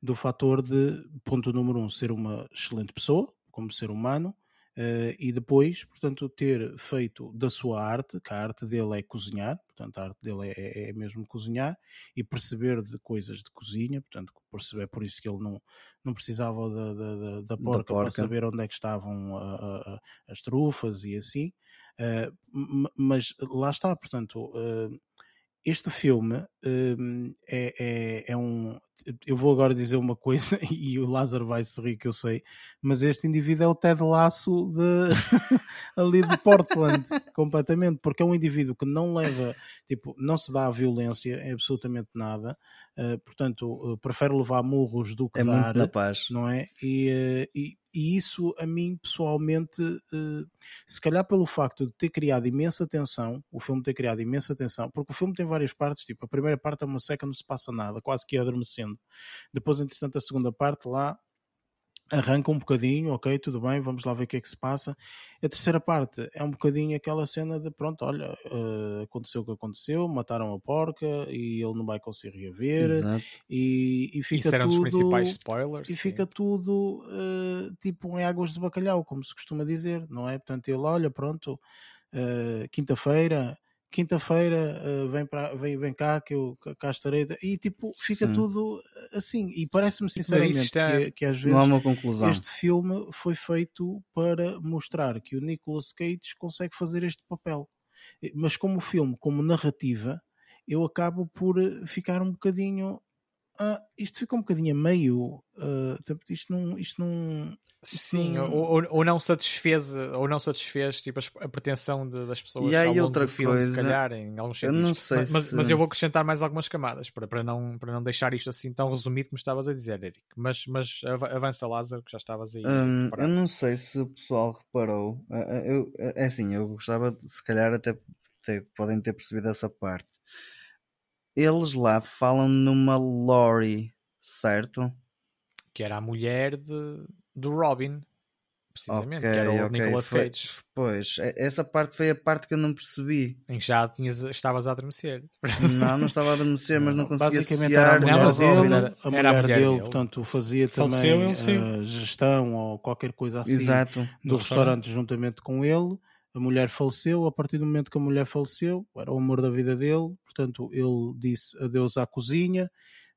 do fator de, ponto número um, ser uma excelente pessoa, como ser humano, eh, e depois, portanto, ter feito da sua arte, que a arte dele é cozinhar, portanto, a arte dele é, é- é mesmo cozinhar, e perceber de coisas de cozinha, portanto, perceber por isso que ele não, não precisava da, da, da- da porca, para porca. saber onde é que estavam a- a- as trufas e assim. Uh, mas lá está, portanto, uh, este filme é, é, é um. Eu vou agora dizer uma coisa e o Lázaro vai se rir, que eu sei, mas este indivíduo é o Ted Lasso de, ali de Portland, completamente, porque é um indivíduo que não leva, tipo, não se dá a violência em absolutamente nada, uh, portanto, uh, prefere levar murros do que É muito dar na paz. não é? E, eh, e, e isso a mim pessoalmente, eh, se calhar pelo facto de ter criado imensa tensão, o filme ter criado imensa tensão, porque o filme tem várias partes, tipo, a primeira parte é uma seca, não se passa nada, quase que ia adormecendo. Depois, entretanto, a segunda parte lá arranca um bocadinho, ok, tudo bem, vamos lá ver o que é que se passa. A terceira parte é um bocadinho aquela cena de pronto, olha, eh, aconteceu o que aconteceu, mataram a porca e ele não vai conseguir reaver Exato. e, e fica Isso era um dos tudo principais spoilers. e sim. fica tudo eh, tipo em águas de bacalhau, como se costuma dizer, não é? Portanto, ele olha, pronto, eh, quinta-feira, quinta-feira eh, vem, para, vem, vem cá que eu cá- estarei, e tipo, fica Sim. tudo assim, e parece-me sinceramente está- que, que às Não há vezes uma conclusão. este filme foi feito para mostrar que o Nicolas Cage consegue fazer este papel. Mas como filme, como narrativa, eu acabo por eh, ficar um bocadinho. Ah, isto fica um bocadinho a meio. tipo, isto não. Isto não Sim, não- ou, ou- não satisfez, ou não satisfez tipo, a pretensão de- das pessoas E aí ao longo outra do filme, se coisa, calhar, em alguns eu sentidos. não sei mas, mas- se- mas eu vou acrescentar mais algumas camadas para, para, não, para não deixar isto assim tão resumido como estavas a dizer, Eric. Mas, mas ava- avança, Lázaro, que já estavas aí. Hum, eu não sei se o pessoal reparou. Ah, ah, eu- é assim, eu gostava, de- se calhar, até, até podem ter percebido essa parte. Eles lá falam numa Lori, certo? Que era a mulher de, do Robin, precisamente, Ok, que era o ok, Nicolas foi- Cage, Pois, essa parte foi a parte que eu não percebi. em que já tinhas, estavas a adormecer. Não, não estava a adormecer, mas não conseguia Basicamente era a associar mulher, dele, era- a era a mulher mulher dele, dele. portanto, fazia Faleceu, também saiu. ah, gestão ou qualquer coisa assim Exato. do Do restaurante juntamente com ele. A mulher faleceu. A partir do momento que a mulher faleceu, era o amor da vida dele. Portanto, ele disse adeus à cozinha,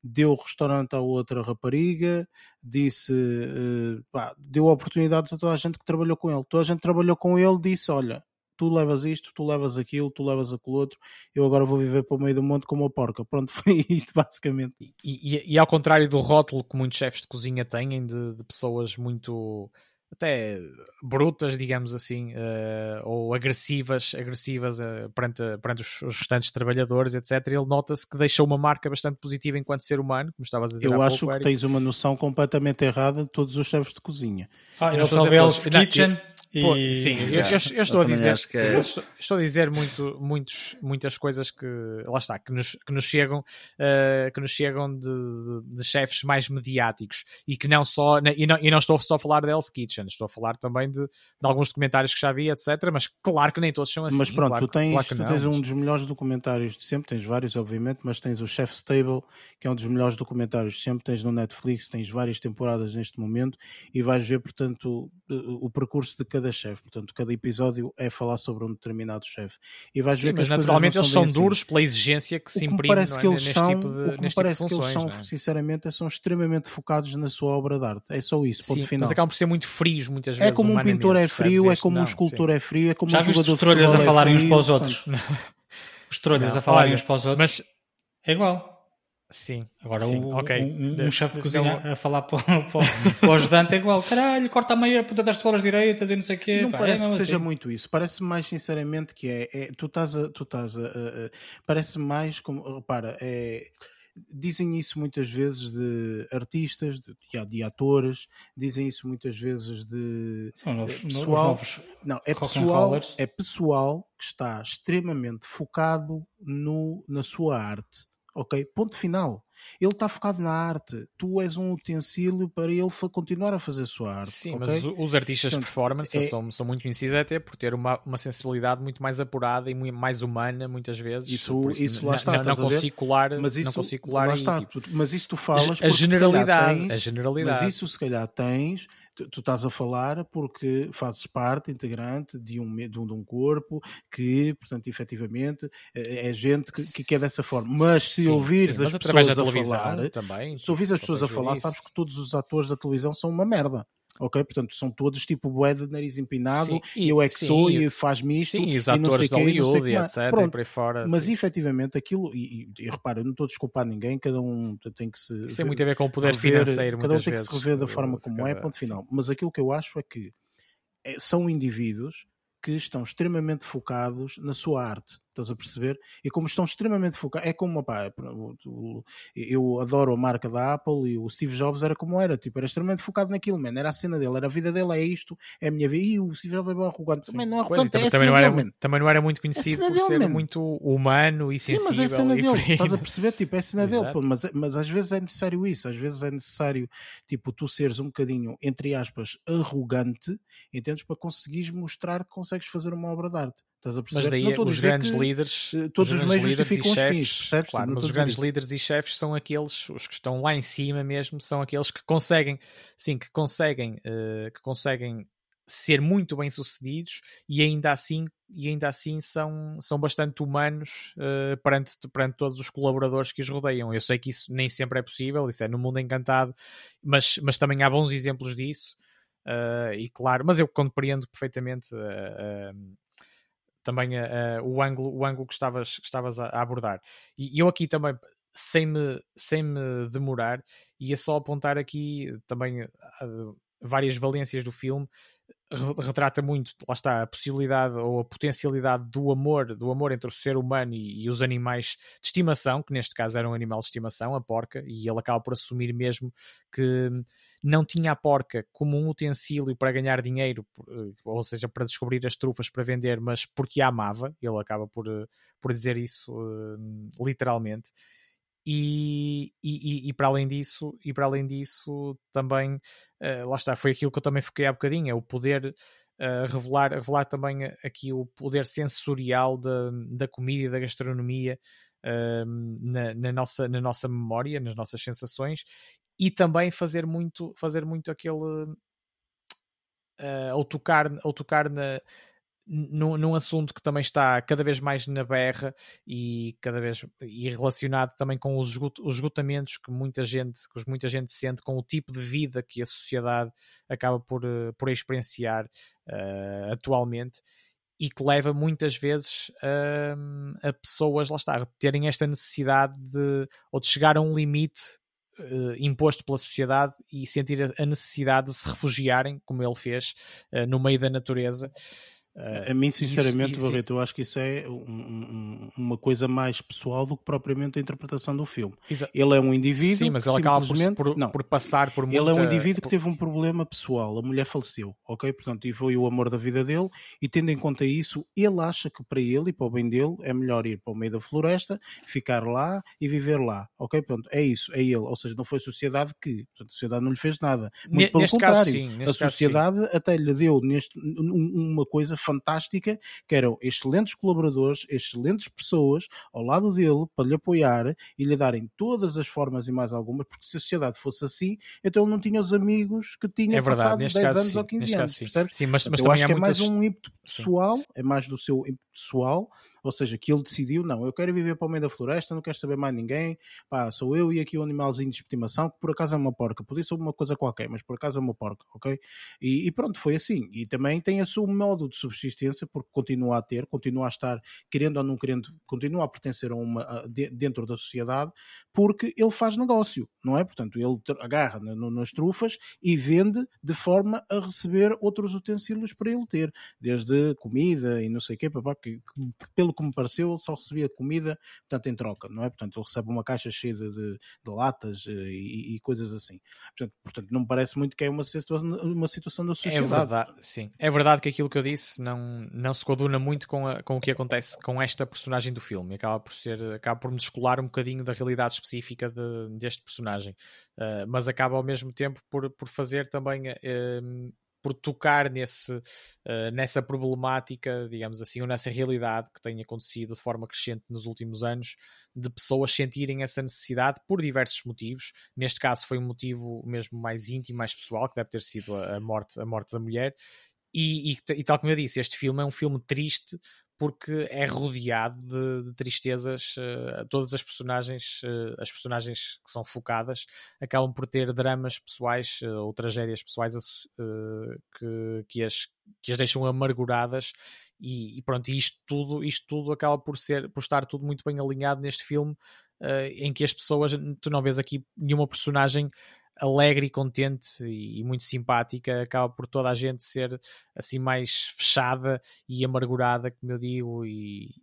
deu o restaurante à outra rapariga, disse, eh, pá, deu oportunidades a toda a gente que trabalhou com ele. Toda a gente que trabalhou com ele, disse: Olha, tu levas isto, tu levas aquilo, tu levas aquilo outro. Eu agora vou viver para o meio do monte como uma porca. Pronto, foi isto basicamente. E, e- e ao contrário do rótulo que muitos chefes de cozinha têm de, de pessoas muito até brutas, digamos assim, eh, ou agressivas, agressivas eh, perante, perante os, os restantes trabalhadores, etc. Ele nota-se que deixa uma marca bastante positiva enquanto ser humano, como estavas a dizer Eu há acho pouco, que Eric. tens uma noção completamente errada de todos os chefes de cozinha. Ah, Eu só eu- Kitchen Pô, e... sim, eu, Exato. eu- eu estou a Eu também dizer, acho que sim, é- estou, estou a dizer muito, muitos, muitas coisas que lá está, que nos, que nos chegam, eh, que nos chegam de, de- de chefes mais mediáticos e que não só, e não, e não estou só a falar de Hell's Kitchen, estou a falar também de, de alguns documentários que já vi, etc. Mas claro que nem todos são assim. mas pronto, claro, tu tens, claro que tu não, tens um mas- dos melhores documentários de sempre, tens vários, obviamente, mas tens o Chef's Table, que é um dos melhores documentários de sempre, tens no Netflix, tens várias temporadas neste momento e vais ver, portanto, o, o percurso de cada chefe. Portanto, cada episódio é falar sobre um determinado chefe. E vais Sim, ver que mas naturalmente não eles são são bem duros assim. pela exigência que O se que me imprime parece é, que eles neste são, tipo o de, que me neste tipo de parece que eles são, é? sinceramente, é são extremamente focados na sua obra de arte. É só isso, ponto Sim, final. mas acabam por ser muito frios muitas É vezes. como um pintor é frio, é como um não, escultor sim. é frio, é como Já um viste jogador os de trolhas a futebol é falarem uns para os portanto, outros? Os trolhas Não, a falarem olha, uns para os outros? Mas É igual. Sim, Agora sim, um, ok. um, um chefe de cozinha a falar para, o- para, o- para o ajudante é igual. Caralho, corta a meia ponta das cebolas direitas e não sei o quê. Não Pá, é parece que mesmo seja assim. muito isso. Parece mais sinceramente que é. é- tu estás a. Tu estás a, a- a- parece mais como. Repara, é, dizem isso muitas vezes de artistas, de, de atores, dizem isso muitas vezes de. São novos, É, no- os pessoal- novos. Não, é pessoal, é pessoal que está extremamente focado no, na sua arte. Ok? Ponto final. Ele está focado na arte. Tu és um utensílio para ele continuar a fazer a sua arte. Sim, ok? mas os artistas de Portanto, performance é- são, são muito conhecidos até por ter uma, uma sensibilidade muito mais apurada e muito mais humana, muitas vezes. Isso- Por isso lá está, não, não consigo colar, mas isso, não consigo colar lá está, tipo, mas isso tu falas a generalidade, tens- a generalidade. Mas isso se calhar tens, tu, estás a falar porque fazes parte integrante de um, de um, de um corpo que, portanto, efetivamente é é gente que, que quer dessa forma. Mas se Sim, ouvires sim, as pessoas a falar, também, se ouvires as pessoas a falar, isso. sabes que todos os atores da televisão são uma merda. Ok? Portanto, são todos tipo bué de nariz empinado Sim, e e- eu é que sim, sou e- e faz-me isto Sim, e os e não sei atores de e Hollywood e etc. e Pronto, por aí fora. mas sim. efetivamente aquilo, e, e, e repara, eu não estou a desculpar ninguém, cada um tem que se Isso tem muito a ver com o poder rever, financeiro, cada um tem que se rever da forma como é, ponto final. Mas aquilo que eu acho é que é, são indivíduos que estão extremamente focados na sua arte, estás a perceber? E como estão extremamente focados, é como, pá, o- eu adoro a marca da Apple e o Steve Jobs era como era, tipo, era extremamente focado naquilo, man, era a cena dele, era a vida dele, é isto, é a minha vida, e o Steve Jobs é bem arrogante, também não é Pois, arrogante, é também, não era, dele, também não era muito conhecido por dele, ser man. muito humano e Sim, sensível. mas é a cena dele, estás a perceber? Tipo, é a cena dele, pô, mas, mas às vezes é necessário isso, às vezes é necessário, tipo, tu seres um bocadinho, entre aspas, arrogante, entendes? Para conseguires mostrar que consegues fazer uma obra de arte. Estás a perceber? Mas daí Não a os grandes que, líderes, eh, todos os grandes meios líderes e justificam os fins, chefes, percebes? Claro, mas os grandes líderes e chefes são aqueles, os que estão lá em cima mesmo, são aqueles que conseguem, sim, que conseguem, eh, que conseguem ser muito bem sucedidos e ainda assim e ainda assim são, são bastante humanos eh, perante, perante todos os colaboradores que os rodeiam. Eu sei que isso nem sempre é possível, isso é no mundo encantado, mas, mas também há bons exemplos disso. eh, e claro, mas eu compreendo perfeitamente eh, também o, ângulo, o ângulo que estavas, que estavas a, a abordar. E, eu aqui também, sem me, sem me demorar, ia só apontar aqui também várias valências do filme retrata muito, lá está, a possibilidade ou a potencialidade do amor, do amor entre o ser humano e, e, os animais de estimação, que neste caso era um animal de estimação, a porca, e ele acaba por assumir mesmo que não tinha a porca como um utensílio para ganhar dinheiro, eh, ou seja, para descobrir as trufas para vender, mas porque a amava, ele acaba por, eh, por dizer isso uh, literalmente. E, e, e, para além disso, e para além disso também, uh, lá está, foi aquilo que eu também foquei há bocadinho, é o poder uh, revelar, revelar também aqui o poder sensorial da, da comida e da gastronomia uh, na, na, nossa, na nossa memória, nas nossas sensações, e também fazer muito, fazer muito aquele ao tocar, ao tocar na, num, num, assunto que também está cada vez mais na berra e cada vez e relacionado também com os, esgotamentos que muita gente que muita gente sente com o tipo de vida que a sociedade acaba por, eh, por experienciar uh, atualmente e que leva muitas vezes a, a pessoas lá está terem esta necessidade de ou de chegar a um limite Uh, imposto pela sociedade e sentir a necessidade de se refugiarem, como ele fez, uh, no meio da natureza. Uh, a mim, sinceramente, isso, isso, Barreto, eu acho que isso é um, um, uma coisa mais pessoal do que propriamente a interpretação do filme. Exa ele é um indivíduo. Sim, mas ele acaba por, por, não, por passar por muita... Ele é um indivíduo que teve um problema pessoal. A mulher faleceu, ok? Portanto, e foi o amor da vida dele. E tendo em conta isso, ele acha que para ele e para o bem dele é melhor ir para o meio da floresta, ficar lá e viver lá, ok? Pronto, é isso, é ele. Ou seja, não foi a sociedade que. Portanto, a sociedade não lhe fez nada. Muito pelo contrário. Caso, sim, a sociedade caso, até lhe deu neste, uma coisa fantástica, que eram excelentes colaboradores, excelentes pessoas ao lado dele para lhe apoiar e lhe darem todas as formas e mais algumas, porque se a sociedade fosse assim, então ele não tinha os amigos que tinha é verdade, passado 10 caso, anos sim, ou 15 anos, sim. percebes? Sim, mas, mas eu acho que é mais um ímpeto pessoal, sim. é mais do seu ímpeto pessoal, ou seja, que ele decidiu, não, eu quero viver para o meio da floresta, não quero saber mais ninguém, pá, sou eu e aqui o um animalzinho de estimação, que por acaso é uma porca, podia ser uma coisa qualquer, mas por acaso é uma porca, ok? E, e pronto, foi assim. E também tem a seu modo de subsistência, porque continua a ter, continua a estar, querendo ou não querendo, continua a pertencer a uma, a, de, dentro da sociedade, porque ele faz negócio, não é? Portanto, ele agarra na, nas trufas e vende de forma a receber outros utensílios para ele ter, desde comida e não sei o quê, papá, que, que pelo que me pareceu, ele só recebia comida, portanto, em troca, não é? Portanto, ele recebe uma caixa cheia de, de, de latas eh, e, e, coisas assim. Portanto, portanto, não me parece muito que é uma situação, uma situação da é sociedade. É verdade, sim. É verdade que aquilo que eu disse não, não se coaduna muito com, a, com o que acontece com esta personagem do filme. Acaba por ser, acaba por me descolar um bocadinho da realidade específica de, deste personagem. Uh, mas acaba ao mesmo tempo por, por fazer também uh, por tocar nesse, uh, nessa problemática, digamos assim, ou nessa realidade que tem acontecido de forma crescente nos últimos anos, de pessoas sentirem essa necessidade por diversos motivos. Neste caso foi um motivo mesmo mais íntimo, mais pessoal, que deve ter sido a, morte, a morte da mulher. E, e, e, tal como eu disse, este filme é um filme triste porque é rodeado de, de tristezas. Uh, todas as personagens, uh, as personagens que são focadas, acabam por ter dramas pessoais uh, ou tragédias pessoais que, que, as, que as deixam amarguradas. E, e pronto, isto tudo, isto tudo acaba por ser, por estar tudo muito bem alinhado neste filme, em que as pessoas, tu não vês aqui nenhuma personagem alegre e contente e, muito simpática, acaba por toda a gente ser assim mais fechada e amargurada, como eu digo, e,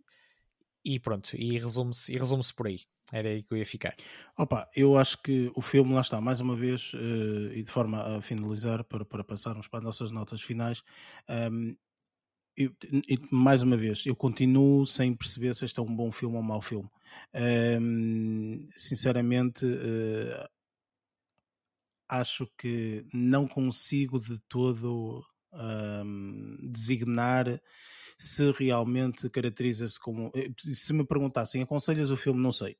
e pronto, e resume-se resume por aí. Era aí que eu ia ficar. Opa, eu acho que o filme, lá está, mais uma vez, uh, e de forma a finalizar, para, para passarmos para as nossas notas finais, um, ehm, eu, mais uma vez, eu continuo sem perceber se este é um bom filme ou um mau filme. Um, ehm, sinceramente, uh, acho que não consigo de todo um, designar se realmente caracteriza-se como. Eh, se me perguntassem, aconselhas o filme? Não sei.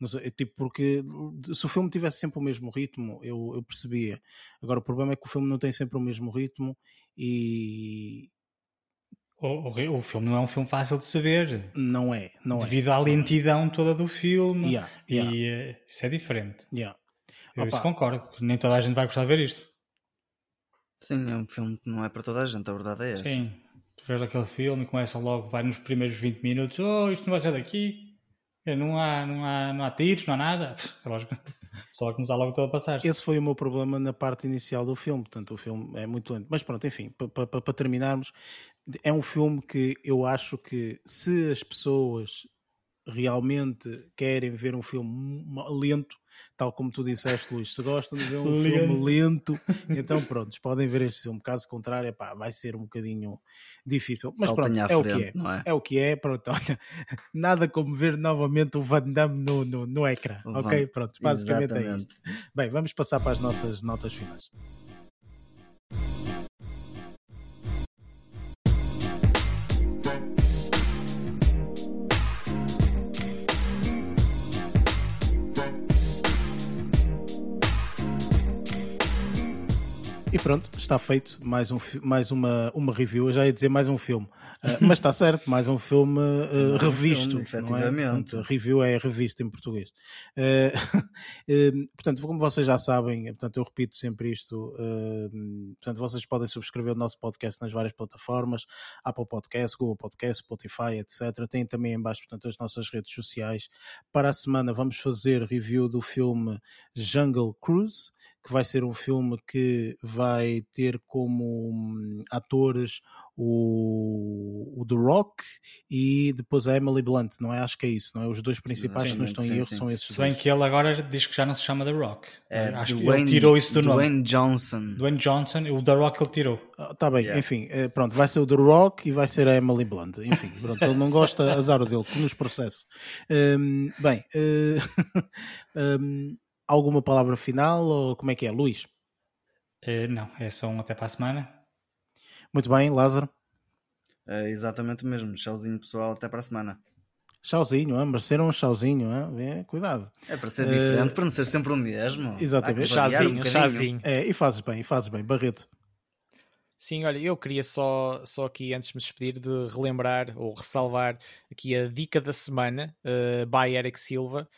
Não sei, tipo, porque se o filme tivesse sempre o mesmo ritmo, eu, eu percebia. Agora, o problema é que o filme não tem sempre o mesmo ritmo e, o, o, o, filme não é um filme fácil de saber. Não é, não Devido é. à lentidão toda do filme. Yeah, yeah. E uh, isso é diferente. Yeah. Eu isso concordo, que nem toda a gente vai gostar de ver isto. Sim, é um filme que não é para toda a gente, a verdade é essa. Sim, vês aquele filme e começa logo, vai nos primeiros 20 minutos, oh, isto não vai ser daqui, é, não há, não há, não há tiros, não há nada. É lógico, só vai começar logo todo a passar-se. Esse foi o meu problema na parte inicial do filme, portanto o filme é muito lento. Mas pronto, enfim, para terminarmos, é um filme que eu acho que se as pessoas realmente querem ver um filme lento, tal como tu disseste, Luís, se gostam de ver um lento. filme lento, então pronto, podem ver este filme. Caso contrário, epá, vai ser um bocadinho difícil. Mas pronto, é, frente, o que é. é. é. o que é. Pronto, olha, nada como ver novamente o Van Damme no, no, no ecrã. Ok? Pronto, basicamente Exatamente. é isto. Bem, vamos passar para as nossas notas finais. E pronto, está feito mais, um, mais uma, uma review. Eu já ia dizer mais um filme, uh, mas está certo, mais um filme uh, revisto. Um filme, é? portanto, review é revista em português. Uh, portanto, como vocês já sabem, portanto, eu repito sempre isto. portanto, vocês podem subscrever o nosso podcast nas várias plataformas: Apple Podcast, Google Podcast, Spotify, etc. Tem também em baixo, portanto, as nossas redes sociais. Para a semana vamos fazer review do filme Jungle Cruise que vai ser um filme que vai ter como hum, atores o, o The Rock e depois a Emily Blunt, não é? Acho que é isso, não é? Os dois principais, sim, se não estão em erro, são esses Se bem dois. que ele agora diz que já não se chama The Rock. É, Acho Dwayne, que ele tirou isso do Dwayne nome. Dwayne Johnson. Dwayne Johnson, o The Rock ele tirou. Ah, tá bem, yeah. enfim, eh, pronto, vai ser o The Rock e vai ser a Emily Blunt. Enfim, pronto, ele não gosta, azar o dele, que nos processe. Um, bem, uh, um, alguma palavra final ou como é que é, Luís? Uh, não, é só um até para a semana. Muito bem, Lázaro. É exatamente o mesmo. Tchauzinho, pessoal. Até para a semana. Tchauzinho, é? mereceram um tchauzinho, é? é? cuidado. É para ser diferente, uh, para não ser sempre o mesmo. Exatamente. Chazinho, um chazinho. É, e fazes bem, e fazes bem, Barreto. Sim, olha, eu queria só, só aqui, antes de me despedir, de relembrar ou ressalvar aqui a dica da semana uh, by Eric Silva,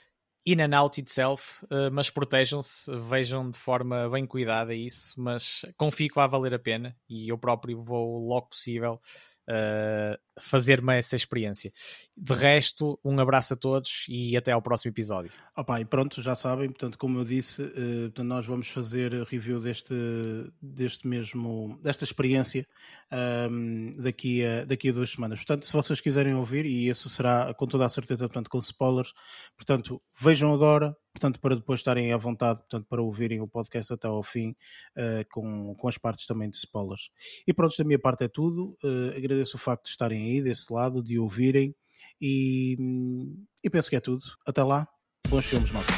in and out itself, uh, mas protejam-se, vejam de forma bem cuidada isso, mas confio que vai valer a pena e eu próprio vou logo possível uh, fazer-me essa experiência. De resto, um abraço a todos e até ao próximo episódio. Opa, e pronto, já sabem, portanto, como eu disse, uh, nós vamos fazer review deste, deste mesmo, desta experiência um, daqui, a, daqui a duas semanas. Portanto, se vocês quiserem ouvir, e isso será com toda a certeza, portanto, com spoilers, portanto, vejam agora, portanto, para depois estarem à vontade, portanto, para ouvirem o podcast até ao fim, uh, com, com as partes também de spoilers. E pronto, da minha parte é tudo. Uh, agradeço o facto de estarem aí desse lado, de ouvirem e, e penso que é tudo. Até lá, bons filmes, malta.